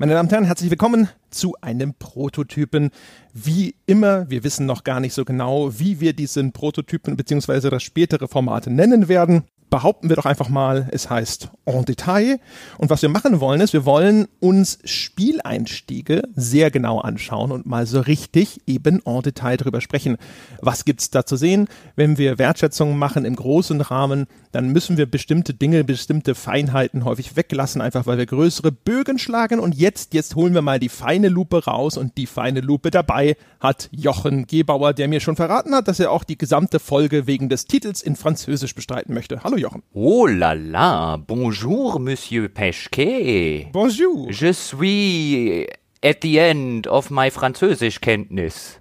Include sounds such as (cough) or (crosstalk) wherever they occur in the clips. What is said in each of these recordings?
Meine Damen und Herren, herzlich willkommen zu einem Prototypen. Wie immer, wir wissen noch gar nicht so genau, wie wir diesen Prototypen bzw. das spätere Format nennen werden behaupten wir doch einfach mal, es heißt en Detail. Und was wir machen wollen, ist, wir wollen uns Spieleinstiege sehr genau anschauen und mal so richtig eben en Detail darüber sprechen. Was gibt's da zu sehen? Wenn wir Wertschätzungen machen im großen Rahmen, dann müssen wir bestimmte Dinge, bestimmte Feinheiten häufig weglassen, einfach weil wir größere Bögen schlagen. Und jetzt, jetzt holen wir mal die feine Lupe raus und die feine Lupe dabei hat Jochen Gebauer, der mir schon verraten hat, dass er auch die gesamte Folge wegen des Titels in Französisch bestreiten möchte. Hallo Jochen. Oh là là, bonjour Monsieur Peschke. Bonjour. Je suis at the end of my Französischkenntnis.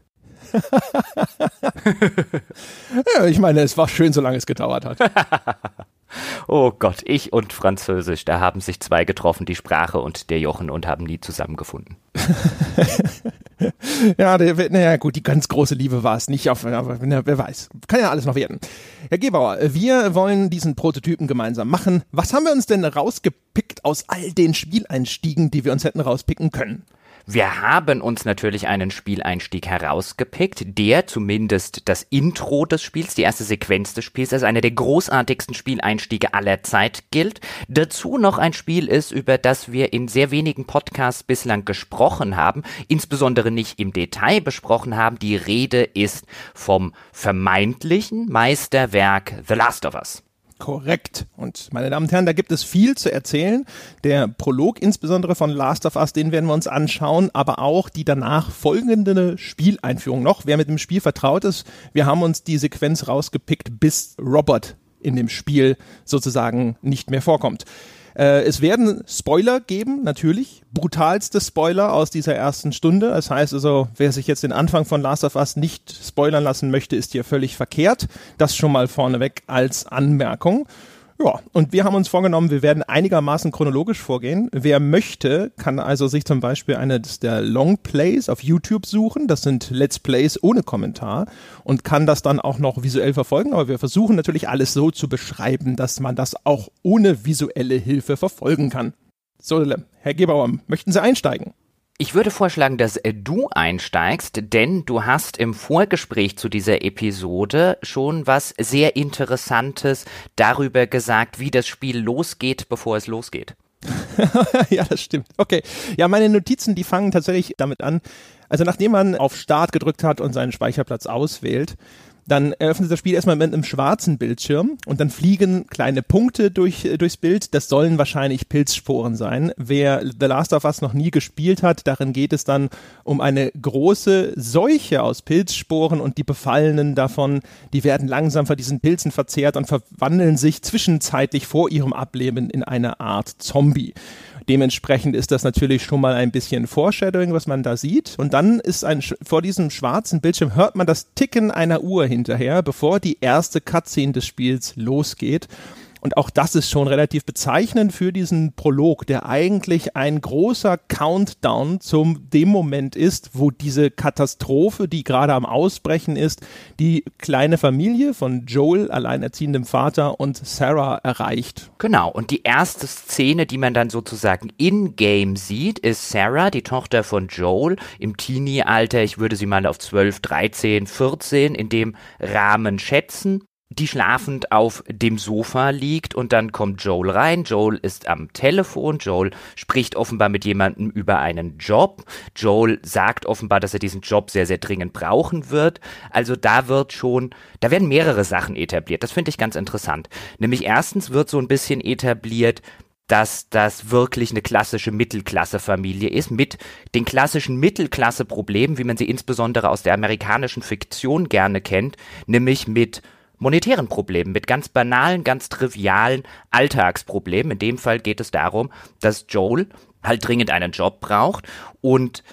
(laughs) ja, ich meine, es war schön, solange es gedauert hat. (laughs) oh Gott, ich und Französisch, da haben sich zwei getroffen, die Sprache und der Jochen, und haben nie zusammengefunden. (laughs) ja, naja, gut, die ganz große Liebe war es nicht, auf, aber wer weiß. Kann ja alles noch werden. Herr Gebauer, wir wollen diesen Prototypen gemeinsam machen. Was haben wir uns denn rausgepickt aus all den Spieleinstiegen, die wir uns hätten rauspicken können? Wir haben uns natürlich einen Spieleinstieg herausgepickt, der zumindest das Intro des Spiels, die erste Sequenz des Spiels, als einer der großartigsten Spieleinstiege aller Zeit gilt. Dazu noch ein Spiel ist, über das wir in sehr wenigen Podcasts bislang gesprochen haben, insbesondere nicht im Detail besprochen haben. Die Rede ist vom vermeintlichen Meisterwerk The Last of Us. Korrekt. Und meine Damen und Herren, da gibt es viel zu erzählen. Der Prolog insbesondere von Last of Us, den werden wir uns anschauen, aber auch die danach folgende Spieleinführung noch. Wer mit dem Spiel vertraut ist, wir haben uns die Sequenz rausgepickt, bis Robert in dem Spiel sozusagen nicht mehr vorkommt. Äh, es werden Spoiler geben, natürlich. Brutalste Spoiler aus dieser ersten Stunde. Das heißt also, wer sich jetzt den Anfang von Last of Us nicht spoilern lassen möchte, ist hier völlig verkehrt. Das schon mal vorneweg als Anmerkung. Ja, und wir haben uns vorgenommen, wir werden einigermaßen chronologisch vorgehen. Wer möchte, kann also sich zum Beispiel eines der Long Plays auf YouTube suchen. Das sind Let's Plays ohne Kommentar und kann das dann auch noch visuell verfolgen. Aber wir versuchen natürlich alles so zu beschreiben, dass man das auch ohne visuelle Hilfe verfolgen kann. So, Herr Gebauer, möchten Sie einsteigen? Ich würde vorschlagen, dass äh, du einsteigst, denn du hast im Vorgespräch zu dieser Episode schon was sehr Interessantes darüber gesagt, wie das Spiel losgeht, bevor es losgeht. (laughs) ja, das stimmt. Okay. Ja, meine Notizen, die fangen tatsächlich damit an. Also nachdem man auf Start gedrückt hat und seinen Speicherplatz auswählt, dann eröffnet das Spiel erstmal mit einem schwarzen Bildschirm und dann fliegen kleine Punkte durch, äh, durchs Bild. Das sollen wahrscheinlich Pilzsporen sein. Wer The Last of Us noch nie gespielt hat, darin geht es dann um eine große Seuche aus Pilzsporen und die Befallenen davon, die werden langsam von diesen Pilzen verzehrt und verwandeln sich zwischenzeitlich vor ihrem Ableben in eine Art Zombie. Dementsprechend ist das natürlich schon mal ein bisschen Foreshadowing, was man da sieht. Und dann ist ein, vor diesem schwarzen Bildschirm hört man das Ticken einer Uhr hinterher, bevor die erste Cutscene des Spiels losgeht. Und auch das ist schon relativ bezeichnend für diesen Prolog, der eigentlich ein großer Countdown zum dem Moment ist, wo diese Katastrophe, die gerade am Ausbrechen ist, die kleine Familie von Joel, alleinerziehendem Vater und Sarah erreicht. Genau. Und die erste Szene, die man dann sozusagen in-game sieht, ist Sarah, die Tochter von Joel, im Teenie-Alter. Ich würde sie mal auf 12, 13, 14 in dem Rahmen schätzen die schlafend auf dem Sofa liegt und dann kommt Joel rein. Joel ist am Telefon. Joel spricht offenbar mit jemandem über einen Job. Joel sagt offenbar, dass er diesen Job sehr, sehr dringend brauchen wird. Also da wird schon, da werden mehrere Sachen etabliert. Das finde ich ganz interessant. Nämlich erstens wird so ein bisschen etabliert, dass das wirklich eine klassische Mittelklasse-Familie ist, mit den klassischen Mittelklasse-Problemen, wie man sie insbesondere aus der amerikanischen Fiktion gerne kennt, nämlich mit monetären Problemen, mit ganz banalen, ganz trivialen Alltagsproblemen. In dem Fall geht es darum, dass Joel halt dringend einen Job braucht und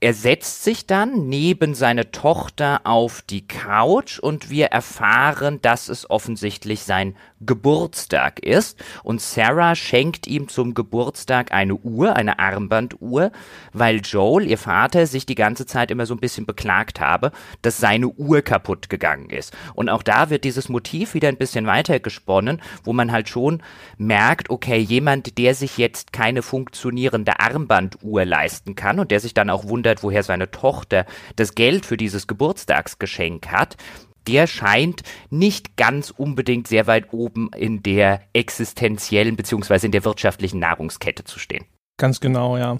er setzt sich dann neben seine Tochter auf die Couch und wir erfahren, dass es offensichtlich sein Geburtstag ist. Und Sarah schenkt ihm zum Geburtstag eine Uhr, eine Armbanduhr, weil Joel, ihr Vater, sich die ganze Zeit immer so ein bisschen beklagt habe, dass seine Uhr kaputt gegangen ist. Und auch da wird dieses Motiv wieder ein bisschen weiter gesponnen, wo man halt schon merkt, okay, jemand, der sich jetzt keine funktionierende Armbanduhr leisten kann und der sich dann auch wundert, wundert, woher seine Tochter das Geld für dieses Geburtstagsgeschenk hat, der scheint nicht ganz unbedingt sehr weit oben in der existenziellen bzw. in der wirtschaftlichen Nahrungskette zu stehen. Ganz genau, ja.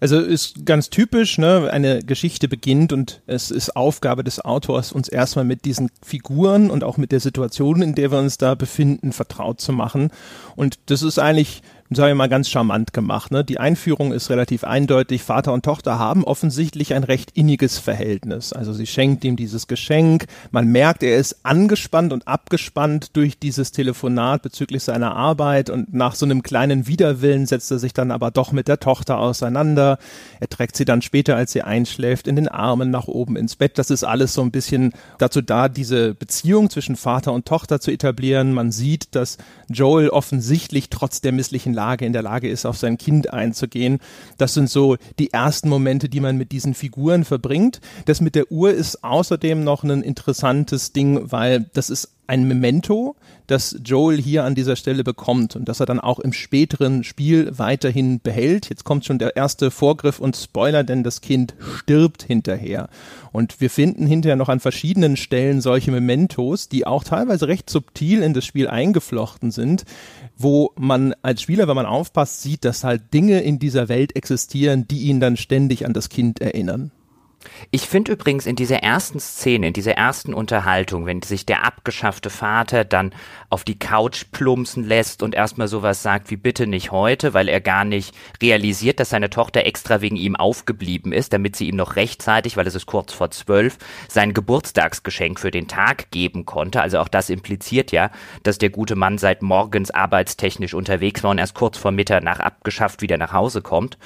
Also ist ganz typisch, ne? Eine Geschichte beginnt und es ist Aufgabe des Autors, uns erstmal mit diesen Figuren und auch mit der Situation, in der wir uns da befinden, vertraut zu machen. Und das ist eigentlich sagen wir mal, ganz charmant gemacht. Ne? Die Einführung ist relativ eindeutig. Vater und Tochter haben offensichtlich ein recht inniges Verhältnis. Also sie schenkt ihm dieses Geschenk. Man merkt, er ist angespannt und abgespannt durch dieses Telefonat bezüglich seiner Arbeit und nach so einem kleinen Widerwillen setzt er sich dann aber doch mit der Tochter auseinander. Er trägt sie dann später, als sie einschläft, in den Armen nach oben ins Bett. Das ist alles so ein bisschen dazu da, diese Beziehung zwischen Vater und Tochter zu etablieren. Man sieht, dass Joel offensichtlich trotz der misslichen Lage in der Lage ist, auf sein Kind einzugehen. Das sind so die ersten Momente, die man mit diesen Figuren verbringt. Das mit der Uhr ist außerdem noch ein interessantes Ding, weil das ist ein Memento, das Joel hier an dieser Stelle bekommt und das er dann auch im späteren Spiel weiterhin behält. Jetzt kommt schon der erste Vorgriff und Spoiler, denn das Kind stirbt hinterher. Und wir finden hinterher noch an verschiedenen Stellen solche Mementos, die auch teilweise recht subtil in das Spiel eingeflochten sind, wo man als Spieler, wenn man aufpasst, sieht, dass halt Dinge in dieser Welt existieren, die ihn dann ständig an das Kind erinnern. Ich finde übrigens in dieser ersten Szene, in dieser ersten Unterhaltung, wenn sich der abgeschaffte Vater dann auf die Couch plumpsen lässt und erstmal sowas sagt wie bitte nicht heute, weil er gar nicht realisiert, dass seine Tochter extra wegen ihm aufgeblieben ist, damit sie ihm noch rechtzeitig, weil es ist kurz vor zwölf, sein Geburtstagsgeschenk für den Tag geben konnte. Also auch das impliziert ja, dass der gute Mann seit morgens arbeitstechnisch unterwegs war und erst kurz vor Mitternacht abgeschafft wieder nach Hause kommt.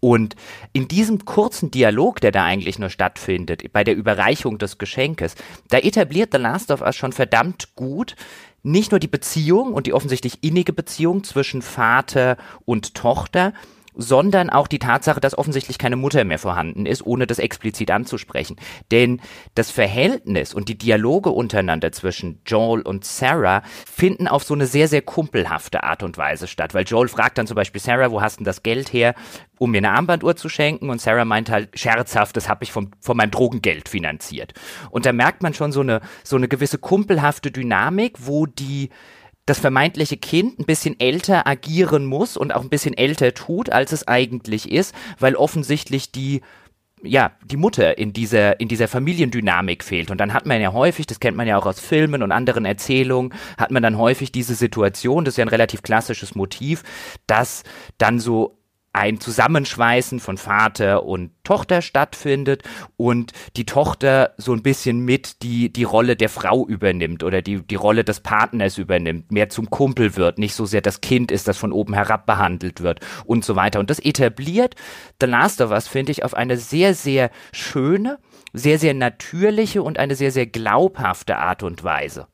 Und in diesem kurzen Dialog, der da eigentlich nur stattfindet, bei der Überreichung des Geschenkes, da etabliert The Last of Us schon verdammt gut nicht nur die Beziehung und die offensichtlich innige Beziehung zwischen Vater und Tochter, sondern auch die Tatsache, dass offensichtlich keine Mutter mehr vorhanden ist, ohne das explizit anzusprechen. Denn das Verhältnis und die Dialoge untereinander zwischen Joel und Sarah finden auf so eine sehr, sehr kumpelhafte Art und Weise statt, weil Joel fragt dann zum Beispiel Sarah, wo hast denn das Geld her, um mir eine Armbanduhr zu schenken und Sarah meint halt scherzhaft, das habe ich vom, von meinem Drogengeld finanziert. Und da merkt man schon so eine, so eine gewisse kumpelhafte Dynamik, wo die das vermeintliche Kind ein bisschen älter agieren muss und auch ein bisschen älter tut, als es eigentlich ist, weil offensichtlich die ja, die Mutter in dieser, in dieser Familiendynamik fehlt. Und dann hat man ja häufig, das kennt man ja auch aus Filmen und anderen Erzählungen, hat man dann häufig diese Situation, das ist ja ein relativ klassisches Motiv, dass dann so ein Zusammenschweißen von Vater und Tochter stattfindet und die Tochter so ein bisschen mit die, die Rolle der Frau übernimmt oder die, die Rolle des Partners übernimmt, mehr zum Kumpel wird, nicht so sehr das Kind ist, das von oben herab behandelt wird und so weiter. Und das etabliert The Last of Us, finde ich, auf eine sehr, sehr schöne, sehr, sehr natürliche und eine sehr, sehr glaubhafte Art und Weise.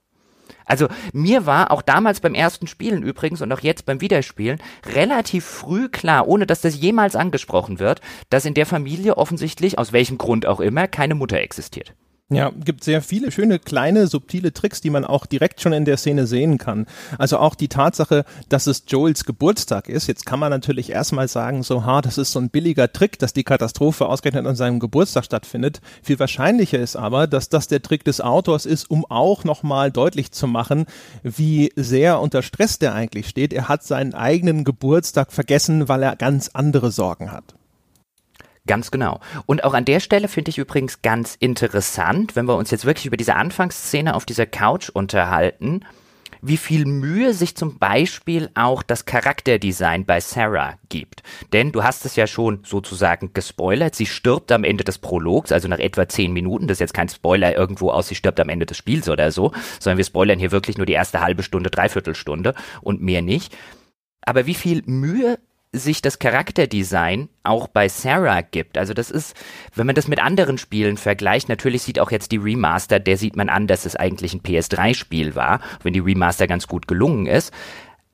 Also mir war auch damals beim ersten Spielen übrigens und auch jetzt beim Wiederspielen relativ früh klar, ohne dass das jemals angesprochen wird, dass in der Familie offensichtlich, aus welchem Grund auch immer, keine Mutter existiert. Ja, gibt sehr viele schöne kleine subtile Tricks, die man auch direkt schon in der Szene sehen kann. Also auch die Tatsache, dass es Joels Geburtstag ist. Jetzt kann man natürlich erstmal sagen, so ha, das ist so ein billiger Trick, dass die Katastrophe ausgerechnet an seinem Geburtstag stattfindet. Viel wahrscheinlicher ist aber, dass das der Trick des Autors ist, um auch nochmal deutlich zu machen, wie sehr unter Stress der eigentlich steht. Er hat seinen eigenen Geburtstag vergessen, weil er ganz andere Sorgen hat. Ganz genau. Und auch an der Stelle finde ich übrigens ganz interessant, wenn wir uns jetzt wirklich über diese Anfangsszene auf dieser Couch unterhalten, wie viel Mühe sich zum Beispiel auch das Charakterdesign bei Sarah gibt. Denn du hast es ja schon sozusagen gespoilert. Sie stirbt am Ende des Prologs, also nach etwa zehn Minuten. Das ist jetzt kein Spoiler irgendwo aus, sie stirbt am Ende des Spiels oder so, sondern wir spoilern hier wirklich nur die erste halbe Stunde, dreiviertel Stunde und mehr nicht. Aber wie viel Mühe sich das Charakterdesign auch bei Sarah gibt. Also das ist, wenn man das mit anderen Spielen vergleicht, natürlich sieht auch jetzt die Remaster, der sieht man an, dass es eigentlich ein PS3-Spiel war, wenn die Remaster ganz gut gelungen ist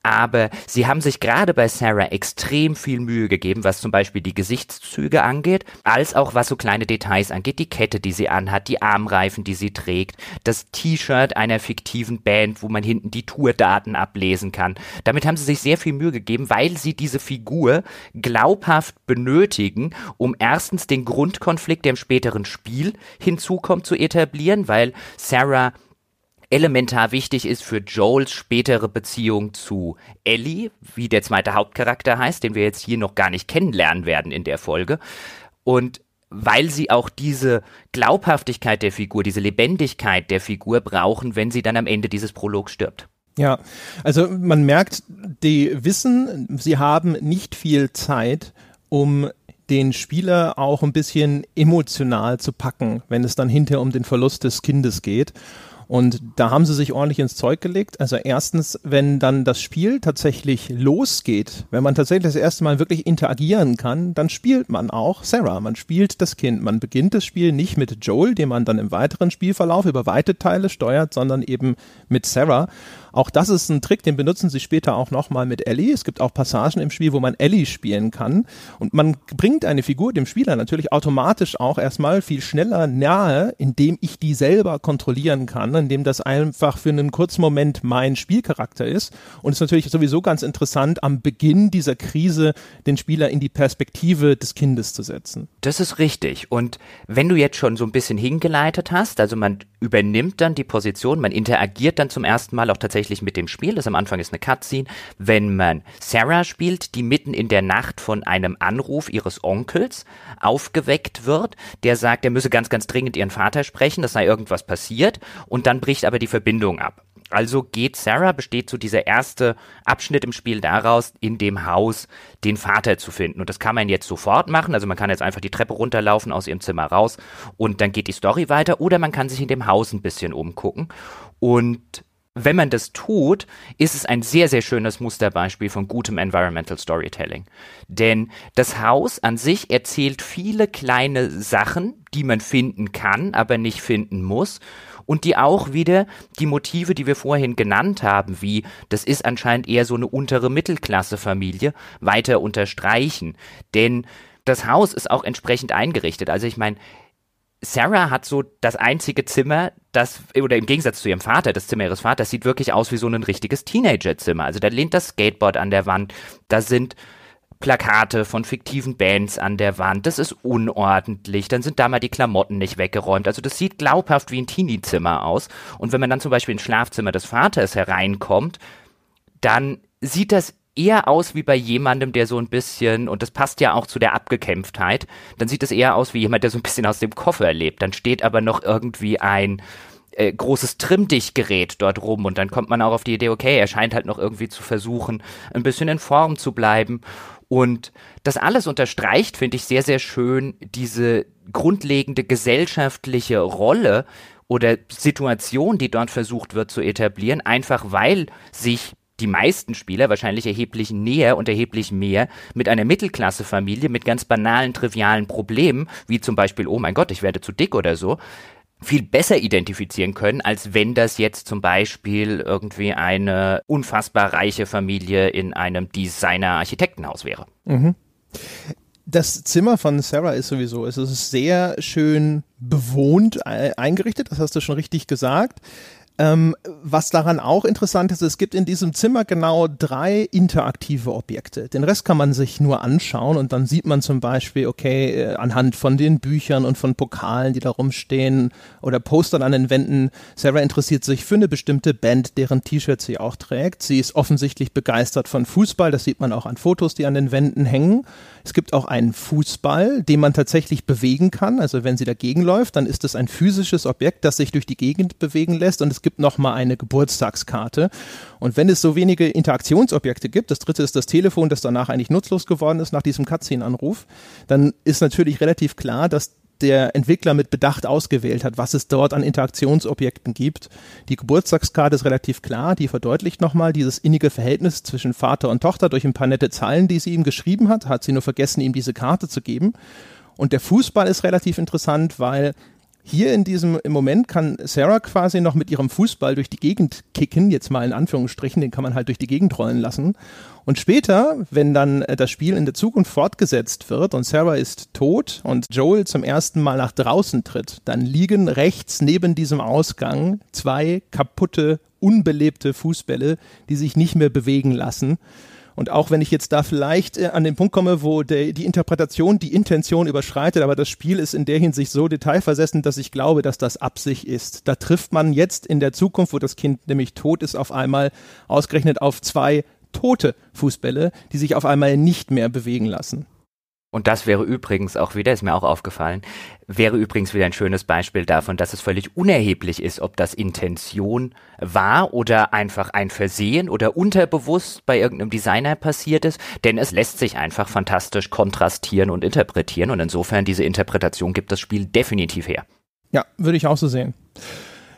aber sie haben sich gerade bei Sarah extrem viel Mühe gegeben, was zum Beispiel die Gesichtszüge angeht, als auch was so kleine Details angeht, die Kette, die sie anhat, die Armreifen, die sie trägt, das T-Shirt einer fiktiven Band, wo man hinten die Tourdaten ablesen kann. Damit haben sie sich sehr viel Mühe gegeben, weil sie diese Figur glaubhaft benötigen, um erstens den Grundkonflikt, der im späteren Spiel hinzukommt, zu etablieren, weil Sarah elementar wichtig ist für Joels spätere Beziehung zu Ellie, wie der zweite Hauptcharakter heißt, den wir jetzt hier noch gar nicht kennenlernen werden in der Folge. Und weil sie auch diese Glaubhaftigkeit der Figur, diese Lebendigkeit der Figur brauchen, wenn sie dann am Ende dieses Prologs stirbt. Ja, also man merkt, die wissen, sie haben nicht viel Zeit, um den Spieler auch ein bisschen emotional zu packen, wenn es dann hinterher um den Verlust des Kindes geht. Und da haben sie sich ordentlich ins Zeug gelegt. Also erstens, wenn dann das Spiel tatsächlich losgeht, wenn man tatsächlich das erste Mal wirklich interagieren kann, dann spielt man auch Sarah. Man spielt das Kind. Man beginnt das Spiel nicht mit Joel, den man dann im weiteren Spielverlauf über weite Teile steuert, sondern eben mit Sarah. Auch das ist ein Trick, den benutzen sie später auch nochmal mit Ellie. Es gibt auch Passagen im Spiel, wo man Ellie spielen kann. Und man bringt eine Figur dem Spieler natürlich automatisch auch erstmal viel schneller nahe, indem ich die selber kontrollieren kann, indem das einfach für einen kurzen Moment mein Spielcharakter ist. Und es ist natürlich sowieso ganz interessant, am Beginn dieser Krise den Spieler in die Perspektive des Kindes zu setzen. Das ist richtig. Und wenn du jetzt schon so ein bisschen hingeleitet hast, also man übernimmt dann die Position, man interagiert dann zum ersten Mal auch tatsächlich mit dem Spiel. Das am Anfang ist eine Cutscene. Wenn man Sarah spielt, die mitten in der Nacht von einem Anruf ihres Onkels aufgeweckt wird, der sagt, er müsse ganz, ganz dringend ihren Vater sprechen, das sei irgendwas passiert und dann bricht aber die Verbindung ab. Also geht Sarah, besteht so dieser erste Abschnitt im Spiel daraus, in dem Haus den Vater zu finden. Und das kann man jetzt sofort machen. Also man kann jetzt einfach die Treppe runterlaufen, aus ihrem Zimmer raus und dann geht die Story weiter. Oder man kann sich in dem Haus ein bisschen umgucken. Und wenn man das tut, ist es ein sehr, sehr schönes Musterbeispiel von gutem Environmental Storytelling. Denn das Haus an sich erzählt viele kleine Sachen, die man finden kann, aber nicht finden muss und die auch wieder die Motive, die wir vorhin genannt haben, wie das ist anscheinend eher so eine untere Mittelklasse-Familie, weiter unterstreichen. Denn das Haus ist auch entsprechend eingerichtet. Also ich meine, Sarah hat so das einzige Zimmer, das, oder im Gegensatz zu ihrem Vater, das Zimmer ihres Vaters, sieht wirklich aus wie so ein richtiges Teenagerzimmer. Also da lehnt das Skateboard an der Wand, da sind Plakate von fiktiven Bands an der Wand. Das ist unordentlich. Dann sind da mal die Klamotten nicht weggeräumt. Also das sieht glaubhaft wie ein Teenie-Zimmer aus. Und wenn man dann zum Beispiel ins Schlafzimmer des Vaters hereinkommt, dann sieht das eher aus wie bei jemandem, der so ein bisschen, und das passt ja auch zu der Abgekämpftheit, dann sieht es eher aus wie jemand, der so ein bisschen aus dem Koffer lebt. Dann steht aber noch irgendwie ein äh, großes Trimmdichtgerät dort rum und dann kommt man auch auf die Idee, okay, er scheint halt noch irgendwie zu versuchen, ein bisschen in Form zu bleiben und das alles unterstreicht, finde ich sehr, sehr schön, diese grundlegende gesellschaftliche Rolle oder Situation, die dort versucht wird zu etablieren, einfach weil sich die meisten Spieler wahrscheinlich erheblich näher und erheblich mehr mit einer Mittelklassefamilie mit ganz banalen, trivialen Problemen, wie zum Beispiel, oh mein Gott, ich werde zu dick oder so, viel besser identifizieren können, als wenn das jetzt zum Beispiel irgendwie eine unfassbar reiche Familie in einem Designer-Architektenhaus wäre. Mhm. Das Zimmer von Sarah ist sowieso, es ist sehr schön bewohnt äh, eingerichtet, das hast du schon richtig gesagt. Ähm, was daran auch interessant ist, es gibt in diesem Zimmer genau drei interaktive Objekte. Den Rest kann man sich nur anschauen und dann sieht man zum Beispiel, okay, äh, anhand von den Büchern und von Pokalen, die da rumstehen oder Postern an den Wänden, Sarah interessiert sich für eine bestimmte Band, deren T-Shirt sie auch trägt. Sie ist offensichtlich begeistert von Fußball, das sieht man auch an Fotos, die an den Wänden hängen. Es gibt auch einen Fußball, den man tatsächlich bewegen kann. Also wenn sie dagegen läuft, dann ist es ein physisches Objekt, das sich durch die Gegend bewegen lässt und es gibt nochmal eine Geburtstagskarte. Und wenn es so wenige Interaktionsobjekte gibt, das dritte ist das Telefon, das danach eigentlich nutzlos geworden ist nach diesem Cutscene-Anruf, dann ist natürlich relativ klar, dass der Entwickler mit Bedacht ausgewählt hat, was es dort an Interaktionsobjekten gibt. Die Geburtstagskarte ist relativ klar, die verdeutlicht nochmal dieses innige Verhältnis zwischen Vater und Tochter durch ein paar nette Zeilen, die sie ihm geschrieben hat, hat sie nur vergessen, ihm diese Karte zu geben. Und der Fußball ist relativ interessant, weil hier in diesem im Moment kann Sarah quasi noch mit ihrem Fußball durch die Gegend kicken, jetzt mal in Anführungsstrichen, den kann man halt durch die Gegend rollen lassen. Und später, wenn dann äh, das Spiel in der Zukunft fortgesetzt wird und Sarah ist tot und Joel zum ersten Mal nach draußen tritt, dann liegen rechts neben diesem Ausgang zwei kaputte, unbelebte Fußbälle, die sich nicht mehr bewegen lassen. Und auch wenn ich jetzt da vielleicht äh, an den Punkt komme, wo der, die Interpretation die Intention überschreitet, aber das Spiel ist in der Hinsicht so detailversessen, dass ich glaube, dass das Absicht ist. Da trifft man jetzt in der Zukunft, wo das Kind nämlich tot ist, auf einmal ausgerechnet auf zwei tote Fußbälle, die sich auf einmal nicht mehr bewegen lassen. Und das wäre übrigens auch wieder, ist mir auch aufgefallen, wäre übrigens wieder ein schönes Beispiel davon, dass es völlig unerheblich ist, ob das Intention war oder einfach ein Versehen oder unterbewusst bei irgendeinem Designer passiert ist, denn es lässt sich einfach fantastisch kontrastieren und interpretieren und insofern diese Interpretation gibt das Spiel definitiv her. Ja, würde ich auch so sehen.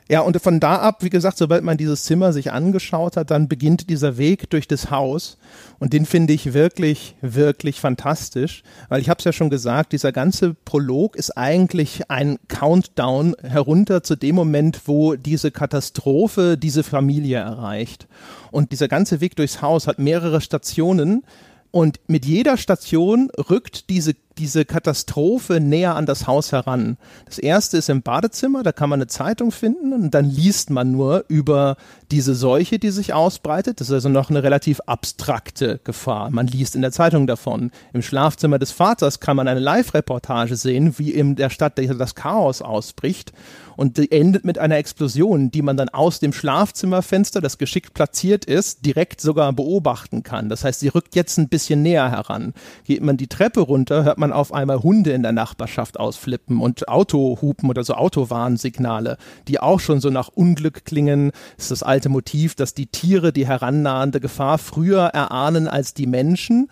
Ja, und von da ab, wie gesagt, sobald man dieses Zimmer sich angeschaut hat, dann beginnt dieser Weg durch das Haus. Und den finde ich wirklich, wirklich fantastisch. Weil ich habe es ja schon gesagt, dieser ganze Prolog ist eigentlich ein Countdown herunter zu dem Moment, wo diese Katastrophe diese Familie erreicht. Und dieser ganze Weg durchs Haus hat mehrere Stationen. Und mit jeder Station rückt diese diese Katastrophe näher an das Haus heran. Das erste ist im Badezimmer, da kann man eine Zeitung finden und dann liest man nur über diese Seuche, die sich ausbreitet. Das ist also noch eine relativ abstrakte Gefahr. Man liest in der Zeitung davon. Im Schlafzimmer des Vaters kann man eine Live-Reportage sehen, wie in der Stadt das Chaos ausbricht und die endet mit einer Explosion, die man dann aus dem Schlafzimmerfenster, das geschickt platziert ist, direkt sogar beobachten kann. Das heißt, sie rückt jetzt ein bisschen näher heran. Geht man die Treppe runter, hört man man auf einmal Hunde in der Nachbarschaft ausflippen und Autohupen oder so Autowarnsignale, die auch schon so nach Unglück klingen. Das ist das alte Motiv, dass die Tiere die herannahende Gefahr früher erahnen als die Menschen.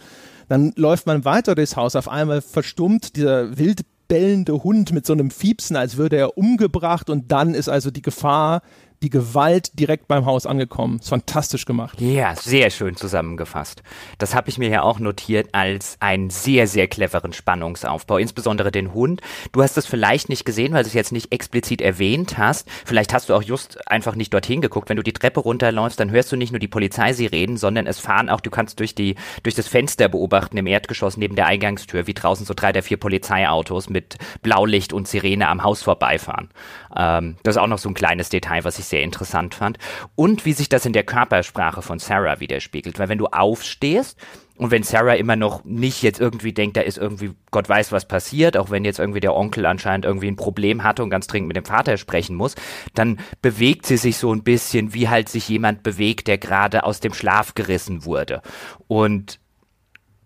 Dann läuft man weiter durchs Haus, auf einmal verstummt dieser wild bellende Hund mit so einem Fiepsen, als würde er umgebracht und dann ist also die Gefahr die Gewalt direkt beim Haus angekommen. Ist fantastisch gemacht. Ja, sehr schön zusammengefasst. Das habe ich mir ja auch notiert als einen sehr, sehr cleveren Spannungsaufbau, insbesondere den Hund. Du hast es vielleicht nicht gesehen, weil du es jetzt nicht explizit erwähnt hast. Vielleicht hast du auch just einfach nicht dorthin geguckt. Wenn du die Treppe runterläufst, dann hörst du nicht nur die Polizeisirenen, sondern es fahren auch, du kannst durch die, durch das Fenster beobachten im Erdgeschoss neben der Eingangstür, wie draußen so drei der vier Polizeiautos mit Blaulicht und Sirene am Haus vorbeifahren. Ähm, das ist auch noch so ein kleines Detail, was ich sehr interessant fand. Und wie sich das in der Körpersprache von Sarah widerspiegelt. Weil wenn du aufstehst und wenn Sarah immer noch nicht jetzt irgendwie denkt, da ist irgendwie Gott weiß was passiert, auch wenn jetzt irgendwie der Onkel anscheinend irgendwie ein Problem hatte und ganz dringend mit dem Vater sprechen muss, dann bewegt sie sich so ein bisschen, wie halt sich jemand bewegt, der gerade aus dem Schlaf gerissen wurde. Und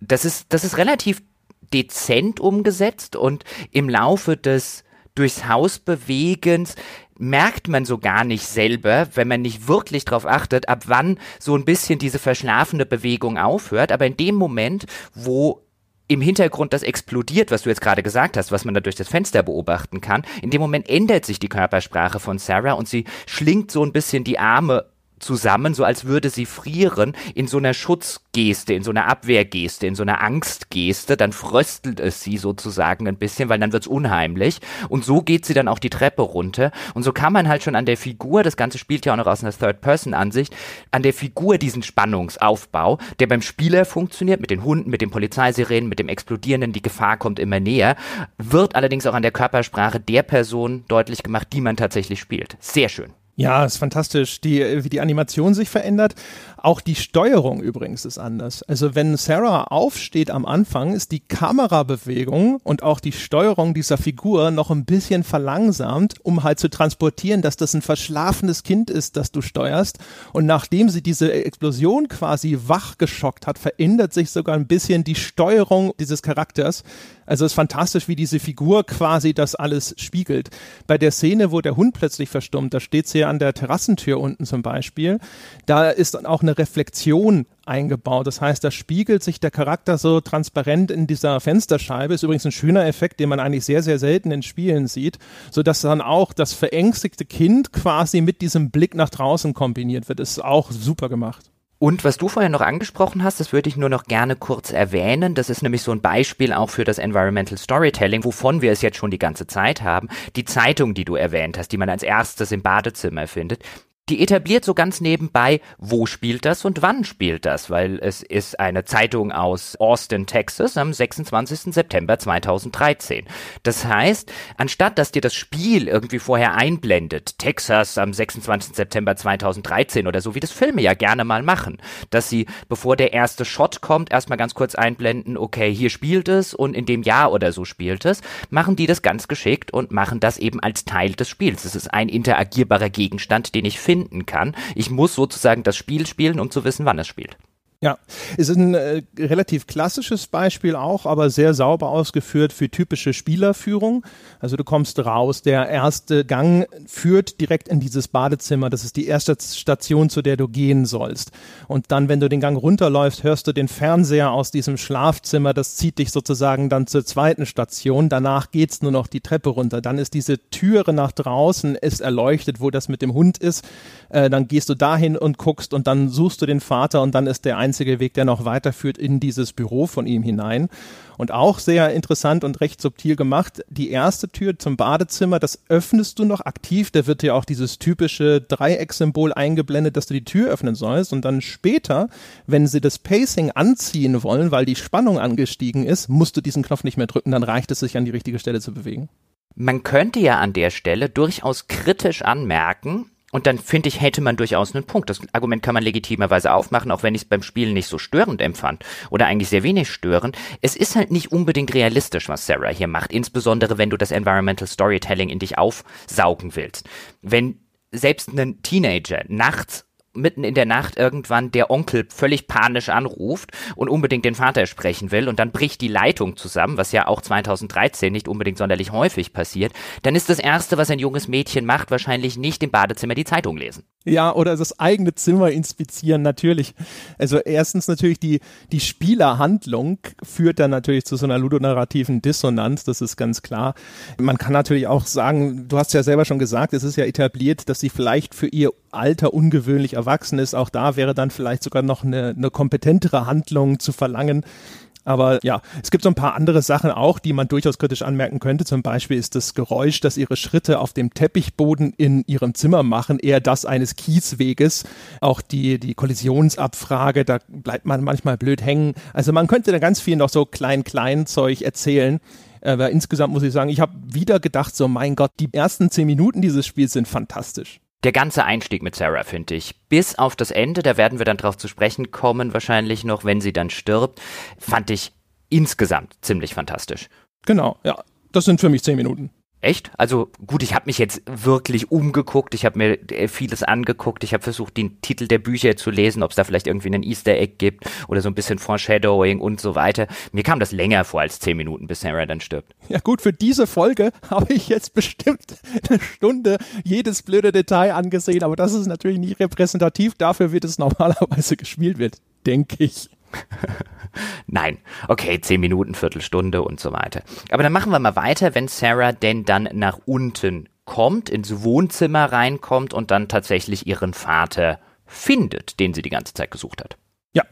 das ist, das ist relativ dezent umgesetzt und im Laufe des durchs Haus bewegens merkt man so gar nicht selber, wenn man nicht wirklich darauf achtet, ab wann so ein bisschen diese verschlafene Bewegung aufhört. Aber in dem Moment, wo im Hintergrund das explodiert, was du jetzt gerade gesagt hast, was man da durch das Fenster beobachten kann. In dem Moment ändert sich die Körpersprache von Sarah und sie schlingt so ein bisschen die Arme zusammen, so als würde sie frieren, in so einer Schutzgeste, in so einer Abwehrgeste, in so einer Angstgeste, dann fröstelt es sie sozusagen ein bisschen, weil dann wird's unheimlich und so geht sie dann auch die Treppe runter und so kann man halt schon an der Figur, das Ganze spielt ja auch noch aus einer Third-Person-Ansicht, an der Figur diesen Spannungsaufbau, der beim Spieler funktioniert, mit den Hunden, mit den Polizeisirenen, mit dem Explodierenden, die Gefahr kommt immer näher, wird allerdings auch an der Körpersprache der Person deutlich gemacht, die man tatsächlich spielt. Sehr schön. Ja, ist fantastisch, die, wie die Animation sich verändert. Auch die Steuerung übrigens ist anders. Also wenn Sarah aufsteht am Anfang, ist die Kamerabewegung und auch die Steuerung dieser Figur noch ein bisschen verlangsamt, um halt zu transportieren, dass das ein verschlafenes Kind ist, das du steuerst. Und nachdem sie diese Explosion quasi wachgeschockt hat, verändert sich sogar ein bisschen die Steuerung dieses Charakters. Also es ist fantastisch, wie diese Figur quasi das alles spiegelt. Bei der Szene, wo der Hund plötzlich verstummt, da steht sie ja an der Terrassentür unten zum Beispiel, da ist dann auch eine Reflexion eingebaut. Das heißt, da spiegelt sich der Charakter so transparent in dieser Fensterscheibe. Ist übrigens ein schöner Effekt, den man eigentlich sehr, sehr selten in Spielen sieht, sodass dann auch das verängstigte Kind quasi mit diesem Blick nach draußen kombiniert wird. Ist auch super gemacht. Und was du vorher noch angesprochen hast, das würde ich nur noch gerne kurz erwähnen. Das ist nämlich so ein Beispiel auch für das Environmental Storytelling, wovon wir es jetzt schon die ganze Zeit haben. Die Zeitung, die du erwähnt hast, die man als erstes im Badezimmer findet, die etabliert so ganz nebenbei, wo spielt das und wann spielt das, weil es ist eine Zeitung aus Austin, Texas am 26. September 2013. Das heißt, anstatt dass dir das Spiel irgendwie vorher einblendet, Texas am 26. September 2013 oder so, wie das Filme ja gerne mal machen, dass sie, bevor der erste Shot kommt, erstmal ganz kurz einblenden, okay, hier spielt es und in dem Jahr oder so spielt es, machen die das ganz geschickt und machen das eben als Teil des Spiels. Es ist ein interagierbarer Gegenstand, den ich finde, finden kann. Ich muss sozusagen das Spiel spielen, um zu wissen, wann es spielt. Ja, es ist ein äh, relativ klassisches Beispiel auch, aber sehr sauber ausgeführt für typische Spielerführung. Also du kommst raus, der erste Gang führt direkt in dieses Badezimmer. Das ist die erste Station, zu der du gehen sollst. Und dann, wenn du den Gang runterläufst, hörst du den Fernseher aus diesem Schlafzimmer. Das zieht dich sozusagen dann zur zweiten Station. Danach geht's nur noch die Treppe runter. Dann ist diese Türe nach draußen, ist erleuchtet, wo das mit dem Hund ist. Äh, dann gehst du dahin und guckst und dann suchst du den Vater und dann ist der einzige Weg, der noch weiterführt in dieses Büro von ihm hinein. Und auch sehr interessant und recht subtil gemacht. Die erste Tür zum Badezimmer, das öffnest du noch aktiv. Da wird ja auch dieses typische Dreiecksymbol eingeblendet, dass du die Tür öffnen sollst. Und dann später, wenn sie das Pacing anziehen wollen, weil die Spannung angestiegen ist, musst du diesen Knopf nicht mehr drücken. Dann reicht es, sich an die richtige Stelle zu bewegen. Man könnte ja an der Stelle durchaus kritisch anmerken, und dann finde ich, hätte man durchaus einen Punkt. Das Argument kann man legitimerweise aufmachen, auch wenn ich es beim Spielen nicht so störend empfand oder eigentlich sehr wenig störend. Es ist halt nicht unbedingt realistisch, was Sarah hier macht, insbesondere wenn du das Environmental Storytelling in dich aufsaugen willst. Wenn selbst ein Teenager nachts mitten in der Nacht irgendwann der Onkel völlig panisch anruft und unbedingt den Vater sprechen will und dann bricht die Leitung zusammen, was ja auch 2013 nicht unbedingt sonderlich häufig passiert, dann ist das Erste, was ein junges Mädchen macht, wahrscheinlich nicht im Badezimmer die Zeitung lesen. Ja, oder das eigene Zimmer inspizieren, natürlich. Also erstens natürlich die, die Spielerhandlung führt dann natürlich zu so einer ludonarrativen Dissonanz, das ist ganz klar. Man kann natürlich auch sagen, du hast ja selber schon gesagt, es ist ja etabliert, dass sie vielleicht für ihr Alter ungewöhnlich erwachsen ist. Auch da wäre dann vielleicht sogar noch eine, eine kompetentere Handlung zu verlangen. Aber ja, es gibt so ein paar andere Sachen auch, die man durchaus kritisch anmerken könnte. Zum Beispiel ist das Geräusch, das ihre Schritte auf dem Teppichboden in ihrem Zimmer machen, eher das eines Kiesweges. Auch die, die Kollisionsabfrage, da bleibt man manchmal blöd hängen. Also man könnte da ganz viel noch so klein-klein Zeug erzählen. Aber insgesamt muss ich sagen, ich habe wieder gedacht, so mein Gott, die ersten zehn Minuten dieses Spiels sind fantastisch der ganze Einstieg mit Sarah, finde ich, bis auf das Ende, da werden wir dann drauf zu sprechen kommen, wahrscheinlich noch, wenn sie dann stirbt, fand ich insgesamt ziemlich fantastisch. Genau, ja. Das sind für mich zehn Minuten. Echt? Also gut, ich habe mich jetzt wirklich umgeguckt, ich habe mir äh, vieles angeguckt, ich habe versucht, den Titel der Bücher zu lesen, ob es da vielleicht irgendwie einen Easter Egg gibt oder so ein bisschen Foreshadowing und so weiter. Mir kam das länger vor als zehn Minuten, bis Sarah dann stirbt. Ja gut, für diese Folge (laughs) habe ich jetzt bestimmt eine Stunde jedes blöde Detail angesehen, aber das ist natürlich nicht repräsentativ dafür, wie das normalerweise gespielt wird, denke ich. (laughs) Nein. Okay, zehn Minuten, Viertelstunde und so weiter. Aber dann machen wir mal weiter, wenn Sarah denn dann nach unten kommt, ins Wohnzimmer reinkommt und dann tatsächlich ihren Vater findet, den sie die ganze Zeit gesucht hat. Ja,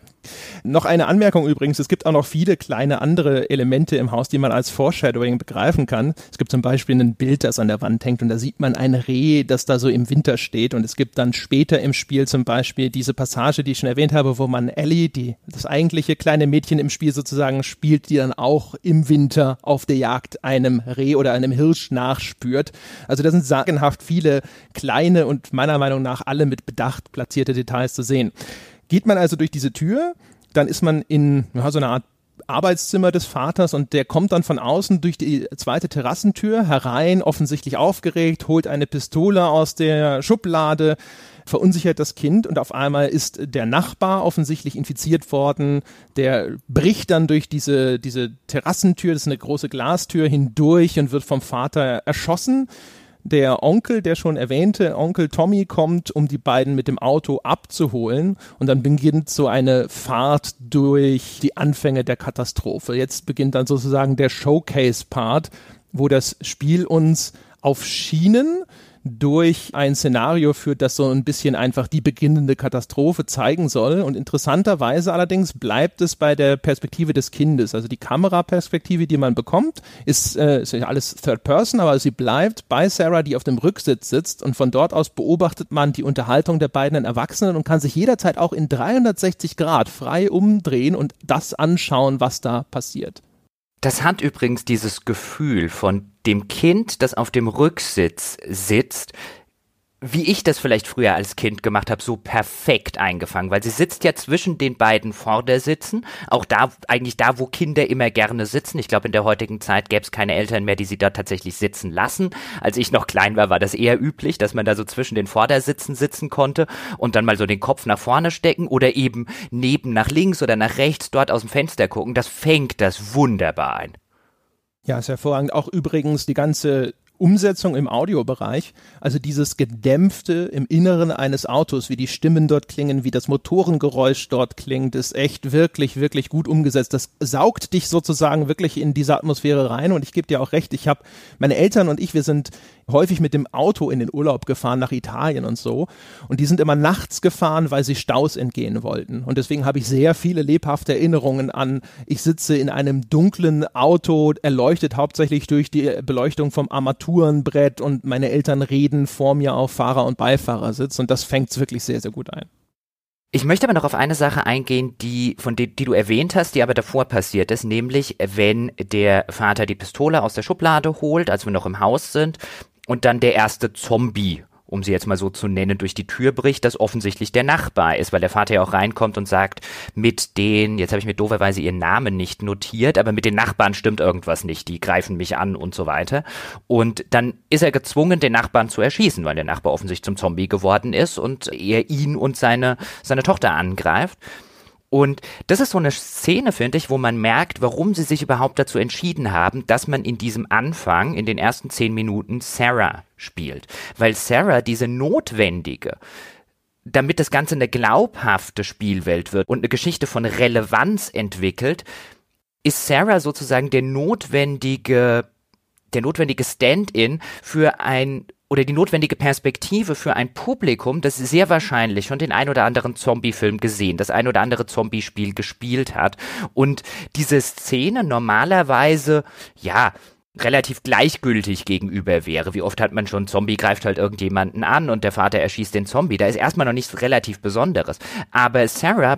noch eine Anmerkung übrigens, es gibt auch noch viele kleine andere Elemente im Haus, die man als Foreshadowing begreifen kann. Es gibt zum Beispiel ein Bild, das an der Wand hängt und da sieht man ein Reh, das da so im Winter steht und es gibt dann später im Spiel zum Beispiel diese Passage, die ich schon erwähnt habe, wo man Ellie, die, das eigentliche kleine Mädchen im Spiel sozusagen spielt, die dann auch im Winter auf der Jagd einem Reh oder einem Hirsch nachspürt. Also da sind sagenhaft viele kleine und meiner Meinung nach alle mit Bedacht platzierte Details zu sehen. Geht man also durch diese Tür, dann ist man in ja, so einer Art Arbeitszimmer des Vaters und der kommt dann von außen durch die zweite Terrassentür herein, offensichtlich aufgeregt, holt eine Pistole aus der Schublade, verunsichert das Kind und auf einmal ist der Nachbar offensichtlich infiziert worden, der bricht dann durch diese, diese Terrassentür, das ist eine große Glastür, hindurch und wird vom Vater erschossen. Der Onkel, der schon erwähnte Onkel Tommy kommt, um die beiden mit dem Auto abzuholen und dann beginnt so eine Fahrt durch die Anfänge der Katastrophe. Jetzt beginnt dann sozusagen der Showcase-Part, wo das Spiel uns auf Schienen durch ein Szenario führt, das so ein bisschen einfach die beginnende Katastrophe zeigen soll. Und interessanterweise allerdings bleibt es bei der Perspektive des Kindes. Also die Kameraperspektive, die man bekommt, ist, äh, ist alles Third Person, aber sie bleibt bei Sarah, die auf dem Rücksitz sitzt. Und von dort aus beobachtet man die Unterhaltung der beiden Erwachsenen und kann sich jederzeit auch in 360 Grad frei umdrehen und das anschauen, was da passiert. Das hat übrigens dieses Gefühl von dem Kind, das auf dem Rücksitz sitzt, wie ich das vielleicht früher als Kind gemacht habe, so perfekt eingefangen, weil sie sitzt ja zwischen den beiden Vordersitzen, auch da, eigentlich da, wo Kinder immer gerne sitzen. Ich glaube, in der heutigen Zeit gäbe es keine Eltern mehr, die sie da tatsächlich sitzen lassen. Als ich noch klein war, war das eher üblich, dass man da so zwischen den Vordersitzen sitzen konnte und dann mal so den Kopf nach vorne stecken oder eben neben nach links oder nach rechts dort aus dem Fenster gucken. Das fängt das wunderbar ein. Ja, ist hervorragend. Auch übrigens die ganze Umsetzung im Audiobereich, also dieses gedämpfte im Inneren eines Autos, wie die Stimmen dort klingen, wie das Motorengeräusch dort klingt, ist echt wirklich, wirklich gut umgesetzt. Das saugt dich sozusagen wirklich in diese Atmosphäre rein und ich gebe dir auch recht, ich habe meine Eltern und ich, wir sind häufig mit dem Auto in den Urlaub gefahren nach Italien und so. Und die sind immer nachts gefahren, weil sie Staus entgehen wollten. Und deswegen habe ich sehr viele lebhafte Erinnerungen an, ich sitze in einem dunklen Auto, erleuchtet hauptsächlich durch die Beleuchtung vom Armaturen Armaturenbrett und meine Eltern reden vor mir auf Fahrer- und Beifahrersitz. Und das fängt wirklich sehr, sehr gut ein. Ich möchte aber noch auf eine Sache eingehen, die, von die, die du erwähnt hast, die aber davor passiert ist, nämlich wenn der Vater die Pistole aus der Schublade holt, als wir noch im Haus sind, und dann der erste Zombie um sie jetzt mal so zu nennen, durch die Tür bricht, das offensichtlich der Nachbar ist, weil der Vater ja auch reinkommt und sagt, mit den, jetzt habe ich mir dooferweise ihren Namen nicht notiert, aber mit den Nachbarn stimmt irgendwas nicht, die greifen mich an und so weiter. Und dann ist er gezwungen, den Nachbarn zu erschießen, weil der Nachbar offensichtlich zum Zombie geworden ist und er ihn und seine, seine Tochter angreift. Und das ist so eine Szene, finde ich, wo man merkt, warum sie sich überhaupt dazu entschieden haben, dass man in diesem Anfang, in den ersten zehn Minuten, Sarah spielt. Weil Sarah diese notwendige, damit das Ganze eine glaubhafte Spielwelt wird und eine Geschichte von Relevanz entwickelt, ist Sarah sozusagen der notwendige, der notwendige Stand-in für ein oder die notwendige Perspektive für ein Publikum, das sehr wahrscheinlich schon den ein oder anderen Zombie-Film gesehen, das ein oder andere Zombie-Spiel gespielt hat und diese Szene normalerweise, ja, relativ gleichgültig gegenüber wäre. Wie oft hat man schon, Zombie greift halt irgendjemanden an und der Vater erschießt den Zombie. Da ist erstmal noch nichts relativ Besonderes. Aber Sarah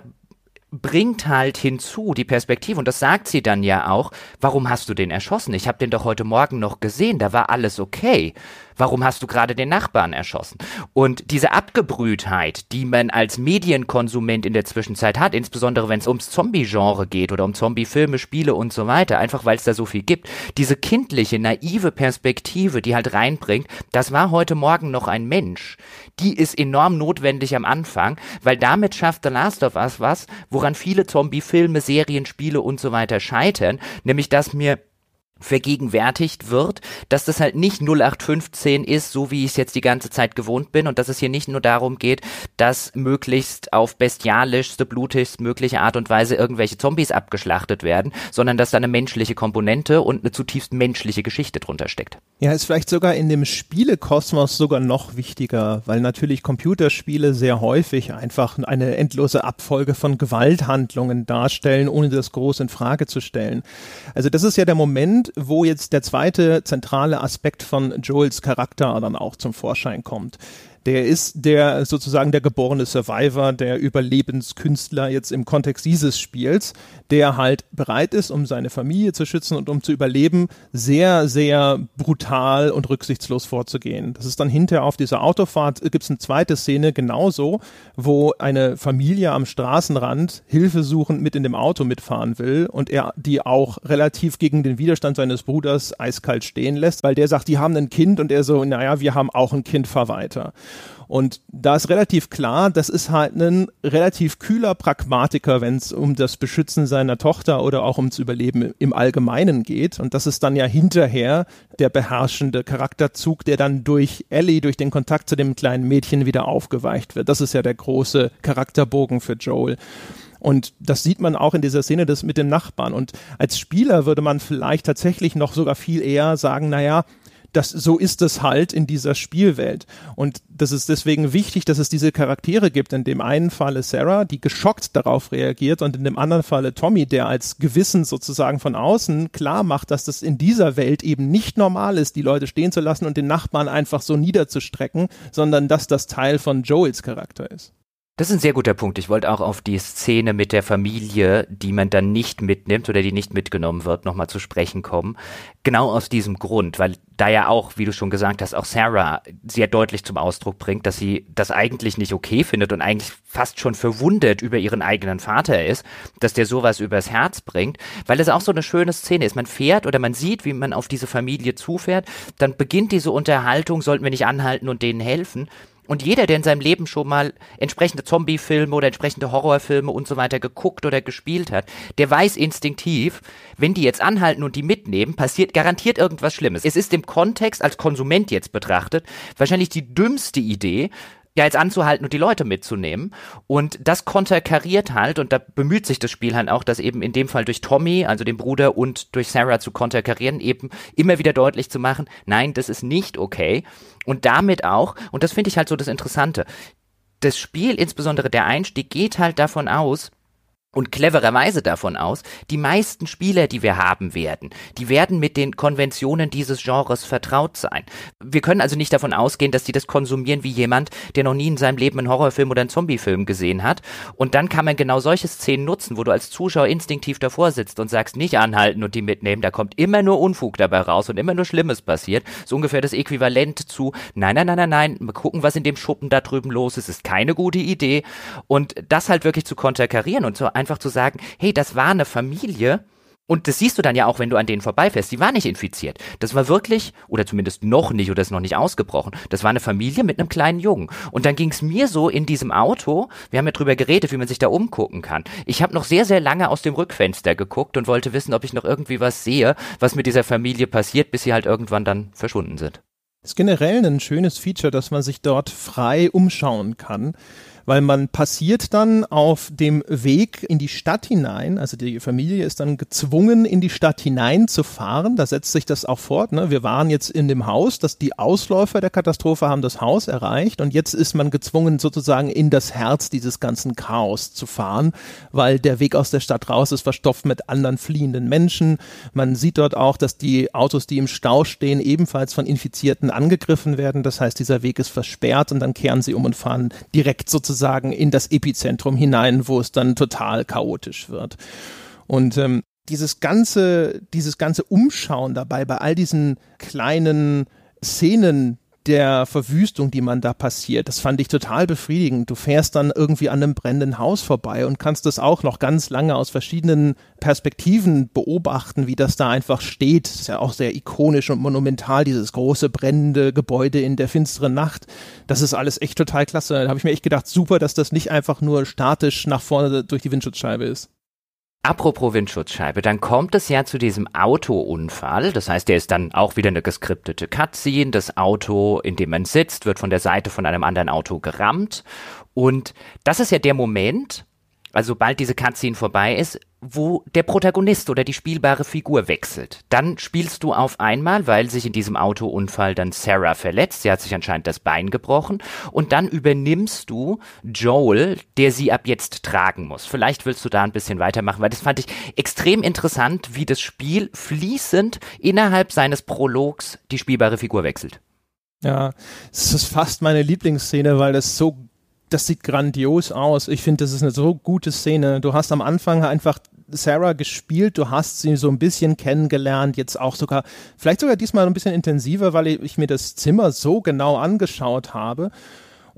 bringt halt hinzu die Perspektive, und das sagt sie dann ja auch, warum hast du den erschossen? Ich habe den doch heute Morgen noch gesehen, da war alles okay warum hast du gerade den Nachbarn erschossen? Und diese Abgebrühtheit, die man als Medienkonsument in der Zwischenzeit hat, insbesondere wenn es ums Zombie-Genre geht oder um Zombie-Filme, Spiele und so weiter, einfach weil es da so viel gibt, diese kindliche, naive Perspektive, die halt reinbringt, das war heute Morgen noch ein Mensch, die ist enorm notwendig am Anfang, weil damit schafft The Last of Us was, woran viele Zombie-Filme, Serien, Spiele und so weiter scheitern, nämlich dass mir vergegenwärtigt wird, dass das halt nicht 0815 ist, so wie ich es jetzt die ganze Zeit gewohnt bin und dass es hier nicht nur darum geht, dass möglichst auf bestialischste, blutigst mögliche Art und Weise irgendwelche Zombies abgeschlachtet werden, sondern dass da eine menschliche Komponente und eine zutiefst menschliche Geschichte drunter steckt. Ja, ist vielleicht sogar in dem Spielekosmos sogar noch wichtiger, weil natürlich Computerspiele sehr häufig einfach eine endlose Abfolge von Gewalthandlungen darstellen, ohne das groß in Frage zu stellen. Also das ist ja der Moment, wo jetzt der zweite zentrale Aspekt von Joels Charakter dann auch zum Vorschein kommt. Der ist der sozusagen der geborene Survivor, der Überlebenskünstler jetzt im Kontext dieses Spiels, der halt bereit ist, um seine Familie zu schützen und um zu überleben, sehr, sehr brutal und rücksichtslos vorzugehen. Das ist dann hinterher auf dieser Autofahrt, gibt es eine zweite Szene genauso, wo eine Familie am Straßenrand hilfesuchend mit in dem Auto mitfahren will und er die auch relativ gegen den Widerstand seines Bruders eiskalt stehen lässt, weil der sagt, die haben ein Kind und er so, naja, wir haben auch ein Kind, fahr weiter. Und da ist relativ klar, das ist halt ein relativ kühler Pragmatiker, wenn es um das Beschützen seiner Tochter oder auch ums Überleben im Allgemeinen geht. Und das ist dann ja hinterher der beherrschende Charakterzug, der dann durch Ellie, durch den Kontakt zu dem kleinen Mädchen wieder aufgeweicht wird. Das ist ja der große Charakterbogen für Joel. Und das sieht man auch in dieser Szene des mit dem Nachbarn. Und als Spieler würde man vielleicht tatsächlich noch sogar viel eher sagen, naja, das, so ist es halt in dieser Spielwelt. Und das ist deswegen wichtig, dass es diese Charaktere gibt. In dem einen Falle Sarah, die geschockt darauf reagiert und in dem anderen Falle Tommy, der als Gewissen sozusagen von außen klar macht, dass das in dieser Welt eben nicht normal ist, die Leute stehen zu lassen und den Nachbarn einfach so niederzustrecken, sondern dass das Teil von Joels Charakter ist. Das ist ein sehr guter Punkt. Ich wollte auch auf die Szene mit der Familie, die man dann nicht mitnimmt oder die nicht mitgenommen wird, nochmal zu sprechen kommen. Genau aus diesem Grund, weil da ja auch, wie du schon gesagt hast, auch Sarah sehr deutlich zum Ausdruck bringt, dass sie das eigentlich nicht okay findet und eigentlich fast schon verwundert über ihren eigenen Vater ist, dass der sowas übers Herz bringt, weil es auch so eine schöne Szene ist. Man fährt oder man sieht, wie man auf diese Familie zufährt, dann beginnt diese Unterhaltung, sollten wir nicht anhalten und denen helfen. Und jeder, der in seinem Leben schon mal entsprechende Zombie-Filme oder entsprechende Horrorfilme und so weiter geguckt oder gespielt hat, der weiß instinktiv, wenn die jetzt anhalten und die mitnehmen, passiert garantiert irgendwas Schlimmes. Es ist im Kontext als Konsument jetzt betrachtet wahrscheinlich die dümmste Idee, ja jetzt anzuhalten und die Leute mitzunehmen. Und das konterkariert halt, und da bemüht sich das Spiel halt auch, das eben in dem Fall durch Tommy, also den Bruder, und durch Sarah zu konterkarieren, eben immer wieder deutlich zu machen, nein, das ist nicht okay. Und damit auch, und das finde ich halt so das Interessante, das Spiel, insbesondere der Einstieg, geht halt davon aus, und clevererweise davon aus, die meisten Spieler, die wir haben werden, die werden mit den Konventionen dieses Genres vertraut sein. Wir können also nicht davon ausgehen, dass die das konsumieren wie jemand, der noch nie in seinem Leben einen Horrorfilm oder einen Zombiefilm gesehen hat. Und dann kann man genau solche Szenen nutzen, wo du als Zuschauer instinktiv davor sitzt und sagst, nicht anhalten und die mitnehmen, da kommt immer nur Unfug dabei raus und immer nur Schlimmes passiert. So ungefähr das Äquivalent zu, nein, nein, nein, nein, nein, mal gucken, was in dem Schuppen da drüben los ist, ist keine gute Idee. Und das halt wirklich zu konterkarieren und so einfach zu sagen, hey, das war eine Familie, und das siehst du dann ja auch, wenn du an denen vorbeifährst. Die war nicht infiziert. Das war wirklich, oder zumindest noch nicht, oder ist noch nicht ausgebrochen. Das war eine Familie mit einem kleinen Jungen. Und dann ging es mir so in diesem Auto, wir haben ja drüber geredet, wie man sich da umgucken kann. Ich habe noch sehr, sehr lange aus dem Rückfenster geguckt und wollte wissen, ob ich noch irgendwie was sehe, was mit dieser Familie passiert, bis sie halt irgendwann dann verschwunden sind. Das ist generell ein schönes Feature, dass man sich dort frei umschauen kann weil man passiert dann auf dem Weg in die Stadt hinein, also die Familie ist dann gezwungen, in die Stadt hinein zu fahren. Da setzt sich das auch fort. Ne? Wir waren jetzt in dem Haus, dass die Ausläufer der Katastrophe haben das Haus erreicht und jetzt ist man gezwungen, sozusagen in das Herz dieses ganzen Chaos zu fahren, weil der Weg aus der Stadt raus ist verstopft mit anderen fliehenden Menschen. Man sieht dort auch, dass die Autos, die im Stau stehen, ebenfalls von Infizierten angegriffen werden. Das heißt, dieser Weg ist versperrt und dann kehren sie um und fahren direkt sozusagen sozusagen in das Epizentrum hinein, wo es dann total chaotisch wird. Und ähm, dieses ganze, dieses ganze Umschauen dabei bei all diesen kleinen Szenen, der Verwüstung, die man da passiert. Das fand ich total befriedigend. Du fährst dann irgendwie an einem brennenden Haus vorbei und kannst das auch noch ganz lange aus verschiedenen Perspektiven beobachten, wie das da einfach steht. Das ist ja auch sehr ikonisch und monumental, dieses große brennende Gebäude in der finsteren Nacht. Das ist alles echt total klasse. Da habe ich mir echt gedacht, super, dass das nicht einfach nur statisch nach vorne durch die Windschutzscheibe ist. Apropos Windschutzscheibe, dann kommt es ja zu diesem Autounfall. Das heißt, der ist dann auch wieder eine geskriptete Cutscene. Das Auto, in dem man sitzt, wird von der Seite von einem anderen Auto gerammt. Und das ist ja der Moment, also sobald diese Cutscene vorbei ist, wo der Protagonist oder die spielbare Figur wechselt. Dann spielst du auf einmal, weil sich in diesem Autounfall dann Sarah verletzt, sie hat sich anscheinend das Bein gebrochen, und dann übernimmst du Joel, der sie ab jetzt tragen muss. Vielleicht willst du da ein bisschen weitermachen, weil das fand ich extrem interessant, wie das Spiel fließend innerhalb seines Prologs die spielbare Figur wechselt. Ja, es ist fast meine Lieblingsszene, weil das so das sieht grandios aus. Ich finde, das ist eine so gute Szene. Du hast am Anfang einfach Sarah gespielt, du hast sie so ein bisschen kennengelernt, jetzt auch sogar, vielleicht sogar diesmal ein bisschen intensiver, weil ich mir das Zimmer so genau angeschaut habe.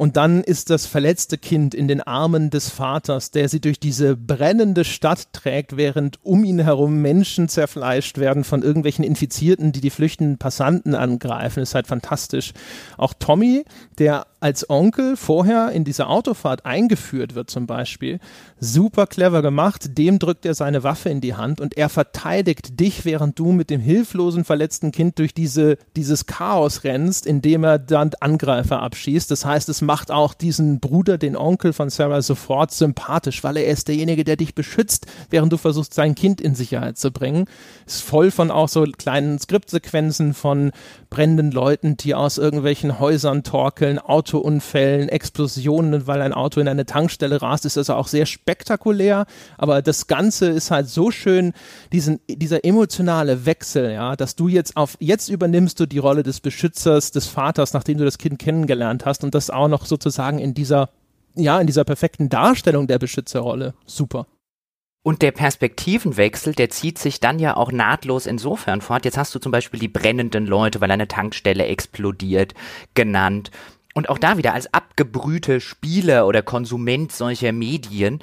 Und dann ist das verletzte Kind in den Armen des Vaters, der sie durch diese brennende Stadt trägt, während um ihn herum Menschen zerfleischt werden von irgendwelchen Infizierten, die die flüchtenden Passanten angreifen. ist halt fantastisch. Auch Tommy, der als Onkel vorher in dieser Autofahrt eingeführt wird zum Beispiel, super clever gemacht. Dem drückt er seine Waffe in die Hand und er verteidigt dich, während du mit dem hilflosen, verletzten Kind durch diese, dieses Chaos rennst, indem er dann Angreifer abschießt. Das heißt, es macht auch diesen Bruder, den Onkel von Sarah, sofort sympathisch, weil er ist derjenige, der dich beschützt, während du versuchst, sein Kind in Sicherheit zu bringen. Ist voll von auch so kleinen Skriptsequenzen von brennenden Leuten, die aus irgendwelchen Häusern torkeln, Autounfällen, Explosionen, weil ein Auto in eine Tankstelle rast, ist also auch sehr spektakulär. Aber das Ganze ist halt so schön, diesen, dieser emotionale Wechsel, ja, dass du jetzt auf, jetzt übernimmst du die Rolle des Beschützers, des Vaters, nachdem du das Kind kennengelernt hast und das auch noch noch sozusagen in dieser, ja, in dieser perfekten Darstellung der Beschützerrolle. Super. Und der Perspektivenwechsel, der zieht sich dann ja auch nahtlos insofern fort. Jetzt hast du zum Beispiel die brennenden Leute, weil eine Tankstelle explodiert, genannt. Und auch da wieder als abgebrühte Spieler oder Konsument solcher Medien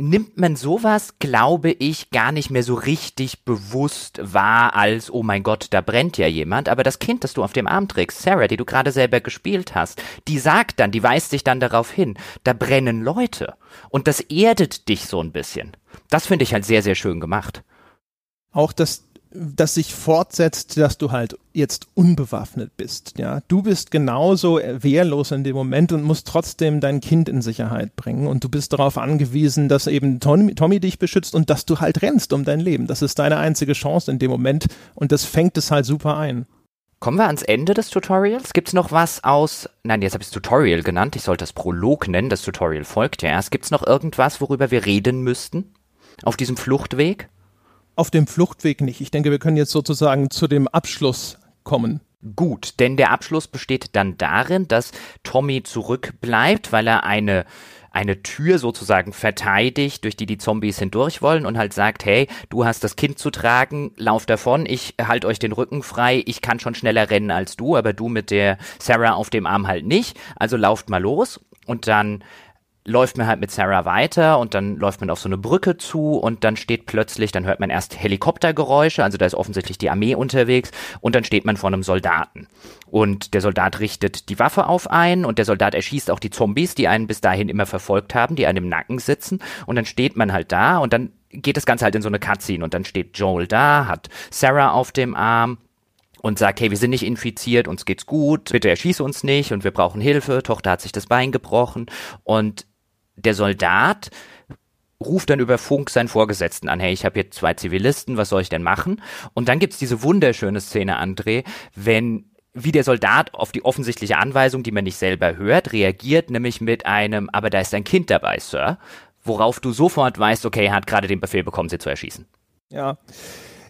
nimmt man sowas, glaube ich, gar nicht mehr so richtig bewusst wahr als, oh mein Gott, da brennt ja jemand. Aber das Kind, das du auf dem Arm trägst, Sarah, die du gerade selber gespielt hast, die sagt dann, die weist dich dann darauf hin, da brennen Leute. Und das erdet dich so ein bisschen. Das finde ich halt sehr, sehr schön gemacht. Auch das das sich fortsetzt, dass du halt jetzt unbewaffnet bist. Ja, du bist genauso wehrlos in dem Moment und musst trotzdem dein Kind in Sicherheit bringen und du bist darauf angewiesen, dass eben Tommy, Tommy dich beschützt und dass du halt rennst um dein Leben. Das ist deine einzige Chance in dem Moment und das fängt es halt super ein. Kommen wir ans Ende des Tutorials. Gibt es noch was aus, nein, jetzt habe ich Tutorial genannt, ich sollte das Prolog nennen, das Tutorial folgt ja erst. Gibt es noch irgendwas, worüber wir reden müssten auf diesem Fluchtweg? Auf dem Fluchtweg nicht. Ich denke, wir können jetzt sozusagen zu dem Abschluss kommen. Gut, denn der Abschluss besteht dann darin, dass Tommy zurückbleibt, weil er eine eine Tür sozusagen verteidigt, durch die die Zombies hindurch wollen und halt sagt, hey, du hast das Kind zu tragen, lauf davon, ich halte euch den Rücken frei, ich kann schon schneller rennen als du, aber du mit der Sarah auf dem Arm halt nicht, also lauft mal los und dann läuft man halt mit Sarah weiter und dann läuft man auf so eine Brücke zu und dann steht plötzlich, dann hört man erst Helikoptergeräusche, also da ist offensichtlich die Armee unterwegs und dann steht man vor einem Soldaten. Und der Soldat richtet die Waffe auf einen und der Soldat erschießt auch die Zombies, die einen bis dahin immer verfolgt haben, die einem im Nacken sitzen und dann steht man halt da und dann geht das Ganze halt in so eine Cutscene und dann steht Joel da, hat Sarah auf dem Arm, und sagt, hey, wir sind nicht infiziert, uns geht's gut, bitte erschieße uns nicht und wir brauchen Hilfe, Tochter hat sich das Bein gebrochen und der Soldat ruft dann über Funk seinen Vorgesetzten an, hey, ich habe hier zwei Zivilisten, was soll ich denn machen? Und dann gibt's diese wunderschöne Szene, André, wenn wie der Soldat auf die offensichtliche Anweisung, die man nicht selber hört, reagiert, nämlich mit einem, aber da ist ein Kind dabei, Sir, worauf du sofort weißt, okay, er hat gerade den Befehl bekommen, sie zu erschießen. Ja,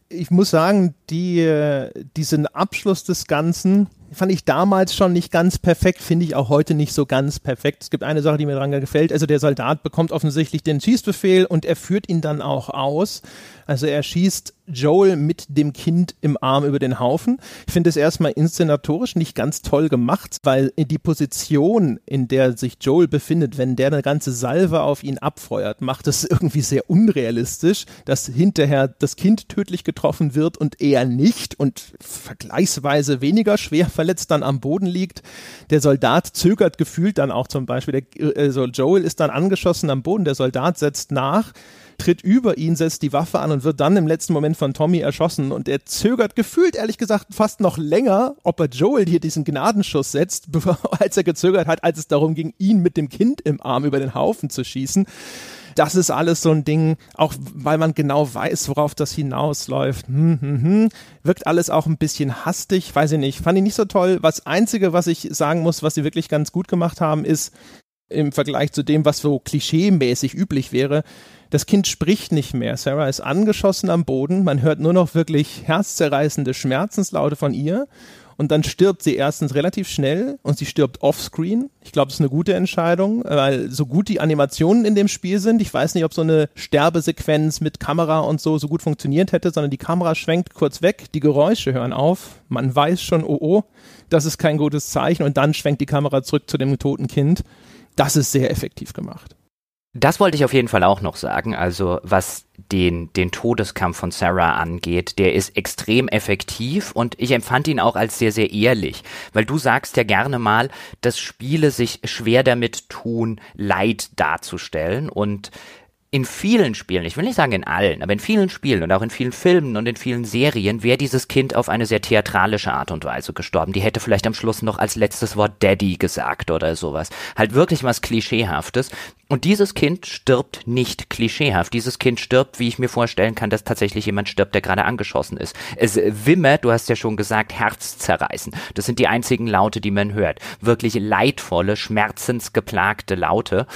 ich muss sagen, die, äh, diesen Abschluss des Ganzen, fand ich damals schon nicht ganz perfekt, finde ich auch heute nicht so ganz perfekt. Es gibt eine Sache, die mir daran gefällt. Also der Soldat bekommt offensichtlich den Schießbefehl und er führt ihn dann auch aus. Also er schießt Joel mit dem Kind im Arm über den Haufen. Ich finde es erstmal inszenatorisch nicht ganz toll gemacht, weil die Position, in der sich Joel befindet, wenn der eine ganze Salve auf ihn abfeuert, macht es irgendwie sehr unrealistisch, dass hinterher das Kind tödlich getroffen wird und er nicht und vergleichsweise weniger schwer verletzt dann am Boden liegt. Der Soldat zögert gefühlt dann auch zum Beispiel. Der, also Joel ist dann angeschossen am Boden, der Soldat setzt nach tritt über ihn, setzt die Waffe an und wird dann im letzten Moment von Tommy erschossen. Und er zögert gefühlt, ehrlich gesagt, fast noch länger, ob er Joel hier diesen Gnadenschuss setzt, (laughs) als er gezögert hat, als es darum ging, ihn mit dem Kind im Arm über den Haufen zu schießen. Das ist alles so ein Ding, auch weil man genau weiß, worauf das hinausläuft. Hm, hm, hm. Wirkt alles auch ein bisschen hastig, weiß ich nicht. Fand ich nicht so toll. Was Einzige, was ich sagen muss, was sie wirklich ganz gut gemacht haben, ist, im Vergleich zu dem, was so klischeemäßig üblich wäre. Das Kind spricht nicht mehr. Sarah ist angeschossen am Boden. Man hört nur noch wirklich herzzerreißende Schmerzenslaute von ihr. und dann stirbt sie erstens relativ schnell und sie stirbt offscreen. Ich glaube, das ist eine gute Entscheidung, weil so gut die Animationen in dem Spiel sind, ich weiß nicht, ob so eine Sterbesequenz mit Kamera und so so gut funktioniert hätte, sondern die Kamera schwenkt kurz weg, die Geräusche hören auf, man weiß schon, oh oh, das ist kein gutes Zeichen und dann schwenkt die Kamera zurück zu dem toten Kind. Das ist sehr effektiv gemacht. Das wollte ich auf jeden Fall auch noch sagen. Also was den, den Todeskampf von Sarah angeht, der ist extrem effektiv und ich empfand ihn auch als sehr, sehr ehrlich. Weil du sagst ja gerne mal, dass Spiele sich schwer damit tun, Leid darzustellen und in vielen Spielen, ich will nicht sagen in allen, aber in vielen Spielen und auch in vielen Filmen und in vielen Serien wäre dieses Kind auf eine sehr theatralische Art und Weise gestorben. Die hätte vielleicht am Schluss noch als letztes Wort Daddy gesagt oder sowas. Halt wirklich was Klischeehaftes. Und dieses Kind stirbt nicht klischeehaft. Dieses Kind stirbt, wie ich mir vorstellen kann, dass tatsächlich jemand stirbt, der gerade angeschossen ist. Es wimmert, du hast ja schon gesagt, Herzzerreißen. Das sind die einzigen Laute, die man hört. Wirklich leidvolle, schmerzensgeplagte Laute.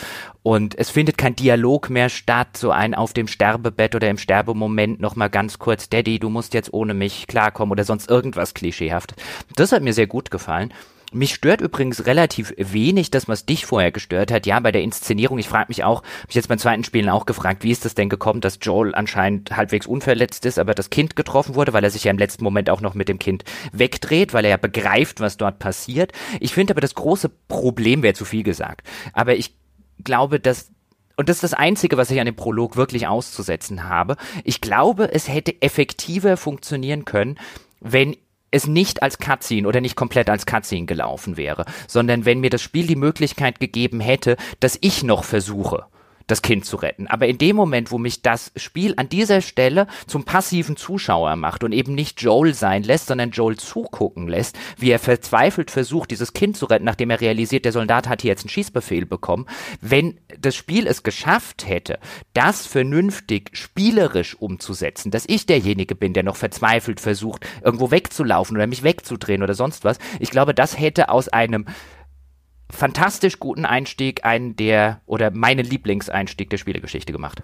Und es findet kein Dialog mehr statt, so ein auf dem Sterbebett oder im Sterbemoment nochmal ganz kurz, Daddy, du musst jetzt ohne mich klarkommen oder sonst irgendwas klischeehaft. Das hat mir sehr gut gefallen. Mich stört übrigens relativ wenig das, was dich vorher gestört hat. Ja, bei der Inszenierung, ich frage mich auch, habe ich jetzt beim zweiten Spielen auch gefragt, wie ist das denn gekommen, dass Joel anscheinend halbwegs unverletzt ist, aber das Kind getroffen wurde, weil er sich ja im letzten Moment auch noch mit dem Kind wegdreht, weil er ja begreift, was dort passiert. Ich finde aber das große Problem wäre zu viel gesagt. Aber ich glaube, dass und das ist das Einzige, was ich an dem Prolog wirklich auszusetzen habe. Ich glaube, es hätte effektiver funktionieren können, wenn es nicht als Cutscene oder nicht komplett als Cutscene gelaufen wäre, sondern wenn mir das Spiel die Möglichkeit gegeben hätte, dass ich noch versuche, das Kind zu retten. Aber in dem Moment, wo mich das Spiel an dieser Stelle zum passiven Zuschauer macht und eben nicht Joel sein lässt, sondern Joel zugucken lässt, wie er verzweifelt versucht, dieses Kind zu retten, nachdem er realisiert, der Soldat hat hier jetzt einen Schießbefehl bekommen, wenn das Spiel es geschafft hätte, das vernünftig spielerisch umzusetzen, dass ich derjenige bin, der noch verzweifelt versucht, irgendwo wegzulaufen oder mich wegzudrehen oder sonst was, ich glaube, das hätte aus einem fantastisch guten Einstieg, einen der, oder meinen Lieblingseinstieg der Spielegeschichte gemacht.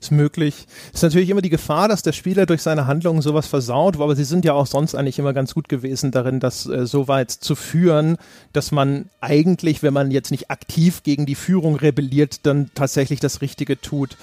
Ist möglich. Ist natürlich immer die Gefahr, dass der Spieler durch seine Handlungen sowas versaut, aber sie sind ja auch sonst eigentlich immer ganz gut gewesen darin, das äh, so weit zu führen, dass man eigentlich, wenn man jetzt nicht aktiv gegen die Führung rebelliert, dann tatsächlich das Richtige tut.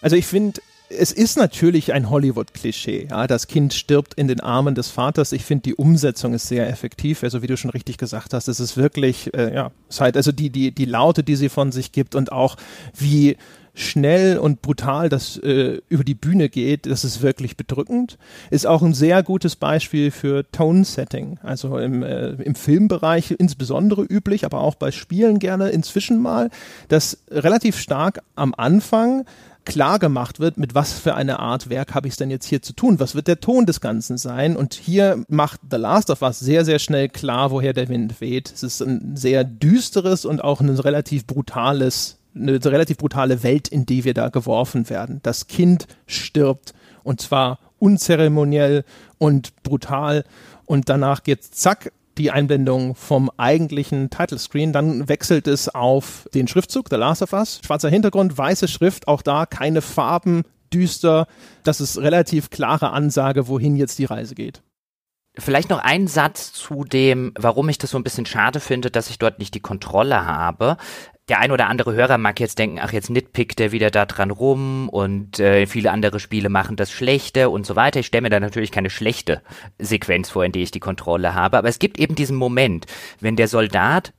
Also ich finde, es ist natürlich ein Hollywood-Klischee. Ja, das Kind stirbt in den Armen des Vaters. Ich finde, die Umsetzung ist sehr effektiv. Also wie du schon richtig gesagt hast, es ist wirklich, äh, ja, es halt also die die die Laute, die sie von sich gibt und auch wie schnell und brutal das äh, über die Bühne geht, das ist wirklich bedrückend. Ist auch ein sehr gutes Beispiel für Tone-Setting. Also im, äh, im Filmbereich insbesondere üblich, aber auch bei Spielen gerne inzwischen mal, dass relativ stark am Anfang klar gemacht wird, mit was für eine Art Werk habe ich es denn jetzt hier zu tun? Was wird der Ton des Ganzen sein? Und hier macht The Last of Us sehr, sehr schnell klar, woher der Wind weht. Es ist ein sehr düsteres und auch ein relativ brutales, eine relativ brutale Welt, in die wir da geworfen werden. Das Kind stirbt und zwar unzeremoniell und brutal und danach geht's zack die Einblendung vom eigentlichen Title Screen. Dann wechselt es auf den Schriftzug, The Last of Us. Schwarzer Hintergrund, weiße Schrift, auch da keine Farben, düster. Das ist relativ klare Ansage, wohin jetzt die Reise geht. Vielleicht noch ein Satz zu dem, warum ich das so ein bisschen schade finde, dass ich dort nicht die Kontrolle habe der ein oder andere Hörer mag jetzt denken, ach, jetzt nitpickt er wieder da dran rum und äh, viele andere Spiele machen das schlechter und so weiter. Ich stelle mir da natürlich keine schlechte Sequenz vor, in der ich die Kontrolle habe, aber es gibt eben diesen Moment, wenn der Soldat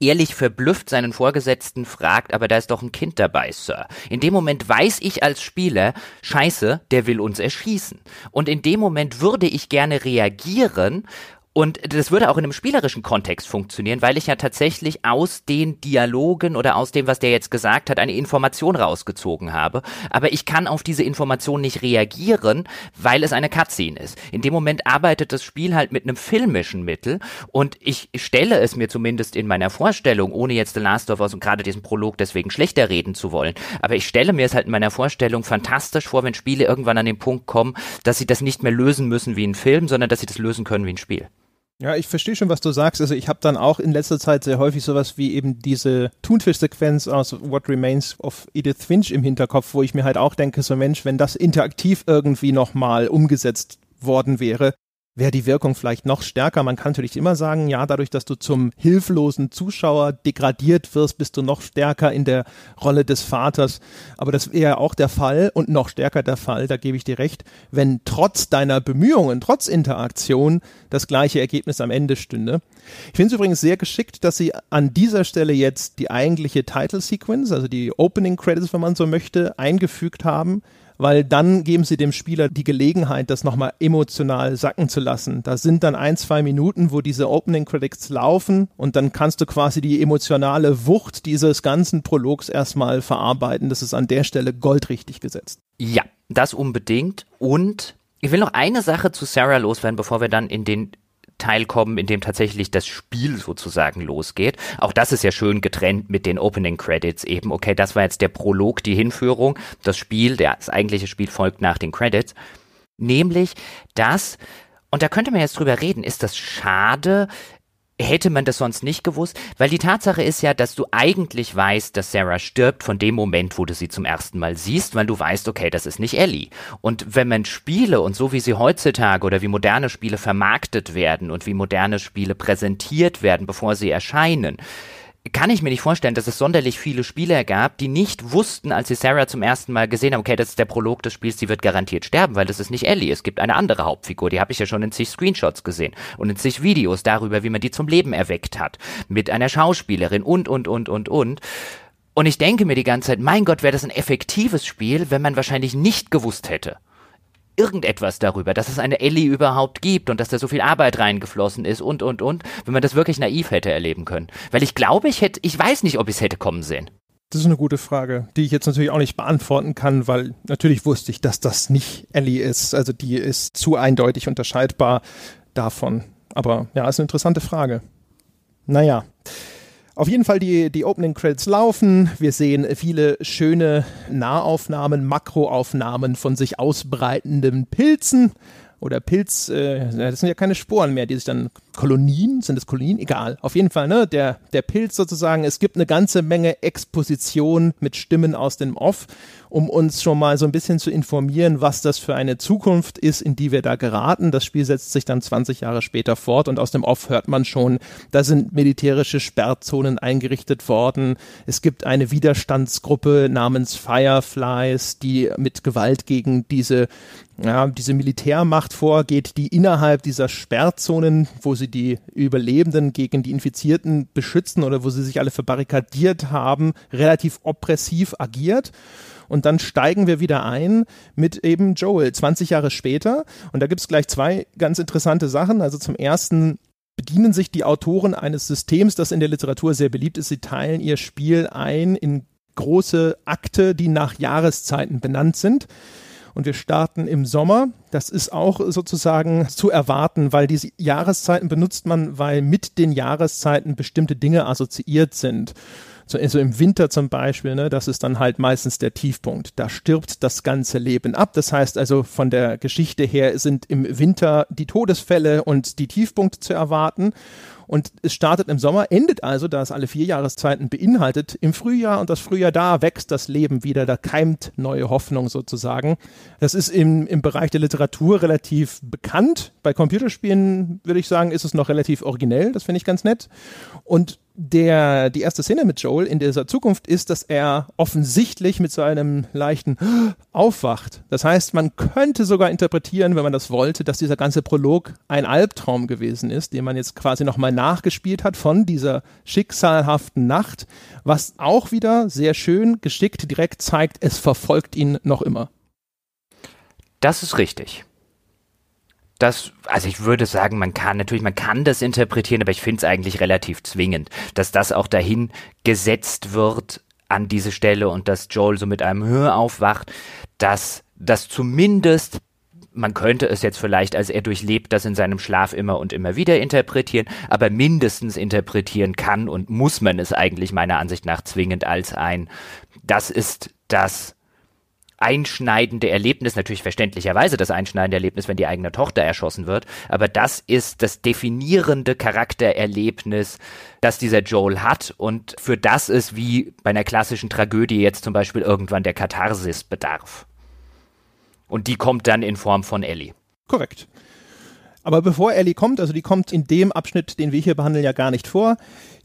ehrlich verblüfft seinen Vorgesetzten fragt, aber da ist doch ein Kind dabei, Sir. In dem Moment weiß ich als Spieler, scheiße, der will uns erschießen. Und in dem Moment würde ich gerne reagieren und das würde auch in einem spielerischen Kontext funktionieren, weil ich ja tatsächlich aus den Dialogen oder aus dem, was der jetzt gesagt hat, eine Information rausgezogen habe. Aber ich kann auf diese Information nicht reagieren, weil es eine Cutscene ist. In dem Moment arbeitet das Spiel halt mit einem filmischen Mittel und ich stelle es mir zumindest in meiner Vorstellung, ohne jetzt The Last of Us und gerade diesen Prolog deswegen schlechter reden zu wollen, aber ich stelle mir es halt in meiner Vorstellung fantastisch vor, wenn Spiele irgendwann an den Punkt kommen, dass sie das nicht mehr lösen müssen wie ein Film, sondern dass sie das lösen können wie ein Spiel. Ja, ich verstehe schon, was du sagst. Also ich habe dann auch in letzter Zeit sehr häufig sowas wie eben diese Thunfisch-Sequenz aus What Remains of Edith Finch im Hinterkopf, wo ich mir halt auch denke, so Mensch, wenn das interaktiv irgendwie nochmal umgesetzt worden wäre, wäre die Wirkung vielleicht noch stärker. Man kann natürlich immer sagen, ja, dadurch, dass du zum hilflosen Zuschauer degradiert wirst, bist du noch stärker in der Rolle des Vaters. Aber das wäre auch der Fall und noch stärker der Fall, da gebe ich dir recht, wenn trotz deiner Bemühungen, trotz Interaktion das gleiche Ergebnis am Ende stünde. Ich finde es übrigens sehr geschickt, dass sie an dieser Stelle jetzt die eigentliche Title Sequence, also die Opening Credits, wenn man so möchte, eingefügt haben weil dann geben sie dem Spieler die Gelegenheit, das nochmal emotional sacken zu lassen. Da sind dann ein, zwei Minuten, wo diese Opening Credits laufen und dann kannst du quasi die emotionale Wucht dieses ganzen Prologs erstmal verarbeiten. Das ist an der Stelle goldrichtig gesetzt. Ja, das unbedingt. Und ich will noch eine Sache zu Sarah loswerden, bevor wir dann in den Teil kommen, in dem tatsächlich das Spiel sozusagen losgeht. Auch das ist ja schön getrennt mit den Opening Credits eben. Okay, das war jetzt der Prolog, die Hinführung. Das Spiel, das eigentliche Spiel folgt nach den Credits. Nämlich, dass und da könnte man jetzt drüber reden, ist das schade, hätte man das sonst nicht gewusst, weil die Tatsache ist ja, dass du eigentlich weißt, dass Sarah stirbt von dem Moment, wo du sie zum ersten Mal siehst, weil du weißt, okay, das ist nicht Ellie. Und wenn man Spiele und so wie sie heutzutage oder wie moderne Spiele vermarktet werden und wie moderne Spiele präsentiert werden, bevor sie erscheinen, kann ich mir nicht vorstellen, dass es sonderlich viele Spieler gab, die nicht wussten, als sie Sarah zum ersten Mal gesehen haben, okay, das ist der Prolog des Spiels, sie wird garantiert sterben, weil das ist nicht Ellie. Es gibt eine andere Hauptfigur, die habe ich ja schon in zig Screenshots gesehen und in zig Videos darüber, wie man die zum Leben erweckt hat, mit einer Schauspielerin und, und, und, und, und. Und ich denke mir die ganze Zeit, mein Gott, wäre das ein effektives Spiel, wenn man wahrscheinlich nicht gewusst hätte, irgendetwas darüber, dass es eine Ellie überhaupt gibt und dass da so viel Arbeit reingeflossen ist und, und, und, wenn man das wirklich naiv hätte erleben können. Weil ich glaube, ich hätte, ich weiß nicht, ob ich es hätte kommen sehen. Das ist eine gute Frage, die ich jetzt natürlich auch nicht beantworten kann, weil natürlich wusste ich, dass das nicht Ellie ist. Also die ist zu eindeutig unterscheidbar davon. Aber ja, ist eine interessante Frage. Naja. Auf jeden Fall die, die Opening Credits laufen. Wir sehen viele schöne Nahaufnahmen, Makroaufnahmen von sich ausbreitenden Pilzen oder Pilz, äh, das sind ja keine Sporen mehr, die sich dann Kolonien, sind es Kolonien? Egal. Auf jeden Fall, ne, der, der Pilz sozusagen, es gibt eine ganze Menge Exposition mit Stimmen aus dem Off, um uns schon mal so ein bisschen zu informieren, was das für eine Zukunft ist, in die wir da geraten. Das Spiel setzt sich dann 20 Jahre später fort und aus dem Off hört man schon, da sind militärische Sperrzonen eingerichtet worden. Es gibt eine Widerstandsgruppe namens Fireflies, die mit Gewalt gegen diese ja, diese Militärmacht vorgeht, die innerhalb dieser Sperrzonen, wo sie die Überlebenden gegen die Infizierten beschützen oder wo sie sich alle verbarrikadiert haben, relativ oppressiv agiert. Und dann steigen wir wieder ein mit eben Joel, 20 Jahre später. Und da gibt es gleich zwei ganz interessante Sachen. Also zum ersten bedienen sich die Autoren eines Systems, das in der Literatur sehr beliebt ist. Sie teilen ihr Spiel ein in große Akte, die nach Jahreszeiten benannt sind und wir starten im Sommer. Das ist auch sozusagen zu erwarten, weil diese Jahreszeiten benutzt man, weil mit den Jahreszeiten bestimmte Dinge assoziiert sind. So also im Winter zum Beispiel, ne, das ist dann halt meistens der Tiefpunkt. Da stirbt das ganze Leben ab. Das heißt also, von der Geschichte her sind im Winter die Todesfälle und die Tiefpunkte zu erwarten. Und es startet im Sommer, endet also, da es alle vier Jahreszeiten beinhaltet, im Frühjahr und das Frühjahr da wächst das Leben wieder, da keimt neue Hoffnung sozusagen. Das ist im, im Bereich der Literatur relativ bekannt. Bei Computerspielen würde ich sagen, ist es noch relativ originell. Das finde ich ganz nett. Und der, die erste Szene mit Joel in dieser Zukunft ist, dass er offensichtlich mit so einem leichten (gasps) aufwacht. Das heißt, man könnte sogar interpretieren, wenn man das wollte, dass dieser ganze Prolog ein Albtraum gewesen ist, den man jetzt quasi nochmal nachgespielt hat von dieser schicksalhaften Nacht, was auch wieder sehr schön geschickt direkt zeigt, es verfolgt ihn noch immer. Das ist richtig das, also ich würde sagen, man kann natürlich, man kann das interpretieren, aber ich finde es eigentlich relativ zwingend, dass das auch dahin gesetzt wird an diese Stelle und dass Joel so mit einem Hör aufwacht, dass das zumindest man könnte es jetzt vielleicht als er durchlebt das in seinem Schlaf immer und immer wieder interpretieren, aber mindestens interpretieren kann und muss man es eigentlich meiner Ansicht nach zwingend als ein, das ist das einschneidende Erlebnis, natürlich verständlicherweise das einschneidende Erlebnis, wenn die eigene Tochter erschossen wird, aber das ist das definierende Charaktererlebnis, das dieser Joel hat und für das es wie bei einer klassischen Tragödie jetzt zum Beispiel irgendwann der Katharsis bedarf. Und die kommt dann in Form von Ellie. Korrekt. Aber bevor Ellie kommt, also die kommt in dem Abschnitt, den wir hier behandeln, ja gar nicht vor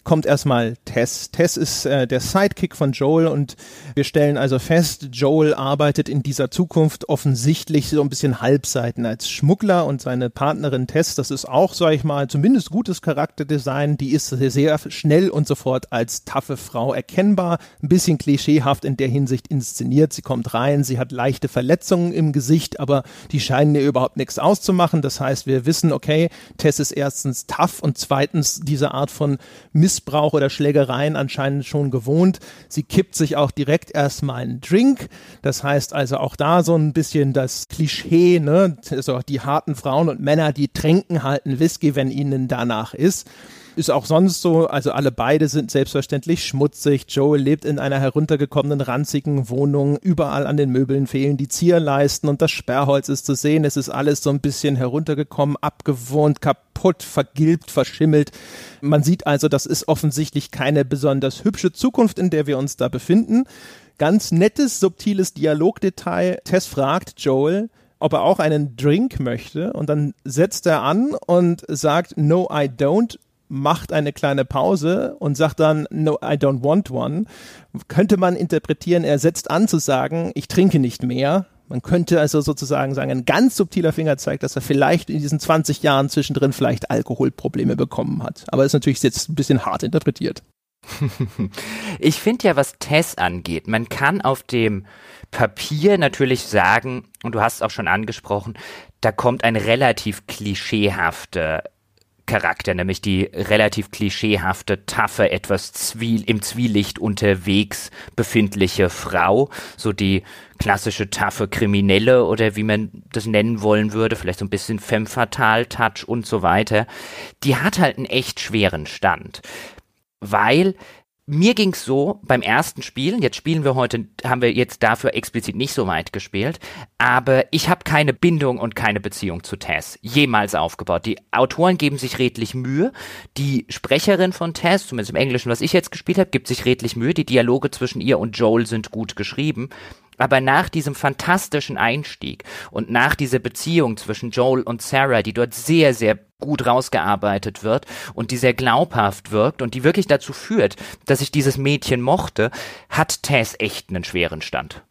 kommt erstmal Tess. Tess ist äh, der Sidekick von Joel und wir stellen also fest, Joel arbeitet in dieser Zukunft offensichtlich so ein bisschen Halbseiten als Schmuggler und seine Partnerin Tess, das ist auch, sag ich mal, zumindest gutes Charakterdesign, die ist sehr schnell und sofort als taffe Frau erkennbar, ein bisschen klischeehaft in der Hinsicht inszeniert. Sie kommt rein, sie hat leichte Verletzungen im Gesicht, aber die scheinen ihr überhaupt nichts auszumachen. Das heißt, wir wissen, okay, Tess ist erstens tough und zweitens diese Art von Miss Missbrauch oder Schlägereien anscheinend schon gewohnt. Sie kippt sich auch direkt erstmal einen Drink. Das heißt also auch da so ein bisschen das Klischee, ne? Also die harten Frauen und Männer, die trinken halt einen Whisky, wenn ihnen danach ist. Ist auch sonst so, also alle beide sind selbstverständlich schmutzig. Joel lebt in einer heruntergekommenen, ranzigen Wohnung. Überall an den Möbeln fehlen die Zierleisten und das Sperrholz ist zu sehen. Es ist alles so ein bisschen heruntergekommen, abgewohnt, kaputt, vergilbt, verschimmelt. Man sieht also, das ist offensichtlich keine besonders hübsche Zukunft, in der wir uns da befinden. Ganz nettes, subtiles Dialogdetail. Tess fragt Joel, ob er auch einen Drink möchte und dann setzt er an und sagt, no, I don't macht eine kleine Pause und sagt dann, no, I don't want one, könnte man interpretieren, er setzt an zu sagen, ich trinke nicht mehr. Man könnte also sozusagen sagen, ein ganz subtiler Finger zeigt, dass er vielleicht in diesen 20 Jahren zwischendrin vielleicht Alkoholprobleme bekommen hat. Aber ist natürlich jetzt ein bisschen hart interpretiert. (laughs) Ich finde ja, was Tess angeht, man kann auf dem Papier natürlich sagen, und du hast es auch schon angesprochen, da kommt ein relativ klischeehafter Charakter, nämlich die relativ klischeehafte, taffe, etwas zwiel im Zwielicht unterwegs befindliche Frau, so die klassische taffe Kriminelle oder wie man das nennen wollen würde, vielleicht so ein bisschen femme fatale Touch und so weiter. Die hat halt einen echt schweren Stand, weil mir ging's so beim ersten Spielen, jetzt spielen wir heute, haben wir jetzt dafür explizit nicht so weit gespielt, aber ich habe keine Bindung und keine Beziehung zu Tess jemals aufgebaut. Die Autoren geben sich redlich Mühe, die Sprecherin von Tess, zumindest im Englischen, was ich jetzt gespielt habe, gibt sich redlich Mühe, die Dialoge zwischen ihr und Joel sind gut geschrieben, aber nach diesem fantastischen Einstieg und nach dieser Beziehung zwischen Joel und Sarah, die dort sehr, sehr gut rausgearbeitet wird und die sehr glaubhaft wirkt und die wirklich dazu führt, dass ich dieses Mädchen mochte, hat Tess echt einen schweren Stand.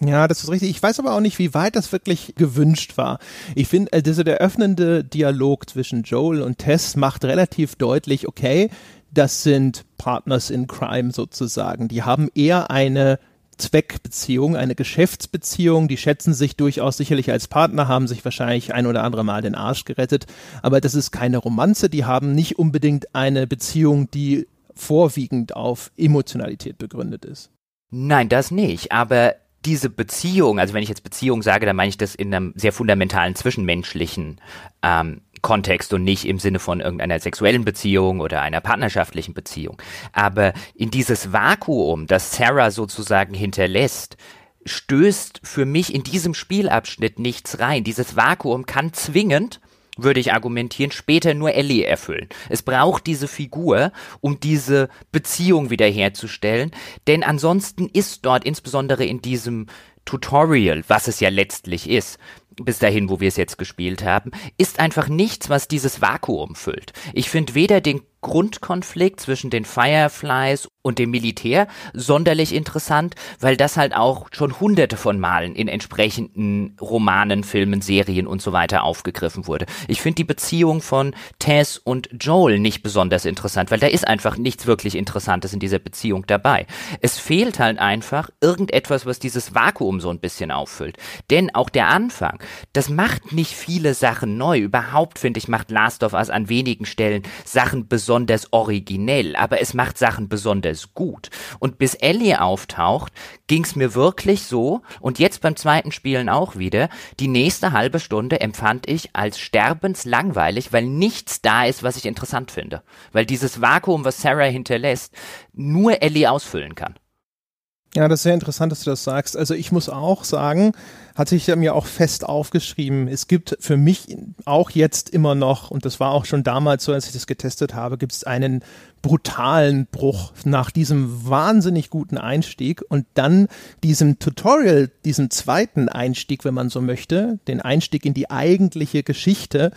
Ja, das ist richtig. Ich weiß aber auch nicht, wie weit das wirklich gewünscht war. Ich finde, also der öffnende Dialog zwischen Joel und Tess macht relativ deutlich, okay, das sind Partners in Crime sozusagen. Die haben eher eine Zweckbeziehung, eine Geschäftsbeziehung. Die schätzen sich durchaus sicherlich als Partner, haben sich wahrscheinlich ein oder andere Mal den Arsch gerettet. Aber das ist keine Romanze. Die haben nicht unbedingt eine Beziehung, die vorwiegend auf Emotionalität begründet ist. Nein, das nicht. Aber diese Beziehung, also wenn ich jetzt Beziehung sage, dann meine ich das in einem sehr fundamentalen zwischenmenschlichen ähm, Kontext und nicht im Sinne von irgendeiner sexuellen Beziehung oder einer partnerschaftlichen Beziehung. Aber in dieses Vakuum, das Sarah sozusagen hinterlässt, stößt für mich in diesem Spielabschnitt nichts rein. Dieses Vakuum kann zwingend würde ich argumentieren, später nur Ellie erfüllen. Es braucht diese Figur, um diese Beziehung wiederherzustellen, denn ansonsten ist dort insbesondere in diesem Tutorial, was es ja letztlich ist, bis dahin, wo wir es jetzt gespielt haben, ist einfach nichts, was dieses Vakuum füllt. Ich finde weder den Grundkonflikt zwischen den Fireflies und dem Militär sonderlich interessant, weil das halt auch schon hunderte von Malen in entsprechenden Romanen, Filmen, Serien und so weiter aufgegriffen wurde. Ich finde die Beziehung von Tess und Joel nicht besonders interessant, weil da ist einfach nichts wirklich Interessantes in dieser Beziehung dabei. Es fehlt halt einfach irgendetwas, was dieses Vakuum so ein bisschen auffüllt. Denn auch der Anfang, das macht nicht viele Sachen neu. Überhaupt finde ich, macht Last of Us an wenigen Stellen Sachen besonders besonders originell, aber es macht Sachen besonders gut. Und bis Ellie auftaucht, ging's mir wirklich so, und jetzt beim zweiten Spielen auch wieder, die nächste halbe Stunde empfand ich als sterbenslangweilig, weil nichts da ist, was ich interessant finde. Weil dieses Vakuum, was Sarah hinterlässt, nur Ellie ausfüllen kann. Ja, das ist sehr interessant, dass du das sagst. Also ich muss auch sagen, hatte ich mir auch fest aufgeschrieben. Es gibt für mich auch jetzt immer noch, und das war auch schon damals so, als ich das getestet habe, gibt es einen brutalen Bruch nach diesem wahnsinnig guten Einstieg und dann diesem Tutorial, diesem zweiten Einstieg, wenn man so möchte, den Einstieg in die eigentliche Geschichte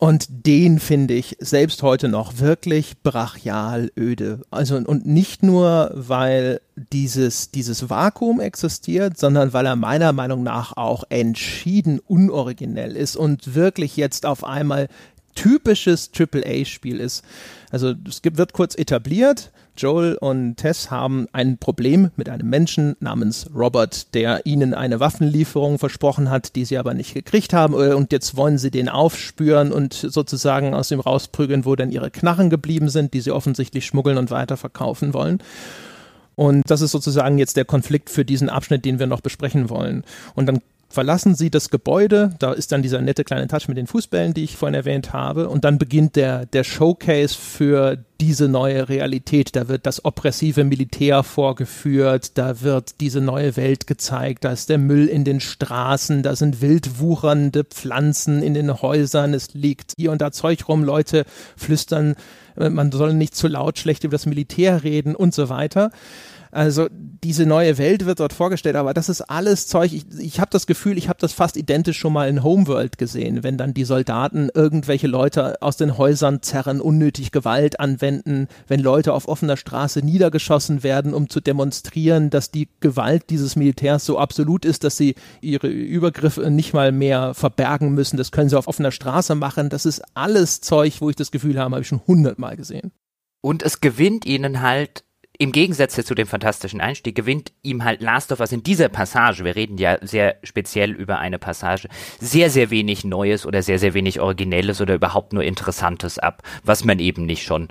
und den finde ich selbst heute noch wirklich brachial öde. Also und nicht nur, weil dieses, dieses Vakuum existiert, sondern weil er meiner Meinung nach auch entschieden unoriginell ist und wirklich jetzt auf einmal typisches AAA-Spiel ist. Also es gibt, wird kurz etabliert, Joel und Tess haben ein Problem mit einem Menschen namens Robert, der ihnen eine Waffenlieferung versprochen hat, die sie aber nicht gekriegt haben. Äh, und jetzt wollen sie den aufspüren und sozusagen aus ihm rausprügeln, wo denn ihre Knarren geblieben sind, die sie offensichtlich schmuggeln und weiterverkaufen wollen. Und das ist sozusagen jetzt der Konflikt für diesen Abschnitt, den wir noch besprechen wollen. Und dann verlassen sie das Gebäude. Da ist dann dieser nette kleine Touch mit den Fußbällen, die ich vorhin erwähnt habe. Und dann beginnt der, der Showcase für diese neue Realität. Da wird das oppressive Militär vorgeführt, da wird diese neue Welt gezeigt, da ist der Müll in den Straßen, da sind wild wuchernde Pflanzen in den Häusern, es liegt hier und da Zeug rum, Leute flüstern, man soll nicht zu laut schlecht über das Militär reden und so weiter. Also diese neue Welt wird dort vorgestellt, aber das ist alles Zeug. Ich, ich habe das Gefühl, ich habe das fast identisch schon mal in Homeworld gesehen, wenn dann die Soldaten irgendwelche Leute aus den Häusern zerren, unnötig Gewalt anwenden, wenn Leute auf offener Straße niedergeschossen werden, um zu demonstrieren, dass die Gewalt dieses Militärs so absolut ist, dass sie ihre Übergriffe nicht mal mehr verbergen müssen. Das können sie auf offener Straße machen. Das ist alles Zeug, wo ich das Gefühl habe, habe ich schon hundertmal gesehen. Und es gewinnt ihnen halt im Gegensatz zu dem fantastischen Einstieg gewinnt ihm halt Last of Us in dieser Passage, wir reden ja sehr speziell über eine Passage, sehr, sehr wenig Neues oder sehr, sehr wenig Originelles oder überhaupt nur Interessantes ab, was man eben nicht schon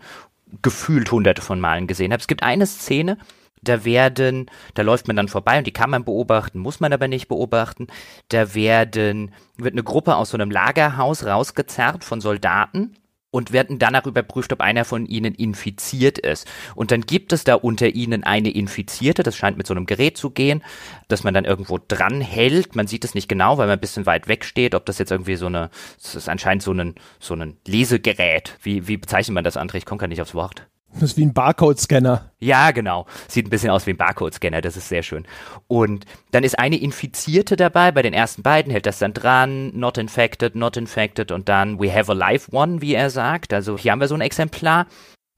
gefühlt hunderte von Malen gesehen hat. Es gibt eine Szene, da werden, da läuft man dann vorbei und die kann man beobachten, muss man aber nicht beobachten. Da werden, wird eine Gruppe aus so einem Lagerhaus rausgezerrt von Soldaten und werden danach überprüft, ob einer von ihnen infiziert ist. Und dann gibt es da unter ihnen eine Infizierte, das scheint mit so einem Gerät zu gehen, dass man dann irgendwo dran hält. Man sieht es nicht genau, weil man ein bisschen weit weg steht, ob das jetzt irgendwie so eine, das ist anscheinend so ein, so ein Lesegerät. Wie, wie bezeichnet man das, André? Ich komme gar nicht aufs Wort. Das ist wie ein Barcode-Scanner. Ja, genau. Sieht ein bisschen aus wie ein Barcode-Scanner, das ist sehr schön. Und dann ist eine Infizierte dabei, bei den ersten beiden hält das dann dran, not infected, not infected und dann we have a live one, wie er sagt. Also hier haben wir so ein Exemplar.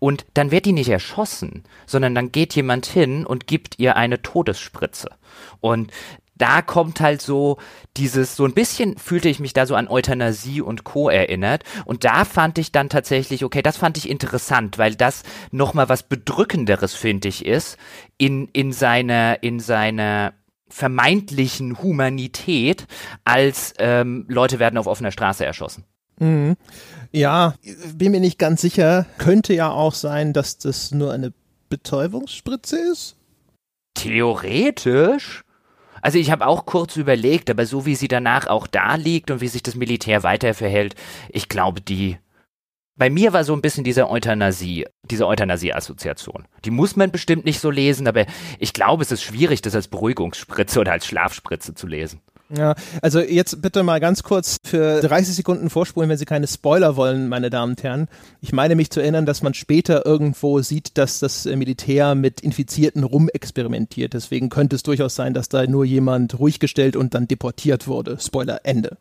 Und dann wird die nicht erschossen, sondern dann geht jemand hin und gibt ihr eine Todesspritze. Und da kommt halt so dieses, so ein bisschen fühlte ich mich da so an Euthanasie und Co. erinnert. Und da fand ich dann tatsächlich, okay, das fand ich interessant, weil das nochmal was Bedrückenderes, finde ich, ist, in, in seiner, in seiner vermeintlichen Humanität, als ähm, Leute werden auf offener Straße erschossen. Mhm. Ja, bin mir nicht ganz sicher. Könnte ja auch sein, dass das nur eine Betäubungsspritze ist. Theoretisch? Also ich habe auch kurz überlegt, aber so wie sie danach auch da liegt und wie sich das Militär weiter verhält, ich glaube, die bei mir war so ein bisschen diese Euthanasie, diese Euthanasie-Assoziation. Die muss man bestimmt nicht so lesen, aber ich glaube, es ist schwierig, das als Beruhigungsspritze oder als Schlafspritze zu lesen. Ja, also jetzt bitte mal ganz kurz für 30 Sekunden vorspulen, wenn Sie keine Spoiler wollen, meine Damen und Herren. Ich meine mich zu erinnern, dass man später irgendwo sieht, dass das Militär mit Infizierten rumexperimentiert. Deswegen könnte es durchaus sein, dass da nur jemand ruhig gestellt und dann deportiert wurde. Spoiler, Ende.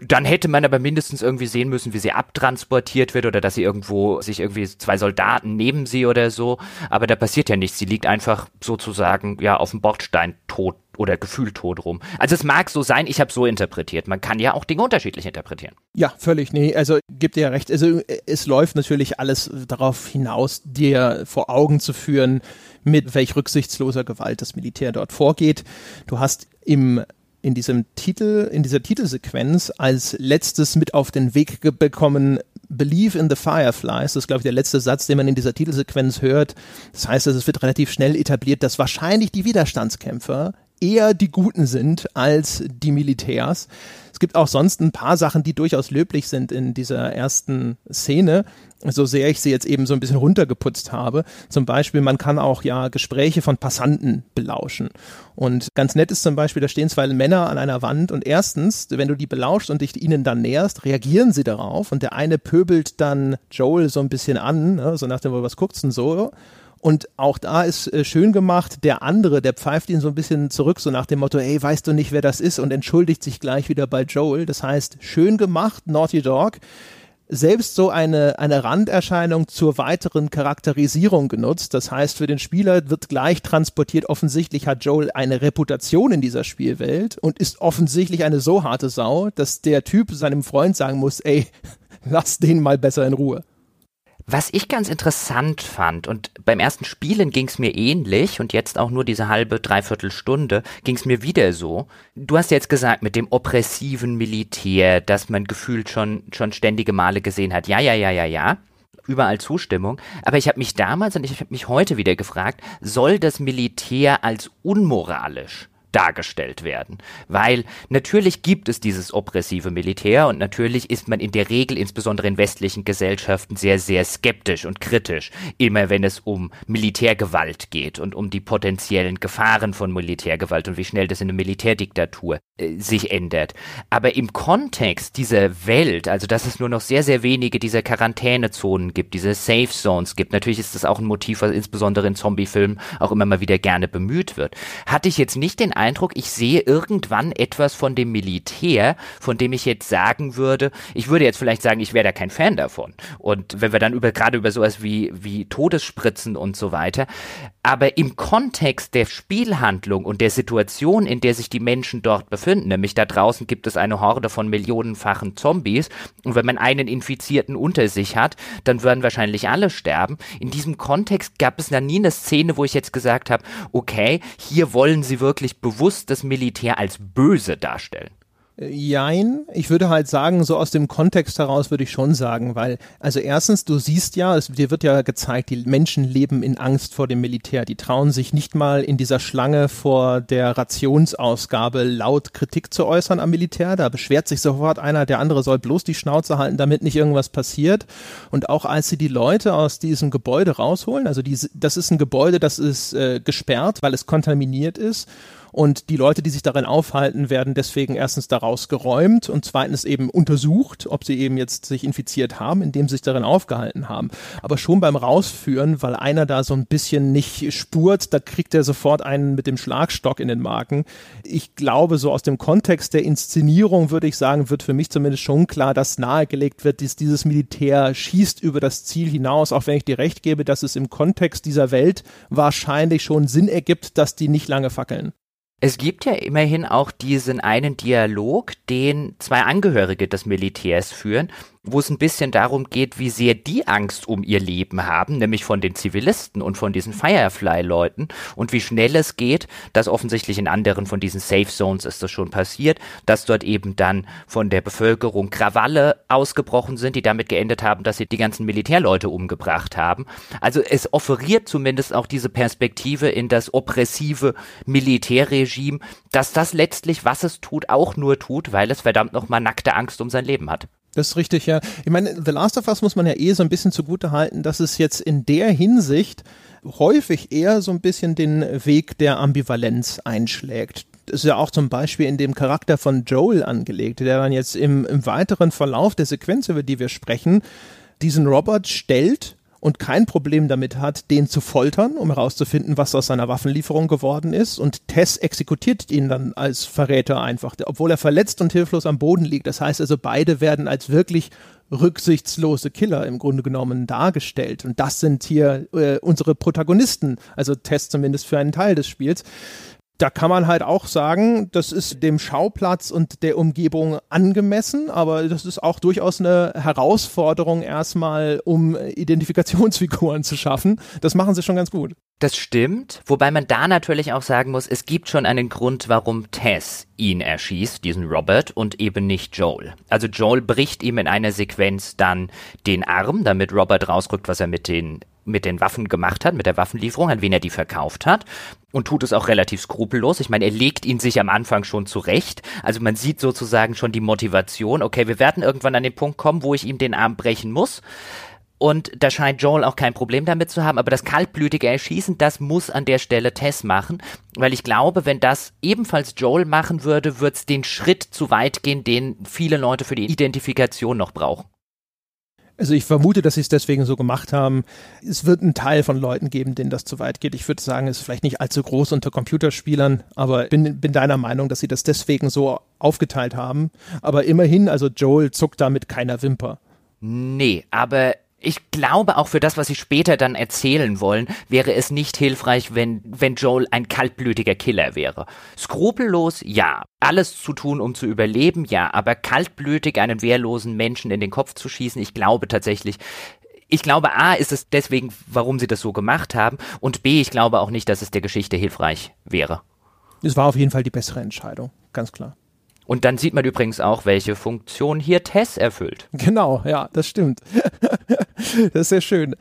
Dann hätte man aber mindestens irgendwie sehen müssen, wie sie abtransportiert wird oder dass sie irgendwo sich irgendwie zwei Soldaten neben sie oder so. Aber da passiert ja nichts. Sie liegt einfach sozusagen ja auf dem Bordstein tot oder gefühlt tot rum. Also es mag so sein, ich habe so interpretiert. Man kann ja auch Dinge unterschiedlich interpretieren. Ja, völlig. Nee, also gibt dir ja recht. Also es läuft natürlich alles darauf hinaus, dir vor Augen zu führen, mit welch rücksichtsloser Gewalt das Militär dort vorgeht. Du hast im in diesem Titel, in dieser Titelsequenz als letztes mit auf den Weg bekommen, Believe in the Fireflies. Das ist, glaube ich, der letzte Satz, den man in dieser Titelsequenz hört. Das heißt, es wird relativ schnell etabliert, dass wahrscheinlich die Widerstandskämpfer eher die Guten sind als die Militärs. Es gibt auch sonst ein paar Sachen, die durchaus löblich sind in dieser ersten Szene so sehr ich sie jetzt eben so ein bisschen runtergeputzt habe. Zum Beispiel, man kann auch ja Gespräche von Passanten belauschen. Und ganz nett ist zum Beispiel, da stehen zwei Männer an einer Wand und erstens, wenn du die belauschst und dich ihnen dann näherst, reagieren sie darauf und der eine pöbelt dann Joel so ein bisschen an, ne, so nach dem, was guckt's denn so? Und auch da ist äh, schön gemacht, der andere, der pfeift ihn so ein bisschen zurück, so nach dem Motto, ey, weißt du nicht, wer das ist? Und entschuldigt sich gleich wieder bei Joel. Das heißt, schön gemacht, Naughty Dog selbst so eine, eine Randerscheinung zur weiteren Charakterisierung genutzt. Das heißt, für den Spieler wird gleich transportiert, offensichtlich hat Joel eine Reputation in dieser Spielwelt und ist offensichtlich eine so harte Sau, dass der Typ seinem Freund sagen muss, ey, (laughs) lass den mal besser in Ruhe. Was ich ganz interessant fand, und beim ersten Spielen ging es mir ähnlich, und jetzt auch nur diese halbe, dreiviertel Stunde, ging es mir wieder so. Du hast jetzt gesagt, mit dem oppressiven Militär, das man gefühlt schon, schon ständige Male gesehen hat. Ja, ja, ja, ja, ja. Überall Zustimmung. Aber ich habe mich damals und ich habe mich heute wieder gefragt, soll das Militär als unmoralisch dargestellt werden. Weil natürlich gibt es dieses oppressive Militär und natürlich ist man in der Regel, insbesondere in westlichen Gesellschaften, sehr, sehr skeptisch und kritisch, immer wenn es um Militärgewalt geht und um die potenziellen Gefahren von Militärgewalt und wie schnell das in einer Militärdiktatur äh, sich ändert. Aber im Kontext dieser Welt, also dass es nur noch sehr, sehr wenige dieser Quarantänezonen gibt, diese Safe Zones gibt, natürlich ist das auch ein Motiv, was insbesondere in Zombiefilmen auch immer mal wieder gerne bemüht wird, hatte ich jetzt nicht den Eindruck, Eindruck, ich sehe irgendwann etwas von dem Militär, von dem ich jetzt sagen würde, ich würde jetzt vielleicht sagen, ich wäre da kein Fan davon. Und wenn wir dann über, gerade über sowas wie, wie Todesspritzen und so weiter, aber im Kontext der Spielhandlung und der Situation, in der sich die Menschen dort befinden, nämlich da draußen gibt es eine Horde von millionenfachen Zombies und wenn man einen Infizierten unter sich hat, dann würden wahrscheinlich alle sterben. In diesem Kontext gab es da nie eine Szene, wo ich jetzt gesagt habe, okay, hier wollen sie wirklich bewusst das Militär als böse darstellen. Jein, ich würde halt sagen, so aus dem Kontext heraus würde ich schon sagen, weil, also erstens, du siehst ja, es, dir wird ja gezeigt, die Menschen leben in Angst vor dem Militär. Die trauen sich nicht mal in dieser Schlange vor der Rationsausgabe laut Kritik zu äußern am Militär. Da beschwert sich sofort einer, der andere soll bloß die Schnauze halten, damit nicht irgendwas passiert. Und auch als sie die Leute aus diesem Gebäude rausholen, also diese, das ist ein Gebäude, das ist äh, gesperrt, weil es kontaminiert ist und die Leute, die sich darin aufhalten, werden deswegen erstens daraus geräumt und zweitens eben untersucht, ob sie eben jetzt sich infiziert haben, indem sie sich darin aufgehalten haben. Aber schon beim Rausführen, weil einer da so ein bisschen nicht spurt, da kriegt er sofort einen mit dem Schlagstock in den Marken. Ich glaube, so aus dem Kontext der Inszenierung würde ich sagen, wird für mich zumindest schon klar, dass nahegelegt wird, dass dieses Militär schießt über das Ziel hinaus, auch wenn ich dir recht gebe, dass es im Kontext dieser Welt wahrscheinlich schon Sinn ergibt, dass die nicht lange fackeln. Es gibt ja immerhin auch diesen einen Dialog, den zwei Angehörige des Militärs führen, wo es ein bisschen darum geht, wie sehr die Angst um ihr Leben haben, nämlich von den Zivilisten und von diesen Firefly-Leuten und wie schnell es geht, dass offensichtlich in anderen von diesen Safe Zones ist das schon passiert, dass dort eben dann von der Bevölkerung Krawalle ausgebrochen sind, die damit geendet haben, dass sie die ganzen Militärleute umgebracht haben. Also es offeriert zumindest auch diese Perspektive in das oppressive Militärregime, dass das letztlich, was es tut, auch nur tut, weil es verdammt nochmal nackte Angst um sein Leben hat. Das ist richtig, ja. Ich meine, The Last of Us muss man ja eh so ein bisschen zugute halten, dass es jetzt in der Hinsicht häufig eher so ein bisschen den Weg der Ambivalenz einschlägt. Das ist ja auch zum Beispiel in dem Charakter von Joel angelegt, der dann jetzt im, im weiteren Verlauf der Sequenz, über die wir sprechen, diesen Robert stellt und kein Problem damit hat, den zu foltern, um herauszufinden, was aus seiner Waffenlieferung geworden ist. Und Tess exekutiert ihn dann als Verräter einfach, obwohl er verletzt und hilflos am Boden liegt. Das heißt also, beide werden als wirklich rücksichtslose Killer im Grunde genommen dargestellt. Und das sind hier äh, unsere Protagonisten, also Tess zumindest für einen Teil des Spiels da kann man halt auch sagen, das ist dem Schauplatz und der Umgebung angemessen, aber das ist auch durchaus eine Herausforderung erstmal, um Identifikationsfiguren zu schaffen. Das machen sie schon ganz gut. Das stimmt, wobei man da natürlich auch sagen muss, es gibt schon einen Grund, warum Tess ihn erschießt, diesen Robert, und eben nicht Joel. Also Joel bricht ihm in einer Sequenz dann den Arm, damit Robert rausrückt, was er mit den mit den Waffen gemacht hat, mit der Waffenlieferung, an wen er die verkauft hat. Und tut es auch relativ skrupellos. Ich meine, er legt ihn sich am Anfang schon zurecht. Also man sieht sozusagen schon die Motivation. Okay, wir werden irgendwann an den Punkt kommen, wo ich ihm den Arm brechen muss. Und da scheint Joel auch kein Problem damit zu haben, aber das kaltblütige Erschießen, das muss an der Stelle Tess machen, weil ich glaube, wenn das ebenfalls Joel machen würde, wird es den Schritt zu weit gehen, den viele Leute für die Identifikation noch brauchen. Also ich vermute, dass sie es deswegen so gemacht haben. Es wird einen Teil von Leuten geben, denen das zu weit geht. Ich würde sagen, es ist vielleicht nicht allzu groß unter Computerspielern, aber bin, bin deiner Meinung, dass sie das deswegen so aufgeteilt haben. Aber immerhin, also Joel zuckt da mit keiner Wimper. Nee, aber ich glaube auch für das, was sie später dann erzählen wollen, wäre es nicht hilfreich, wenn, wenn Joel ein kaltblütiger Killer wäre. Skrupellos, ja. Alles zu tun, um zu überleben, ja. Aber kaltblütig einen wehrlosen Menschen in den Kopf zu schießen, ich glaube tatsächlich, ich glaube, A, ist es deswegen, warum sie das so gemacht haben. Und B, ich glaube auch nicht, dass es der Geschichte hilfreich wäre. Es war auf jeden Fall die bessere Entscheidung, ganz klar. Und dann sieht man übrigens auch, welche Funktion hier Tess erfüllt. Genau, ja, das stimmt. (laughs) das ist sehr schön.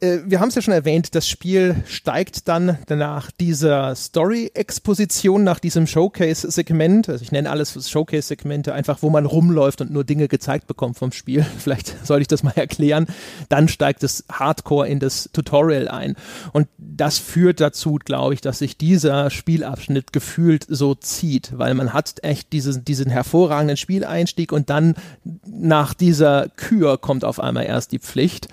Äh, wir haben es ja schon erwähnt, das Spiel steigt dann nach dieser Story-Exposition, nach diesem Showcase-Segment, also ich nenne alles Showcase-Segmente, einfach wo man rumläuft und nur Dinge gezeigt bekommt vom Spiel. (laughs) Vielleicht soll ich das mal erklären. Dann steigt es hardcore in das Tutorial ein. Und das führt dazu, glaube ich, dass sich dieser Spielabschnitt gefühlt so zieht, weil man hat echt diesen, diesen hervorragenden Spieleinstieg und dann nach dieser Kür kommt auf einmal erst die Pflicht.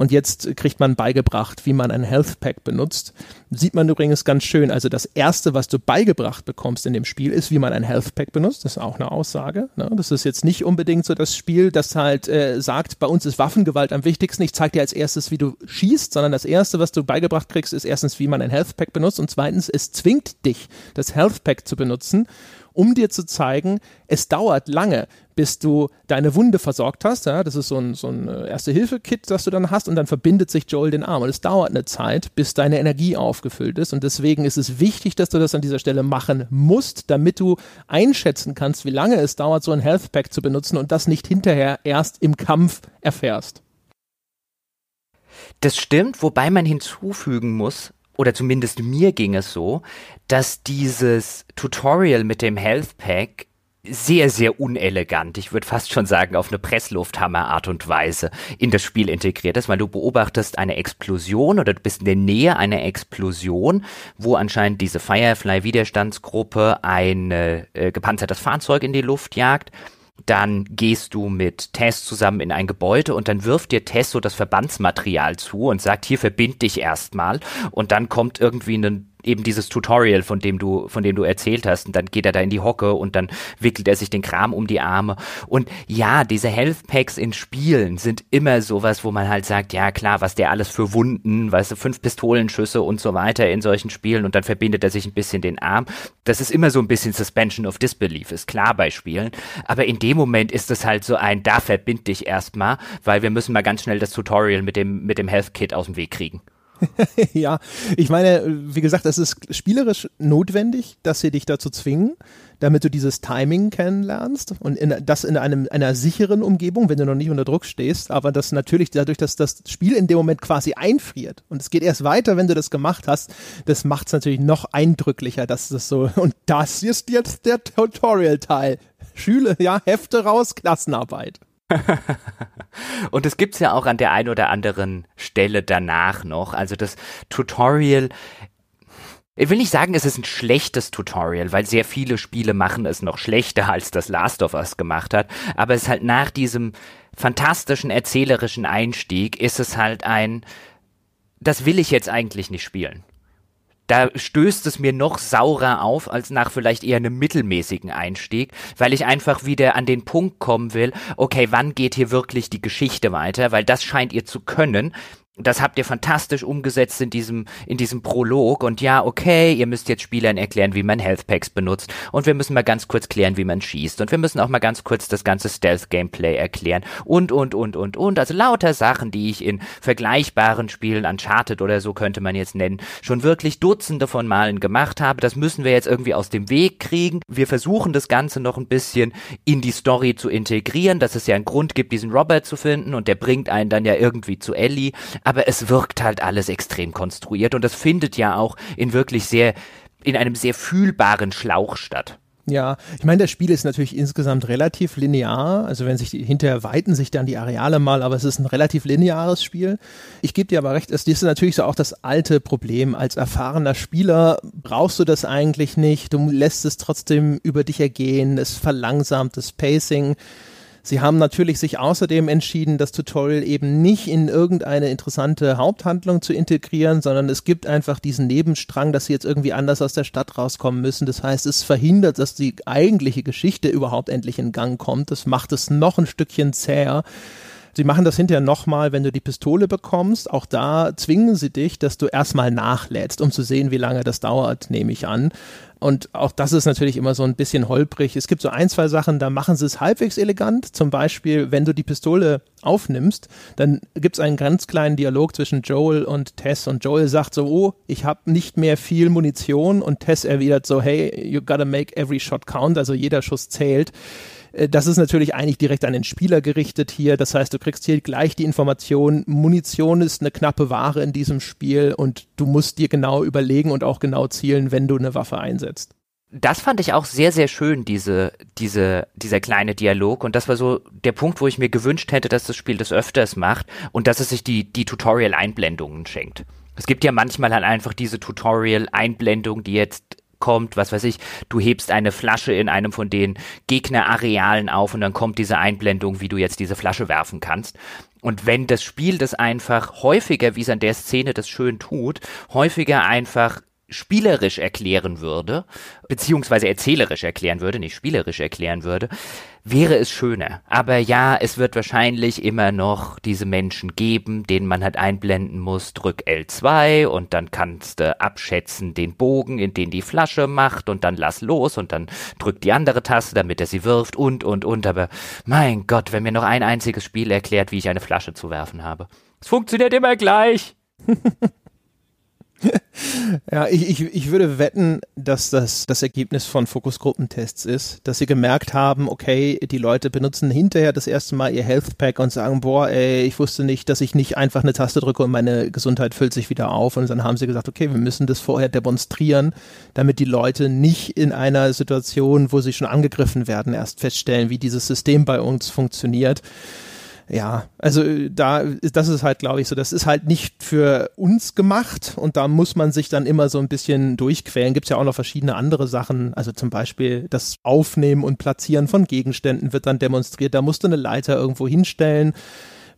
Und jetzt kriegt man beigebracht, wie man ein Health Pack benutzt. Sieht man übrigens ganz schön. Also das erste, was du beigebracht bekommst in dem Spiel, ist, wie man ein Health Pack benutzt. Das ist auch eine Aussage. Ne? Das ist jetzt nicht unbedingt so das Spiel, das halt äh, sagt, bei uns ist Waffengewalt am wichtigsten. Ich zeige dir als erstes, wie du schießt, sondern das erste, was du beigebracht kriegst, ist erstens, wie man ein Health Pack benutzt und zweitens, es zwingt dich, das Health Pack zu benutzen um dir zu zeigen, es dauert lange, bis du deine Wunde versorgt hast. Ja, das ist so ein, so ein äh, Erste-Hilfe-Kit, das du dann hast und dann verbindet sich Joel den Arm. Und es dauert eine Zeit, bis deine Energie aufgefüllt ist. Und deswegen ist es wichtig, dass du das an dieser Stelle machen musst, damit du einschätzen kannst, wie lange es dauert, so ein Health Pack zu benutzen und das nicht hinterher erst im Kampf erfährst. Das stimmt, wobei man hinzufügen muss, oder zumindest mir ging es so, dass dieses Tutorial mit dem Health Pack sehr, sehr unelegant, ich würde fast schon sagen, auf eine Presslufthammer-Art und Weise in das Spiel integriert ist, weil du beobachtest eine Explosion oder du bist in der Nähe einer Explosion, wo anscheinend diese Firefly-Widerstandsgruppe ein äh, gepanzertes Fahrzeug in die Luft jagt. Dann gehst du mit Tess zusammen in ein Gebäude und dann wirft dir Tess so das Verbandsmaterial zu und sagt, hier verbind dich erstmal. Und dann kommt irgendwie ein eben dieses Tutorial, von dem du, von dem du erzählt hast. Und dann geht er da in die Hocke und dann wickelt er sich den Kram um die Arme. Und ja, diese Health Packs in Spielen sind immer sowas, wo man halt sagt, ja klar, was der alles für Wunden, weißt du, fünf Pistolenschüsse und so weiter in solchen Spielen und dann verbindet er sich ein bisschen den Arm. Das ist immer so ein bisschen Suspension of Disbelief, ist klar bei Spielen. Aber in dem Moment ist es halt so ein, da verbind dich erstmal, weil wir müssen mal ganz schnell das Tutorial mit dem, mit dem Health Kit aus dem Weg kriegen. (laughs) ja, ich meine, wie gesagt, es ist spielerisch notwendig, dass sie dich dazu zwingen, damit du dieses Timing kennenlernst und in, das in einem, einer sicheren Umgebung, wenn du noch nicht unter Druck stehst, aber das natürlich dadurch, dass das Spiel in dem Moment quasi einfriert und es geht erst weiter, wenn du das gemacht hast, das macht es natürlich noch eindrücklicher, dass das so, und das ist jetzt der Tutorial-Teil. Schüler, ja, Hefte raus, Klassenarbeit. (laughs) und es gibt's ja auch an der einen oder anderen Stelle danach noch. Also das Tutorial ich will nicht sagen, es ist ein schlechtes Tutorial, weil sehr viele Spiele machen es noch schlechter, als das Last of Us gemacht hat. Aber es ist halt nach diesem fantastischen erzählerischen Einstieg ist es halt ein, das will ich jetzt eigentlich nicht spielen da stößt es mir noch saurer auf als nach vielleicht eher einem mittelmäßigen Einstieg, weil ich einfach wieder an den Punkt kommen will, okay, wann geht hier wirklich die Geschichte weiter, weil das scheint ihr zu können das habt ihr fantastisch umgesetzt in diesem, in diesem Prolog. Und ja, okay, ihr müsst jetzt Spielern erklären, wie man Health Packs benutzt. Und wir müssen mal ganz kurz klären, wie man schießt. Und wir müssen auch mal ganz kurz das ganze Stealth-Gameplay erklären. Und, und, und, und, und. Also lauter Sachen, die ich in vergleichbaren Spielen, Uncharted oder so könnte man jetzt nennen, schon wirklich Dutzende von Malen gemacht habe. Das müssen wir jetzt irgendwie aus dem Weg kriegen. Wir versuchen das Ganze noch ein bisschen in die Story zu integrieren, dass es ja einen Grund gibt, diesen Robert zu finden. Und der bringt einen dann ja irgendwie zu Ellie aber es wirkt halt alles extrem konstruiert und das findet ja auch in wirklich sehr, in einem sehr fühlbaren Schlauch statt. Ja, ich meine, das Spiel ist natürlich insgesamt relativ linear. Also wenn sich die, hinterher weiten sich dann die Areale mal, aber es ist ein relativ lineares Spiel. Ich gebe dir aber recht, es ist natürlich so auch das alte Problem. Als erfahrener Spieler brauchst du das eigentlich nicht. Du lässt es trotzdem über dich ergehen. Es verlangsamt das Pacing. Sie haben natürlich sich außerdem entschieden, das Tutorial eben nicht in irgendeine interessante Haupthandlung zu integrieren, sondern es gibt einfach diesen Nebenstrang, dass sie jetzt irgendwie anders aus der Stadt rauskommen müssen. Das heißt, es verhindert, dass die eigentliche Geschichte überhaupt endlich in Gang kommt. Das macht es noch ein Stückchen zäher. Sie machen das hinterher nochmal, wenn du die Pistole bekommst. Auch da zwingen sie dich, dass du erstmal nachlädst, um zu sehen, wie lange das dauert, nehme ich an. Und auch das ist natürlich immer so ein bisschen holprig. Es gibt so ein, zwei Sachen, da machen sie es halbwegs elegant. Zum Beispiel, wenn du die Pistole aufnimmst, dann gibt es einen ganz kleinen Dialog zwischen Joel und Tess. Und Joel sagt so, oh, ich habe nicht mehr viel Munition. Und Tess erwidert so, hey, you gotta make every shot count. Also jeder Schuss zählt. Äh, das ist natürlich eigentlich direkt an den Spieler gerichtet hier. Das heißt, du kriegst hier gleich die Information, Munition ist eine knappe Ware in diesem Spiel und du musst dir genau überlegen und auch genau zielen, wenn du eine Waffe einsetzt. Das fand ich auch sehr, sehr schön, diese, diese, dieser kleine Dialog. Und das war so der Punkt, wo ich mir gewünscht hätte, dass das Spiel das öfters macht und dass es sich die, die Tutorial-Einblendungen schenkt. Es gibt ja manchmal halt einfach diese Tutorial-Einblendung, die jetzt kommt, was weiß ich, du hebst eine Flasche in einem von den Gegnerarealen auf und dann kommt diese Einblendung, wie du jetzt diese Flasche werfen kannst. Und wenn das Spiel das einfach häufiger, wie es an der Szene das schön tut, häufiger einfach spielerisch erklären würde, beziehungsweise erzählerisch erklären würde, nicht spielerisch erklären würde, wäre es schöner. Aber ja, es wird wahrscheinlich immer noch diese Menschen geben, denen man halt einblenden muss, drück L2 und dann kannst du abschätzen den Bogen, in den die Flasche macht und dann lass los und dann drück die andere Taste, damit er sie wirft und, und, und. Aber mein Gott, wenn mir noch ein einziges Spiel erklärt, wie ich eine Flasche zu werfen habe. Es funktioniert immer gleich. (laughs) ja, ich, ich, ich würde wetten, dass das das Ergebnis von Fokusgruppentests ist, dass sie gemerkt haben, okay, die Leute benutzen hinterher das erste Mal ihr Health Pack und sagen, boah, ey, ich wusste nicht, dass ich nicht einfach eine Taste drücke und meine Gesundheit füllt sich wieder auf. Und dann haben sie gesagt, okay, wir müssen das vorher demonstrieren, damit die Leute nicht in einer Situation, wo sie schon angegriffen werden, erst feststellen, wie dieses System bei uns funktioniert ja, also da, das ist halt, glaube ich, so, das ist halt nicht für uns gemacht und da muss man sich dann immer so ein bisschen durchquälen. Gibt es ja auch noch verschiedene andere Sachen, also zum Beispiel das Aufnehmen und Platzieren von Gegenständen wird dann demonstriert. Da musst du eine Leiter irgendwo hinstellen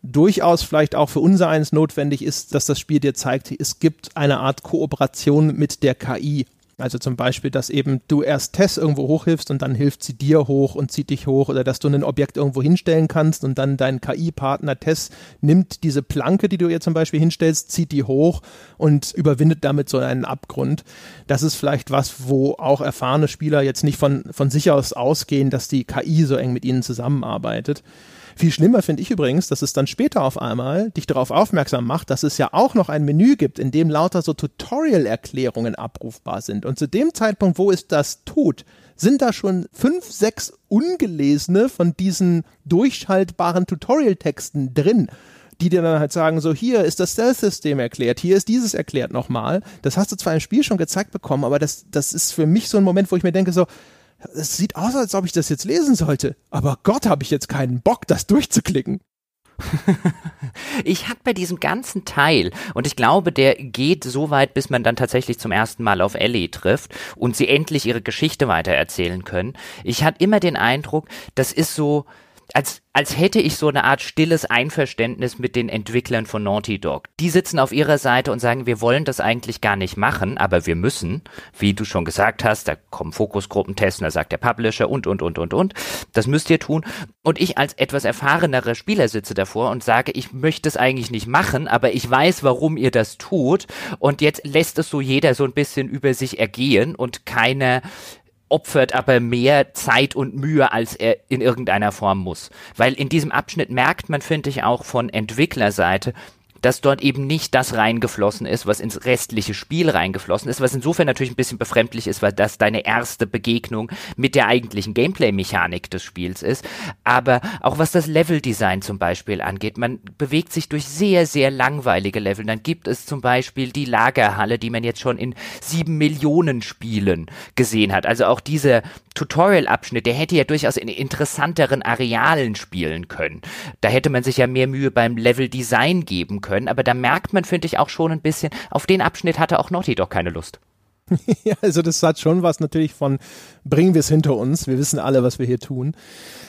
durchaus vielleicht auch für unser eins notwendig ist, dass das Spiel dir zeigt, es gibt eine Art Kooperation mit der KI. Also zum Beispiel, dass eben du erst Tess irgendwo hochhilfst und dann hilft sie dir hoch und zieht dich hoch oder dass du ein Objekt irgendwo hinstellen kannst und dann dein KI-Partner Tess nimmt diese Planke, die du ihr zum Beispiel hinstellst, zieht die hoch und überwindet damit so einen Abgrund. Das ist vielleicht was, wo auch erfahrene Spieler jetzt nicht von, von sich aus ausgehen, dass die KI so eng mit ihnen zusammenarbeitet. Viel schlimmer finde ich übrigens, dass es dann später auf einmal dich darauf aufmerksam macht, dass es ja auch noch ein Menü gibt, in dem lauter so Tutorial-Erklärungen abrufbar sind. Und zu dem Zeitpunkt, wo es das tut, sind da schon fünf, sechs ungelesene von diesen durchschaltbaren Tutorial-Texten drin die dir dann halt sagen, so hier ist das Stealth-System erklärt, hier ist dieses erklärt nochmal. Das hast du zwar im Spiel schon gezeigt bekommen, aber das, das ist für mich so ein Moment, wo ich mir denke, so, es sieht aus, als ob ich das jetzt lesen sollte. Aber Gott, habe ich jetzt keinen Bock, das durchzuklicken. (laughs) ich hatte bei diesem ganzen Teil, und ich glaube, der geht so weit, bis man dann tatsächlich zum ersten Mal auf Ellie trifft und sie endlich ihre Geschichte weitererzählen können. Ich hatte immer den Eindruck, das ist so, als, als hätte ich so eine Art stilles Einverständnis mit den Entwicklern von Naughty Dog. Die sitzen auf ihrer Seite und sagen, wir wollen das eigentlich gar nicht machen, aber wir müssen, wie du schon gesagt hast, da kommen Fokusgruppentests, da sagt der Publisher und, und, und, und, und. Das müsst ihr tun. Und ich als etwas erfahrenerer Spieler sitze davor und sage, ich möchte es eigentlich nicht machen, aber ich weiß, warum ihr das tut. Und jetzt lässt es so jeder so ein bisschen über sich ergehen und keiner opfert aber mehr Zeit und Mühe, als er in irgendeiner Form muss. Weil in diesem Abschnitt merkt man, finde ich, auch von Entwicklerseite, dass dort eben nicht das reingeflossen ist, was ins restliche Spiel reingeflossen ist, was insofern natürlich ein bisschen befremdlich ist, weil das deine erste Begegnung mit der eigentlichen Gameplay-Mechanik des Spiels ist. Aber auch was das Leveldesign zum Beispiel angeht, man bewegt sich durch sehr, sehr langweilige Level. Dann gibt es zum Beispiel die Lagerhalle, die man jetzt schon in sieben Millionen Spielen gesehen hat. Also auch dieser Tutorial-Abschnitt, der hätte ja durchaus in interessanteren Arealen spielen können. Da hätte man sich ja mehr Mühe beim Level-Design geben können, aber da merkt man, finde ich, auch schon ein bisschen, auf den Abschnitt hatte auch Naughty doch keine Lust. (laughs) ja, also das hat schon was natürlich von bringen wir es hinter uns. Wir wissen alle, was wir hier tun.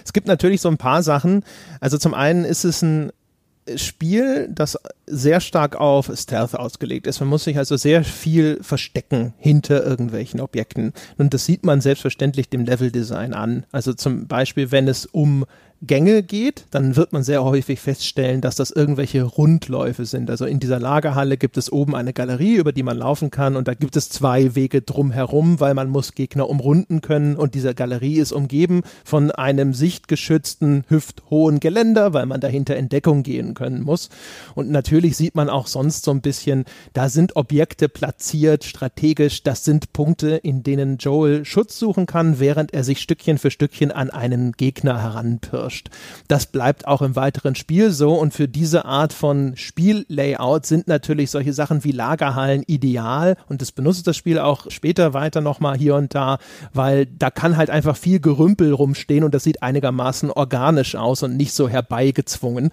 Es gibt natürlich so ein paar Sachen. Also zum einen ist es ein Spiel, das sehr stark auf Stealth ausgelegt ist. Man muss sich also sehr viel verstecken hinter irgendwelchen Objekten. Und das sieht man selbstverständlich dem Leveldesign an. Also zum Beispiel, wenn es um Gänge geht, dann wird man sehr häufig feststellen, dass das irgendwelche Rundläufe sind. Also in dieser Lagerhalle gibt es oben eine Galerie, über die man laufen kann und da gibt es zwei Wege drumherum, weil man muss Gegner umrunden können und diese Galerie ist umgeben von einem sichtgeschützten, hüfthohen Geländer, weil man dahinter in Deckung gehen können muss. Und natürlich sieht man auch sonst so ein bisschen, da sind Objekte platziert, strategisch, das sind Punkte, in denen Joel Schutz suchen kann, während er sich Stückchen für Stückchen an einen Gegner heranpirscht herrscht. Das bleibt auch im weiteren Spiel so und für diese Art von Spiellayout sind natürlich solche Sachen wie Lagerhallen ideal und das benutzt das Spiel auch später weiter nochmal hier und da, weil da kann halt einfach viel Gerümpel rumstehen und das sieht einigermaßen organisch aus und nicht so herbeigezwungen.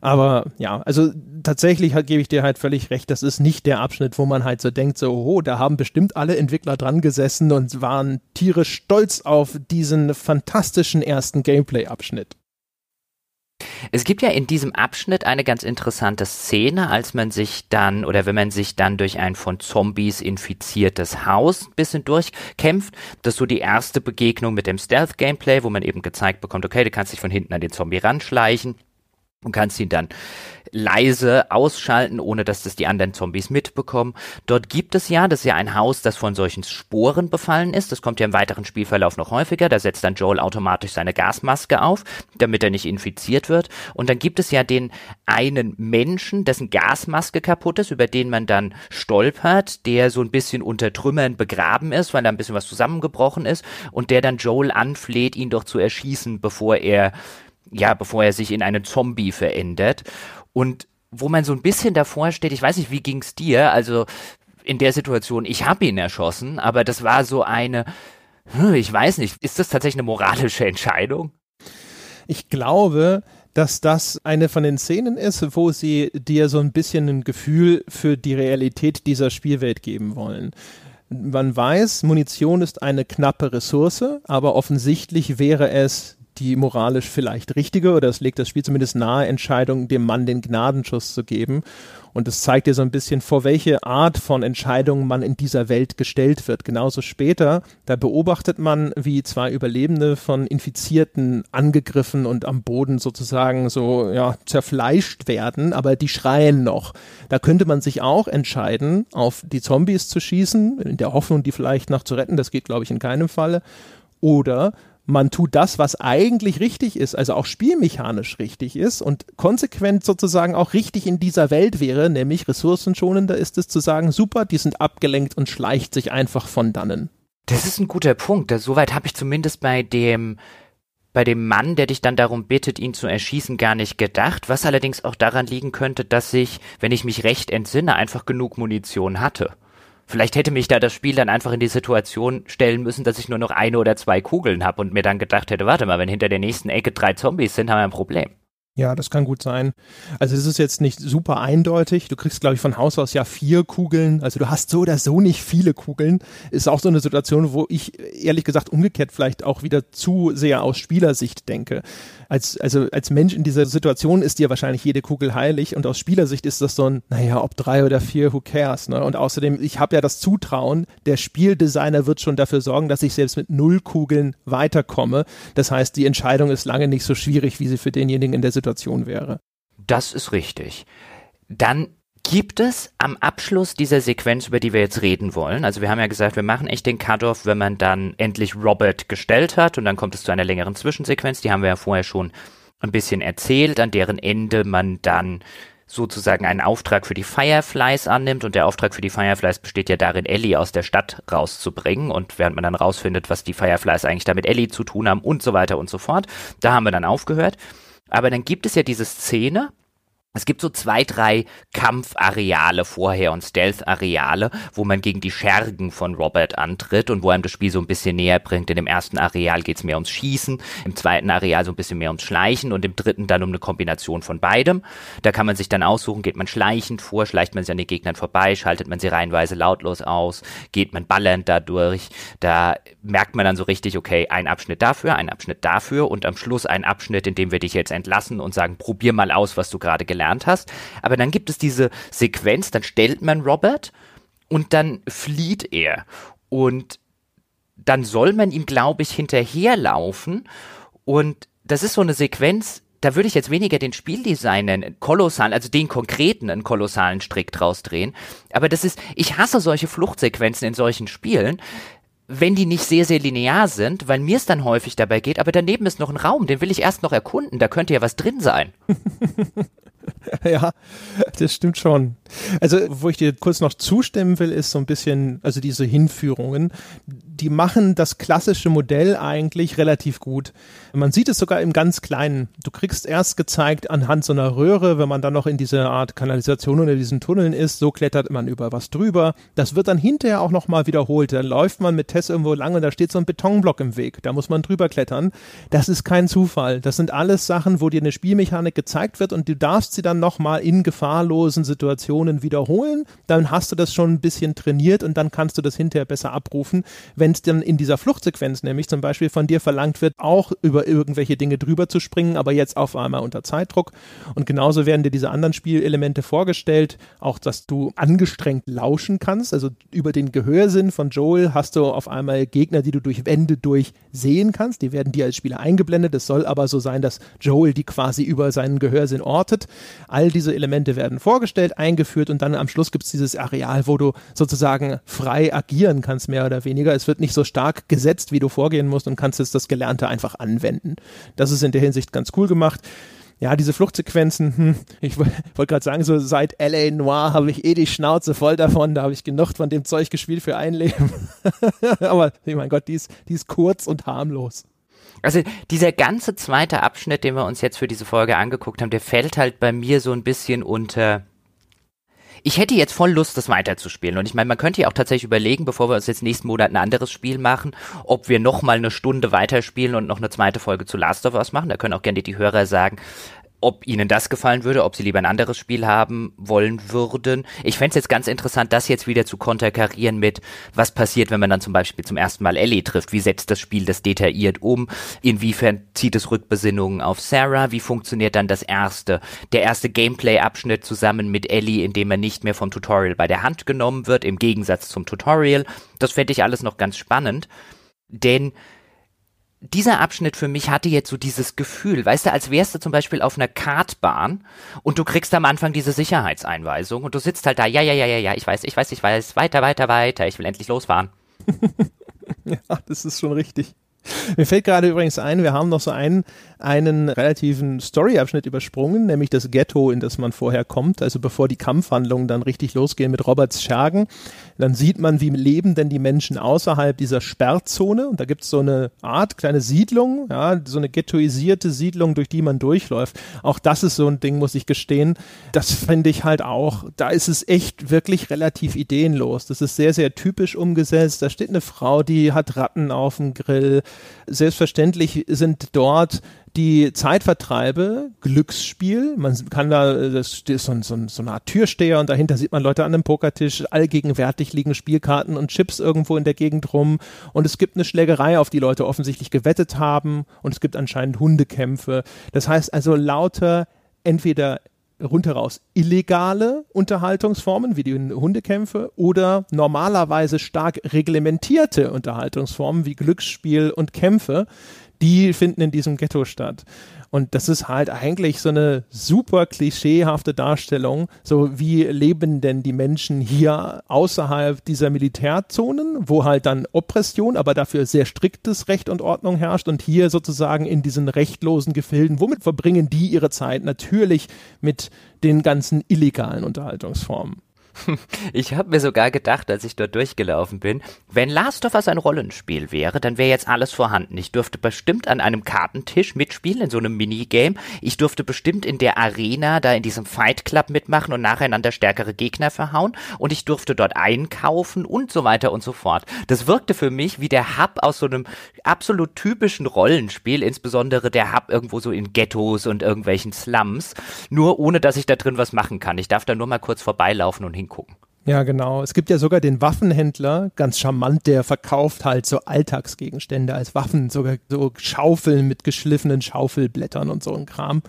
Aber ja, also tatsächlich halt, gebe ich dir halt völlig recht, das ist nicht der Abschnitt, wo man halt so denkt, so, oh, da haben bestimmt alle Entwickler dran gesessen und waren tierisch stolz auf diesen fantastischen ersten Gameplay-Abschnitt. Es gibt ja in diesem Abschnitt eine ganz interessante Szene, als man sich dann oder wenn man sich dann durch ein von Zombies infiziertes Haus ein bisschen durchkämpft. Das ist so die erste Begegnung mit dem Stealth-Gameplay, wo man eben gezeigt bekommt, okay, du kannst dich von hinten an den Zombie ranschleichen und kannst ihn dann leise ausschalten, ohne dass das die anderen Zombies mitbekommen. Dort gibt es ja, das ist ja ein Haus, das von solchen Sporen befallen ist. Das kommt ja im weiteren Spielverlauf noch häufiger. Da setzt dann Joel automatisch seine Gasmaske auf, damit er nicht infiziert wird. Und dann gibt es ja den einen Menschen, dessen Gasmaske kaputt ist, über den man dann stolpert, der so ein bisschen unter Trümmern begraben ist, weil da ein bisschen was zusammengebrochen ist und der dann Joel anfleht, ihn doch zu erschießen, bevor er ja, bevor er sich in einen Zombie verändert. Und wo man so ein bisschen davor steht, ich weiß nicht, wie ging's dir? Also in der Situation, ich habe ihn erschossen, aber das war so eine, hm, ich weiß nicht, ist das tatsächlich eine moralische Entscheidung? Ich glaube, dass das eine von den Szenen ist, wo sie dir so ein bisschen ein Gefühl für die Realität dieser Spielwelt geben wollen. Man weiß, Munition ist eine knappe Ressource, aber offensichtlich wäre es die moralisch vielleicht richtige oder es legt das Spiel zumindest nahe Entscheidung, dem Mann den Gnadenschuss zu geben. Und es zeigt dir so ein bisschen, vor welche Art von Entscheidungen man in dieser Welt gestellt wird. Genauso später, da beobachtet man, wie zwei Überlebende von Infizierten angegriffen und am Boden sozusagen so, ja, zerfleischt werden, aber die schreien noch. Da könnte man sich auch entscheiden, auf die Zombies zu schießen, in der Hoffnung, die vielleicht noch zu retten. Das geht, glaube ich, in keinem Falle. Oder man tut das, was eigentlich richtig ist, also auch spielmechanisch richtig ist und konsequent sozusagen auch richtig in dieser Welt wäre, nämlich ressourcenschonender ist es zu sagen, super, die sind abgelenkt und schleicht sich einfach von dannen. Das ist ein guter Punkt. Soweit habe ich zumindest bei dem bei dem Mann, der dich dann darum bittet, ihn zu erschießen, gar nicht gedacht, was allerdings auch daran liegen könnte, dass ich, wenn ich mich recht entsinne, einfach genug Munition hatte. Vielleicht hätte mich da das Spiel dann einfach in die Situation stellen müssen, dass ich nur noch eine oder zwei Kugeln habe und mir dann gedacht hätte, warte mal, wenn hinter der nächsten Ecke drei Zombies sind, haben wir ein Problem. Ja, das kann gut sein. Also es ist jetzt nicht super eindeutig. Du kriegst, glaube ich, von Haus aus ja vier Kugeln. Also du hast so oder so nicht viele Kugeln. Ist auch so eine Situation, wo ich ehrlich gesagt umgekehrt vielleicht auch wieder zu sehr aus Spielersicht denke als, also als Mensch in dieser Situation ist dir wahrscheinlich jede Kugel heilig und aus Spielersicht ist das so ein, naja, ob drei oder vier, who cares, ne? Und außerdem, ich habe ja das Zutrauen, der Spieldesigner wird schon dafür sorgen, dass ich selbst mit null Kugeln weiterkomme. Das heißt, die Entscheidung ist lange nicht so schwierig, wie sie für denjenigen in der Situation wäre. Das ist richtig. Dann Gibt es am Abschluss dieser Sequenz, über die wir jetzt reden wollen, also wir haben ja gesagt, wir machen echt den Cut-off, wenn man dann endlich Robert gestellt hat und dann kommt es zu einer längeren Zwischensequenz, die haben wir ja vorher schon ein bisschen erzählt, an deren Ende man dann sozusagen einen Auftrag für die Fireflies annimmt und der Auftrag für die Fireflies besteht ja darin, Ellie aus der Stadt rauszubringen und während man dann rausfindet, was die Fireflies eigentlich da mit Ellie zu tun haben und so weiter und so fort. Da haben wir dann aufgehört. Aber dann gibt es ja diese Szene, es gibt so zwei, drei Kampfareale vorher und Stealth-Areale, wo man gegen die Schergen von Robert antritt und wo einem das Spiel so ein bisschen näher bringt. In dem ersten Areal geht es mehr ums Schießen, im zweiten Areal so ein bisschen mehr ums Schleichen und im dritten dann um eine Kombination von beidem. Da kann man sich dann aussuchen, geht man schleichend vor, schleicht man sich an den Gegnern vorbei, schaltet man sie reihenweise lautlos aus, geht man ballernd dadurch. Da merkt man dann so richtig, okay, ein Abschnitt dafür, ein Abschnitt dafür und am Schluss ein Abschnitt, in dem wir dich jetzt entlassen und sagen, probier mal aus, was du gerade gelernt gelernt hast. Aber dann gibt es diese Sequenz, dann stellt man Robert und dann flieht er. Und dann soll man ihm, glaube ich, hinterherlaufen. Und das ist so eine Sequenz, da würde ich jetzt weniger den Spieldesign nennen, kolossal, also den konkreten, einen kolossalen Strick draus drehen. Aber das ist, ich hasse solche Fluchtsequenzen in solchen Spielen, wenn die nicht sehr, sehr linear sind, weil mir es dann häufig dabei geht, aber daneben ist noch ein Raum, den will ich erst noch erkunden, da könnte ja was drin sein. (laughs) (laughs) ja, das stimmt schon. Also, wo ich dir kurz noch zustimmen will, ist so ein bisschen, also diese Hinführungen, die machen das klassische Modell eigentlich relativ gut. Man sieht es sogar im ganz Kleinen. Du kriegst erst gezeigt anhand so einer Röhre, wenn man dann noch in dieser Art Kanalisation oder diesen Tunneln ist, so klettert man über was drüber. Das wird dann hinterher auch nochmal wiederholt. Dann läuft man mit Tess irgendwo lang und da steht so ein Betonblock im Weg. Da muss man drüber klettern. Das ist kein Zufall. Das sind alles Sachen, wo dir eine Spielmechanik gezeigt wird und du darfst sie dann nochmal in gefahrlosen Situationen wiederholen. Dann hast du das schon ein bisschen trainiert und dann kannst du das hinterher besser abrufen. Wenn es dann in dieser Fluchtsequenz nämlich zum Beispiel von dir verlangt wird, auch über irgendwelche Dinge drüber zu springen, aber jetzt auf einmal unter Zeitdruck. Und genauso werden dir diese anderen Spielelemente vorgestellt, auch dass du angestrengt lauschen kannst. Also über den Gehörsinn von Joel hast du auf einmal Gegner, die du durch Wände durch sehen kannst. Die werden dir als Spieler eingeblendet. Es soll aber so sein, dass Joel die quasi über seinen Gehörsinn ortet. All diese Elemente werden vorgestellt, eingeführt und dann am Schluss gibt es dieses Areal, wo du sozusagen frei agieren kannst, mehr oder weniger. Es wird nicht so stark gesetzt, wie du vorgehen musst und kannst jetzt das Gelernte einfach anwenden. Das ist in der Hinsicht ganz cool gemacht ja, diese Fluchtsequenzen, hm, ich wollte gerade sagen, so seit LA Noir habe ich eh die Schnauze voll davon, da habe ich genug von dem Zeug gespielt für ein Leben. (laughs) Aber, ich mein Gott, die ist, die ist kurz und harmlos. Also dieser ganze zweite Abschnitt, den wir uns jetzt für diese Folge angeguckt haben, der fällt halt bei mir so ein bisschen unter. Ich hätte jetzt voll Lust, das weiterzuspielen. Und ich meine, man könnte ja auch tatsächlich überlegen, bevor wir uns jetzt nächsten Monat ein anderes Spiel machen, ob wir noch mal eine Stunde weiterspielen und noch eine zweite Folge zu Last of Us machen. Da können auch gerne die Hörer sagen, ob ihnen das gefallen würde, ob sie lieber ein anderes Spiel haben wollen würden. Ich fände es jetzt ganz interessant, das jetzt wieder zu konterkarieren mit, was passiert, wenn man dann zum Beispiel zum ersten Mal Ellie trifft. Wie setzt das Spiel das detailliert um? Inwiefern zieht es Rückbesinnungen auf Sarah? Wie funktioniert dann das erste, der erste Gameplay-Abschnitt zusammen mit Ellie, in dem er nicht mehr vom Tutorial bei der Hand genommen wird, im Gegensatz zum Tutorial? Das fände ich alles noch ganz spannend. Denn dieser Abschnitt für mich hatte jetzt so dieses Gefühl, weißt du, als wärst du zum Beispiel auf einer Kartbahn und du kriegst am Anfang diese Sicherheitseinweisung und du sitzt halt da, ja, ja, ja, ja, ja, ich weiß, ich weiß, ich weiß, weiter, weiter, weiter, ich will endlich losfahren. (laughs) ja, das ist schon richtig. Mir fällt gerade übrigens ein, wir haben noch so einen, einen relativen Storyabschnitt übersprungen, nämlich das Ghetto, in das man vorher kommt, also bevor die Kampfhandlungen dann richtig losgehen mit Roberts Schergen. Dann sieht man, wie leben denn die Menschen außerhalb dieser Sperrzone und da gibt es so eine Art kleine Siedlung, ja, so eine ghettoisierte Siedlung, durch die man durchläuft. Auch das ist so ein Ding, muss ich gestehen. Das finde ich halt auch, da ist es echt wirklich relativ ideenlos. Das ist sehr, sehr typisch umgesetzt. Da steht eine Frau, die hat Ratten auf dem Grill. Selbstverständlich sind dort die Zeitvertreibe, Glücksspiel. Man kann da, das ist so, so, so eine Art Türsteher und dahinter sieht man Leute an einem Pokertisch. Allgegenwärtig liegen Spielkarten und Chips irgendwo in der Gegend rum. Und es gibt eine Schlägerei, auf die Leute offensichtlich gewettet haben. Und es gibt anscheinend Hundekämpfe. Das heißt also lauter entweder rundheraus illegale Unterhaltungsformen wie die Hundekämpfe oder normalerweise stark reglementierte Unterhaltungsformen wie Glücksspiel und Kämpfe, die finden in diesem Ghetto statt. Und das ist halt eigentlich so eine super klischeehafte Darstellung. So wie leben denn die Menschen hier außerhalb dieser Militärzonen, wo halt dann Oppression, aber dafür sehr striktes Recht und Ordnung herrscht und hier sozusagen in diesen rechtlosen Gefilden. Womit verbringen die ihre Zeit? Natürlich mit den ganzen illegalen Unterhaltungsformen. (laughs) Ich habe mir sogar gedacht, als ich dort durchgelaufen bin, wenn Last of Us ein Rollenspiel wäre, dann wäre jetzt alles vorhanden. Ich dürfte bestimmt an einem Kartentisch mitspielen in so einem Minigame. Ich dürfte bestimmt in der Arena da in diesem Fight Club mitmachen und nacheinander stärkere Gegner verhauen und ich durfte dort einkaufen und so weiter und so fort. Das wirkte für mich wie der Hub aus so einem absolut typischen Rollenspiel, insbesondere der Hub irgendwo so in Ghettos und irgendwelchen Slums, nur ohne dass ich da drin was machen kann. Ich darf da nur mal kurz vorbeilaufen und hin hingucken. Ja, genau. Es gibt ja sogar den Waffenhändler, ganz charmant, der verkauft halt so Alltagsgegenstände als Waffen, sogar so Schaufeln mit geschliffenen Schaufelblättern und so ein Kram.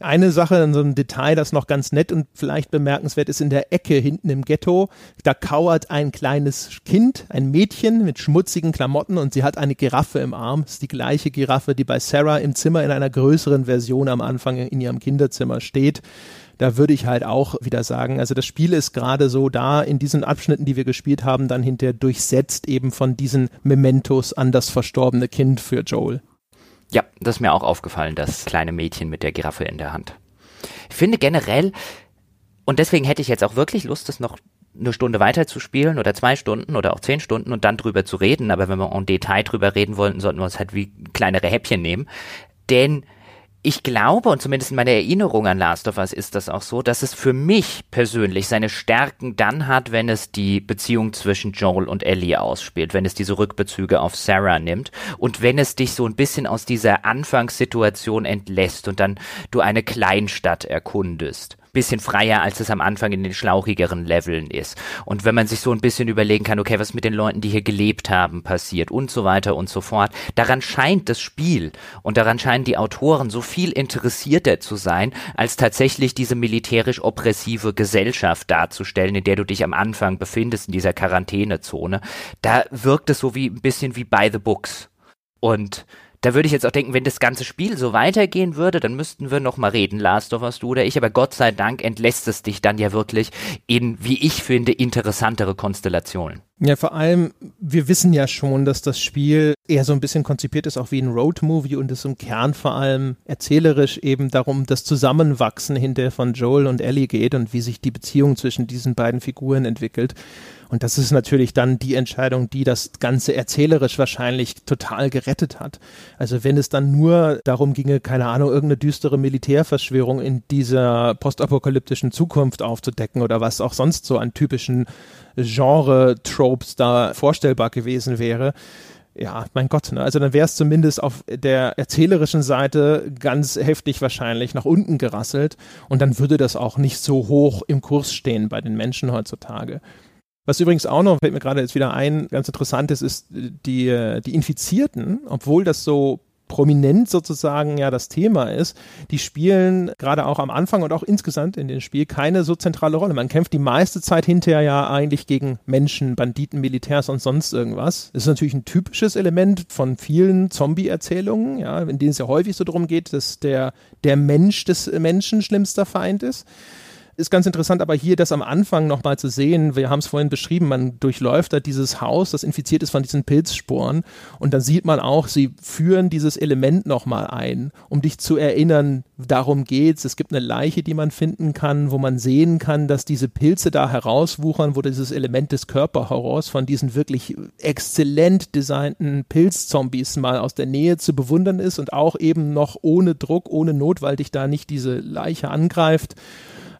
Eine Sache, so ein Detail, das noch ganz nett und vielleicht bemerkenswert ist, in der Ecke hinten im Ghetto, da kauert ein kleines Kind, ein Mädchen mit schmutzigen Klamotten und sie hat eine Giraffe im Arm. Das ist die gleiche Giraffe, die bei Sarah im Zimmer in einer größeren Version am Anfang in ihrem Kinderzimmer steht da würde ich halt auch wieder sagen, also das Spiel ist gerade so da in diesen Abschnitten, die wir gespielt haben, dann hinterher durchsetzt eben von diesen Mementos an das verstorbene Kind für Joel. Ja, das ist mir auch aufgefallen, das kleine Mädchen mit der Giraffe in der Hand. Ich finde generell, und deswegen hätte ich jetzt auch wirklich Lust, das noch eine Stunde weiter zu spielen oder zwei Stunden oder auch zehn Stunden und dann drüber zu reden. Aber wenn wir en Detail drüber reden wollten, sollten wir uns halt wie kleinere Häppchen nehmen. Denn ich glaube, und zumindest in meiner Erinnerung an Last of Us ist das auch so, dass es für mich persönlich seine Stärken dann hat, wenn es die Beziehung zwischen Joel und Ellie ausspielt, wenn es diese Rückbezüge auf Sarah nimmt und wenn es dich so ein bisschen aus dieser Anfangssituation entlässt und dann du eine Kleinstadt erkundest bisschen freier, als es am Anfang in den schlauchigeren Leveln ist. Und wenn man sich so ein bisschen überlegen kann, okay, was mit den Leuten, die hier gelebt haben, passiert und so weiter und so fort, daran scheint das Spiel und daran scheinen die Autoren so viel interessierter zu sein, als tatsächlich diese militärisch oppressive Gesellschaft darzustellen, in der du dich am Anfang befindest, in dieser Quarantänezone. Da wirkt es so wie ein bisschen wie by the books. Und da würde ich jetzt auch denken, wenn das ganze Spiel so weitergehen würde, dann müssten wir noch mal reden, Last of Us, du oder ich. Aber Gott sei Dank entlässt es dich dann ja wirklich in, wie ich finde, interessantere Konstellationen. Ja, vor allem, wir wissen ja schon, dass das Spiel eher so ein bisschen konzipiert ist, auch wie ein Roadmovie und es im Kern vor allem erzählerisch eben darum, das Zusammenwachsen hinter von Joel und Ellie geht und wie sich die Beziehung zwischen diesen beiden Figuren entwickelt. Und das ist natürlich dann die Entscheidung, die das Ganze erzählerisch wahrscheinlich total gerettet hat. Also wenn es dann nur darum ginge, keine Ahnung, irgendeine düstere Militärverschwörung in dieser postapokalyptischen Zukunft aufzudecken oder was auch sonst so an typischen Genre-Tropes da vorstellbar gewesen wäre, ja, mein Gott, ne? also dann wäre es zumindest auf der erzählerischen Seite ganz heftig wahrscheinlich nach unten gerasselt und dann würde das auch nicht so hoch im Kurs stehen bei den Menschen heutzutage. Was übrigens auch noch, fällt mir gerade jetzt wieder ein, ganz interessant ist, ist die, die Infizierten, obwohl das so prominent sozusagen ja das Thema ist, die spielen gerade auch am Anfang und auch insgesamt in dem Spiel keine so zentrale Rolle. Man kämpft die meiste Zeit hinterher ja eigentlich gegen Menschen, Banditen, Militärs und sonst irgendwas. Das ist natürlich ein typisches Element von vielen Zombie-Erzählungen, ja, in denen es ja häufig so darum geht, dass der, der Mensch des Menschen schlimmster Feind ist ist ganz interessant, aber hier das am Anfang nochmal zu sehen, wir haben es vorhin beschrieben, man durchläuft da dieses Haus, das infiziert ist von diesen Pilzsporen und dann sieht man auch, sie führen dieses Element nochmal ein, um dich zu erinnern, darum geht's. Es gibt eine Leiche, die man finden kann, wo man sehen kann, dass diese Pilze da herauswuchern, wo dieses Element des Körperhorrors von diesen wirklich exzellent designten Pilzzombies mal aus der Nähe zu bewundern ist und auch eben noch ohne Druck, ohne Not, weil dich da nicht diese Leiche angreift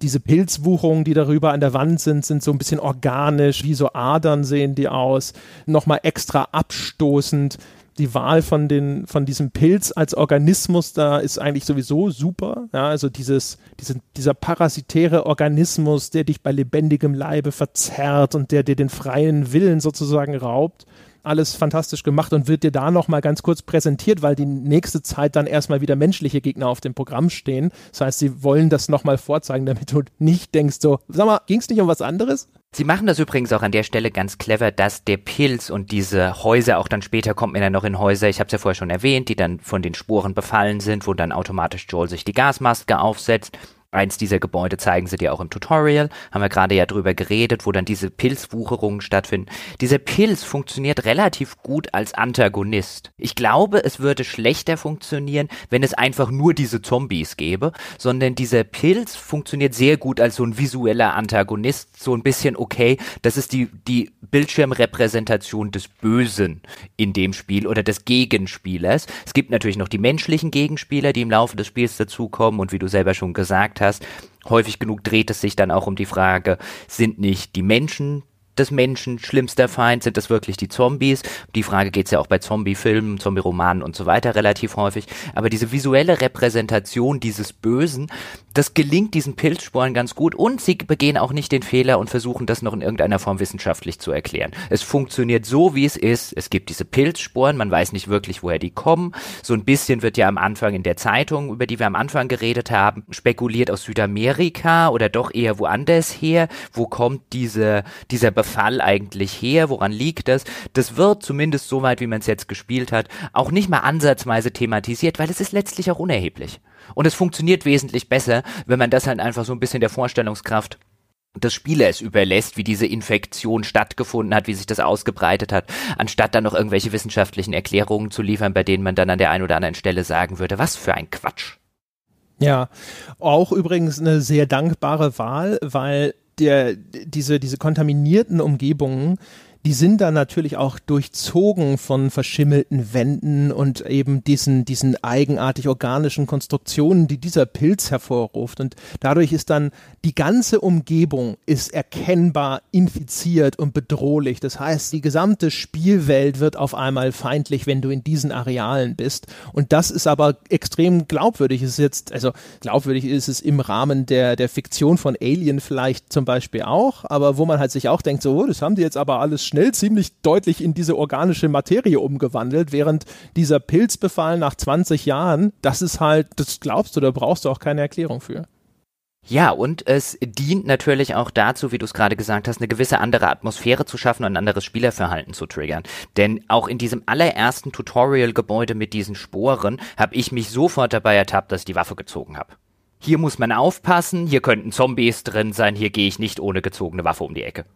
diese Pilzwucherungen, die darüber an der Wand sind, sind so ein bisschen organisch, wie so Adern sehen die aus, nochmal extra abstoßend. Die Wahl von, den, von diesem Pilz als Organismus da ist eigentlich sowieso super. Ja, also dieses, diese, dieser parasitäre Organismus, der dich bei lebendigem Leibe verzerrt und der dir den freien Willen sozusagen raubt alles fantastisch gemacht und wird dir da nochmal ganz kurz präsentiert, weil die nächste Zeit dann erstmal wieder menschliche Gegner auf dem Programm stehen. Das heißt, sie wollen das nochmal vorzeigen, damit du nicht denkst so, sag mal, ging es nicht um was anderes? Sie machen das übrigens auch an der Stelle ganz clever, dass der Pilz und diese Häuser, auch dann später kommt man dann noch in Häuser, ich habe es ja vorher schon erwähnt, die dann von den Sporen befallen sind, wo dann automatisch Joel sich die Gasmaske aufsetzt Eins dieser Gebäude zeigen sie dir auch im Tutorial, haben wir gerade ja drüber geredet, wo dann diese Pilzwucherungen stattfinden. Dieser Pilz funktioniert relativ gut als Antagonist. Ich glaube, es würde schlechter funktionieren, wenn es einfach nur diese Zombies gäbe, sondern dieser Pilz funktioniert sehr gut als so ein visueller Antagonist, so ein bisschen okay, das ist die, die Bildschirmrepräsentation des Bösen in dem Spiel oder des Gegenspielers. Es gibt natürlich noch die menschlichen Gegenspieler, die im Laufe des Spiels dazukommen und wie du selber schon gesagt hast, häufig genug dreht es sich dann auch um die Frage, sind nicht die Menschen des Menschen schlimmster Feind? Sind das wirklich die Zombies? Die Frage geht es ja auch bei Zombie-Filmen, Zombie-Romanen und so weiter relativ häufig. Aber diese visuelle Repräsentation dieses Bösen, das gelingt diesen Pilzsporen ganz gut und sie begehen auch nicht den Fehler und versuchen das noch in irgendeiner Form wissenschaftlich zu erklären. Es funktioniert so, wie es ist. Es gibt diese Pilzsporen, man weiß nicht wirklich, woher die kommen. So ein bisschen wird ja am Anfang in der Zeitung, über die wir am Anfang geredet haben, spekuliert aus Südamerika oder doch eher woanders her. Wo kommt diese, dieser Befall Fall eigentlich her? Woran liegt das? Das wird zumindest soweit, wie man es jetzt gespielt hat, auch nicht mal ansatzweise thematisiert, weil es ist letztlich auch unerheblich. Und es funktioniert wesentlich besser, wenn man das halt einfach so ein bisschen der Vorstellungskraft des Spielers überlässt, wie diese Infektion stattgefunden hat, wie sich das ausgebreitet hat, anstatt dann noch irgendwelche wissenschaftlichen Erklärungen zu liefern, bei denen man dann an der einen oder anderen Stelle sagen würde, was für ein Quatsch. Ja, auch übrigens eine sehr dankbare Wahl, weil der, diese, diese kontaminierten Umgebungen die sind dann natürlich auch durchzogen von verschimmelten Wänden und eben diesen, diesen eigenartig organischen Konstruktionen, die dieser Pilz hervorruft. Und dadurch ist dann die ganze Umgebung ist erkennbar infiziert und bedrohlich. Das heißt, die gesamte Spielwelt wird auf einmal feindlich, wenn du in diesen Arealen bist. Und das ist aber extrem glaubwürdig. Es ist jetzt, also glaubwürdig ist es im Rahmen der, der Fiktion von Alien vielleicht zum Beispiel auch, aber wo man halt sich auch denkt, so, oh, das haben die jetzt aber alles schnell ziemlich deutlich in diese organische Materie umgewandelt, während dieser Pilzbefall nach 20 Jahren, das ist halt, das glaubst du, da brauchst du auch keine Erklärung für. Ja, und es dient natürlich auch dazu, wie du es gerade gesagt hast, eine gewisse andere Atmosphäre zu schaffen und ein anderes Spielerverhalten zu triggern. Denn auch in diesem allerersten Tutorial-Gebäude mit diesen Sporen habe ich mich sofort dabei ertappt, dass ich die Waffe gezogen habe. Hier muss man aufpassen, hier könnten Zombies drin sein, hier gehe ich nicht ohne gezogene Waffe um die Ecke.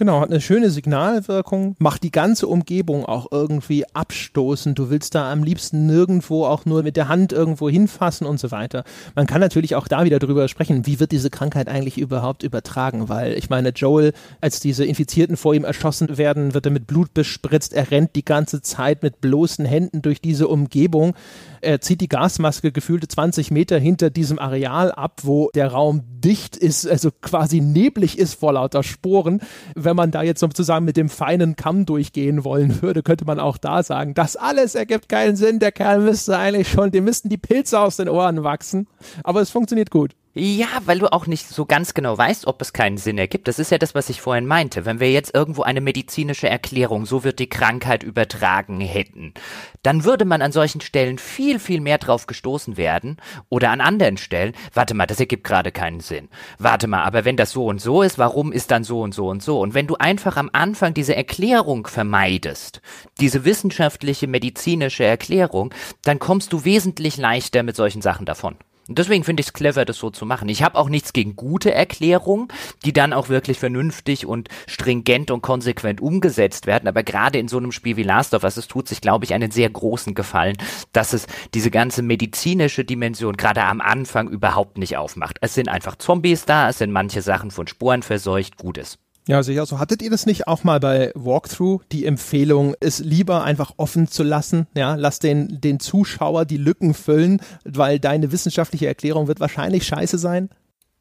Genau, hat eine schöne Signalwirkung, macht die ganze Umgebung auch irgendwie abstoßend. Du willst da am liebsten nirgendwo auch nur mit der Hand irgendwo hinfassen und so weiter. Man kann natürlich auch da wieder drüber sprechen, wie wird diese Krankheit eigentlich überhaupt übertragen, weil ich meine, Joel, als diese Infizierten vor ihm erschossen werden, wird er mit Blut bespritzt, er rennt die ganze Zeit mit bloßen Händen durch diese Umgebung. Er zieht die Gasmaske gefühlte 20 Meter hinter diesem Areal ab, wo der Raum dicht ist, also quasi neblig ist vor lauter Sporen. Wenn man da jetzt sozusagen mit dem feinen Kamm durchgehen wollen würde, könnte man auch da sagen, das alles ergibt keinen Sinn. Der Kerl müsste eigentlich schon, dem müssten die Pilze aus den Ohren wachsen. Aber es funktioniert gut. Ja, weil du auch nicht so ganz genau weißt, ob es keinen Sinn ergibt. Das ist ja das, was ich vorhin meinte. Wenn wir jetzt irgendwo eine medizinische Erklärung, so wird die Krankheit übertragen hätten, dann würde man an solchen Stellen viel, viel mehr drauf gestoßen werden. Oder an anderen Stellen, warte mal, das ergibt gerade keinen Sinn. Warte mal, aber wenn das so und so ist, warum ist dann so und so und so? Und wenn du einfach am Anfang diese Erklärung vermeidest, diese wissenschaftliche, medizinische Erklärung, dann kommst du wesentlich leichter mit solchen Sachen davon. Und deswegen finde ich es clever, das so zu machen. Ich habe auch nichts gegen gute Erklärungen, die dann auch wirklich vernünftig und stringent und konsequent umgesetzt werden. Aber gerade in so einem Spiel wie Last of Us, es tut sich, glaube ich, einen sehr großen Gefallen, dass es diese ganze medizinische Dimension gerade am Anfang überhaupt nicht aufmacht. Es sind einfach Zombies da, es sind manche Sachen von Sporen verseucht, Gutes. Ja, sicher. So hattet ihr das nicht auch mal bei Walkthrough, die Empfehlung, es lieber einfach offen zu lassen? Ja, lass den, den Zuschauer die Lücken füllen, weil deine wissenschaftliche Erklärung wird wahrscheinlich scheiße sein?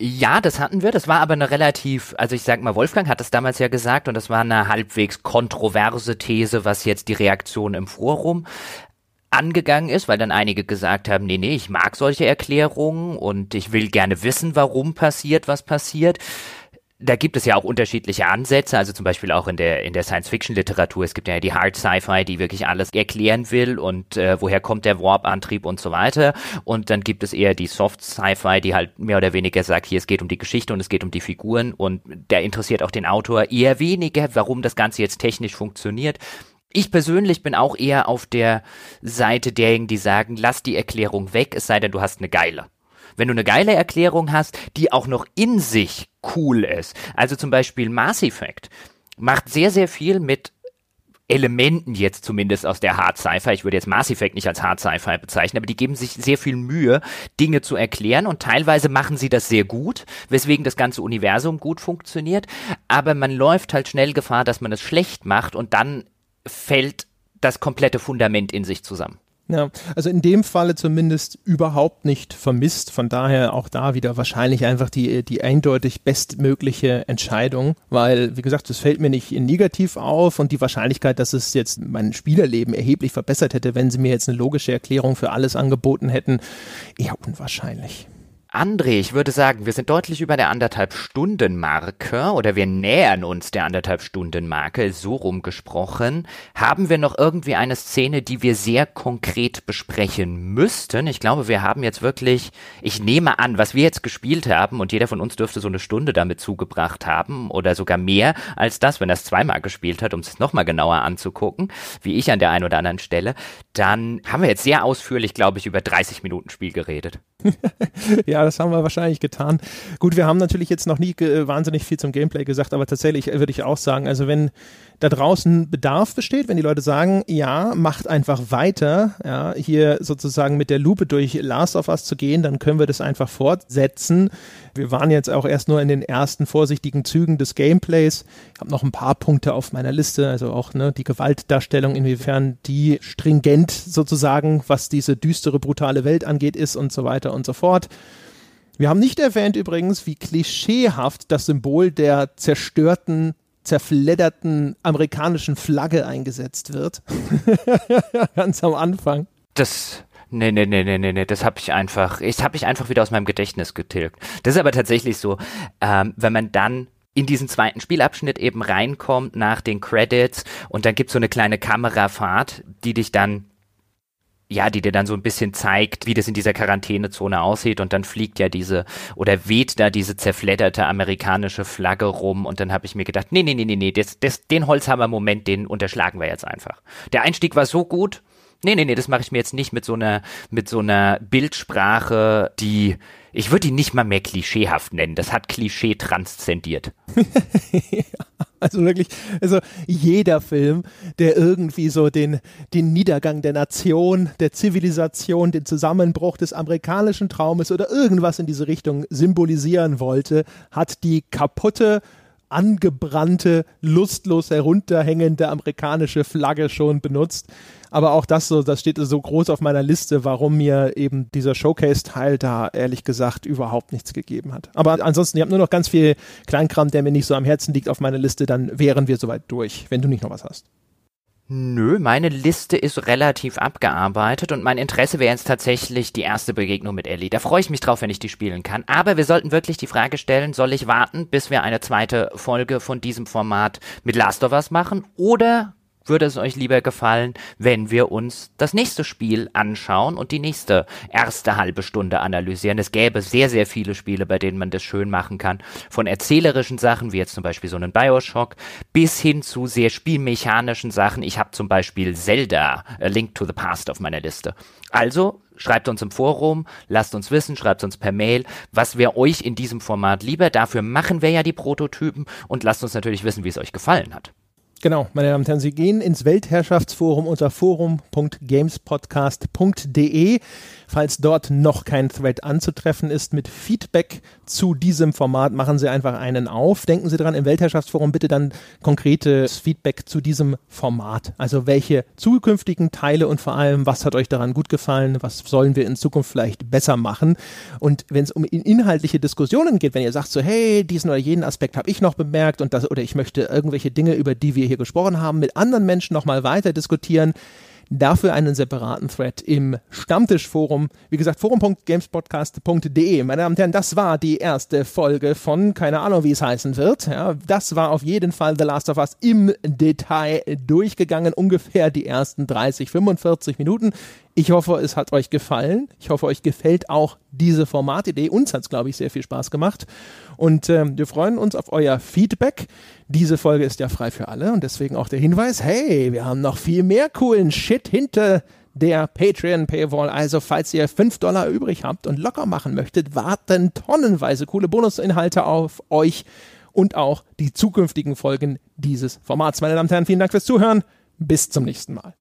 Ja, das hatten wir. Das war aber eine relativ, also ich sag mal, Wolfgang hat das damals ja gesagt und das war eine halbwegs kontroverse These, was jetzt die Reaktion im Forum angegangen ist, weil dann einige gesagt haben, nee, nee, ich mag solche Erklärungen und ich will gerne wissen, warum passiert, was passiert da gibt es ja auch unterschiedliche Ansätze, also zum Beispiel auch in der, in der Science-Fiction-Literatur. Es gibt ja die Hard Sci-Fi, die wirklich alles erklären will und äh, woher kommt der Warp-Antrieb und so weiter. Und dann gibt es eher die Soft Sci-Fi, die halt mehr oder weniger sagt, hier es geht um die Geschichte und es geht um die Figuren und der interessiert auch den Autor eher weniger, warum das Ganze jetzt technisch funktioniert. Ich persönlich bin auch eher auf der Seite derjenigen, die sagen, lass die Erklärung weg, es sei denn, du hast eine geile wenn du eine geile Erklärung hast, die auch noch in sich cool ist. Also zum Beispiel Mass Effect macht sehr, sehr viel mit Elementen jetzt zumindest aus der Hard Sci-Fi. Ich würde jetzt Mass Effect nicht als Hard Sci-Fi bezeichnen, aber die geben sich sehr viel Mühe, Dinge zu erklären und teilweise machen sie das sehr gut, weswegen das ganze Universum gut funktioniert. Aber man läuft halt schnell Gefahr, dass man es schlecht macht und dann fällt das komplette Fundament in sich zusammen. Ja, also in dem Falle zumindest überhaupt nicht vermisst. Von daher auch da wieder wahrscheinlich einfach die, die eindeutig bestmögliche Entscheidung, weil, wie gesagt, es fällt mir nicht negativ auf und die Wahrscheinlichkeit, dass es jetzt mein Spielerleben erheblich verbessert hätte, wenn sie mir jetzt eine logische Erklärung für alles angeboten hätten, eher unwahrscheinlich. André, ich würde sagen, wir sind deutlich über der anderthalb Stunden Marke oder wir nähern uns der anderthalb Stunden Marke, so rumgesprochen. Haben wir noch irgendwie eine Szene, die wir sehr konkret besprechen müssten? Ich glaube, wir haben jetzt wirklich, ich nehme an, was wir jetzt gespielt haben und jeder von uns dürfte so eine Stunde damit zugebracht haben oder sogar mehr als das, wenn er es zweimal gespielt hat, um es nochmal genauer anzugucken, wie ich an der einen oder anderen Stelle. Dann haben wir jetzt sehr ausführlich, glaube ich, über 30 Minuten Spiel geredet. (laughs) (laughs) ja, das haben wir wahrscheinlich getan. Gut, wir haben natürlich jetzt noch nie wahnsinnig viel zum Gameplay gesagt, aber tatsächlich würde ich auch sagen, also wenn da draußen Bedarf besteht, wenn die Leute sagen, ja, macht einfach weiter, ja, hier sozusagen mit der Lupe durch Last of Us zu gehen, dann können wir das einfach fortsetzen. Wir waren jetzt auch erst nur in den ersten vorsichtigen Zügen des Gameplays. Ich habe noch ein paar Punkte auf meiner Liste, also auch ne, die Gewaltdarstellung, inwiefern die stringent sozusagen, was diese düstere, brutale Welt angeht, ist und so weiter und so fort. Wir haben nicht erwähnt übrigens, wie klischeehaft das Symbol der zerstörten zerfledderten amerikanischen Flagge eingesetzt wird. (laughs) Ganz am Anfang. Das Nee, nee, nee, nee, nee, nee, das habe ich einfach, ich habe ich einfach wieder aus meinem Gedächtnis getilgt. Das ist aber tatsächlich so, ähm, wenn man dann in diesen zweiten Spielabschnitt eben reinkommt nach den Credits und dann gibt's so eine kleine Kamerafahrt, die dich dann ja, die dir dann so ein bisschen zeigt, wie das in dieser Quarantänezone aussieht und dann fliegt ja diese oder weht da diese zerfledderte amerikanische Flagge rum und dann habe ich mir gedacht, nee, nee, nee, nee, nee, das, das, den Holzhammer-Moment, den unterschlagen wir jetzt einfach. Der Einstieg war so gut, nee, nee, nee, das mache ich mir jetzt nicht mit so einer, mit so einer Bildsprache, die ich würde ihn nicht mal mehr klischeehaft nennen. Das hat Klischee transzendiert. (laughs) (laughs) also wirklich, also jeder Film, der irgendwie so den, den Niedergang der Nation, der Zivilisation, den Zusammenbruch des amerikanischen Traumes oder irgendwas in diese Richtung symbolisieren wollte, hat die kaputte, angebrannte, lustlos herunterhängende amerikanische Flagge schon benutzt. Aber auch das so, das steht so groß auf meiner Liste, warum mir eben dieser Showcase-Teil da ehrlich gesagt überhaupt nichts gegeben hat. Aber ansonsten, ich habe nur noch ganz viel Kleinkram, der mir nicht so am Herzen liegt auf meiner Liste, dann wären wir soweit durch, wenn du nicht noch was hast. Nö, meine Liste ist relativ abgearbeitet und mein Interesse wäre jetzt tatsächlich die erste Begegnung mit Ellie. Da freue ich mich drauf, wenn ich die spielen kann. Aber wir sollten wirklich die Frage stellen, soll ich warten, bis wir eine zweite Folge von diesem Format mit Last of Us machen oder würde es euch lieber gefallen, wenn wir uns das nächste Spiel anschauen und die nächste erste halbe Stunde analysieren. Es gäbe sehr, sehr viele Spiele, bei denen man das schön machen kann. Von erzählerischen Sachen, wie jetzt zum Beispiel so einen Bioshock, bis hin zu sehr spielmechanischen Sachen. Ich habe zum Beispiel Zelda, A Link to the Past auf meiner Liste. Also schreibt uns im Forum, lasst uns wissen, schreibt uns per Mail, was wäre euch in diesem Format lieber. Dafür machen wir ja die Prototypen und lasst uns natürlich wissen, wie es euch gefallen hat. Genau, meine Damen und Herren, Sie gehen ins Weltherrschaftsforum unter forum.gamespodcast.de Falls dort noch kein Thread anzutreffen ist mit Feedback zu diesem Format, machen Sie einfach einen auf. Denken Sie dran, im Weltherrschaftsforum bitte dann konkretes Feedback zu diesem Format. Also welche zukünftigen Teile und vor allem, was hat euch daran gut gefallen, was sollen wir in Zukunft vielleicht besser machen. Und wenn es um inhaltliche Diskussionen geht, wenn ihr sagt so, hey, diesen oder jenen Aspekt habe ich noch bemerkt und das, oder ich möchte irgendwelche Dinge, über die wir hier gesprochen haben, mit anderen Menschen nochmal weiter diskutieren, Dafür einen separaten Thread im Stammtischforum. Wie gesagt, forum.gamespodcast.de. Meine Damen und Herren, das war die erste Folge von, keine Ahnung, wie es heißen wird. Ja, das war auf jeden Fall The Last of Us im Detail durchgegangen. Ungefähr die ersten 30, 45 Minuten. Ich hoffe, es hat euch gefallen. Ich hoffe, euch gefällt auch diese Formatidee. Uns hat es, glaube ich, sehr viel Spaß gemacht. Und ähm, wir freuen uns auf euer Feedback. Diese Folge ist ja frei für alle und deswegen auch der Hinweis, hey, wir haben noch viel mehr coolen Shit hinter der Patreon Paywall. Also falls ihr 5 Dollar übrig habt und locker machen möchtet, warten tonnenweise coole Bonusinhalte auf euch und auch die zukünftigen Folgen dieses Formats. Meine Damen und Herren, vielen Dank fürs Zuhören. Bis zum nächsten Mal.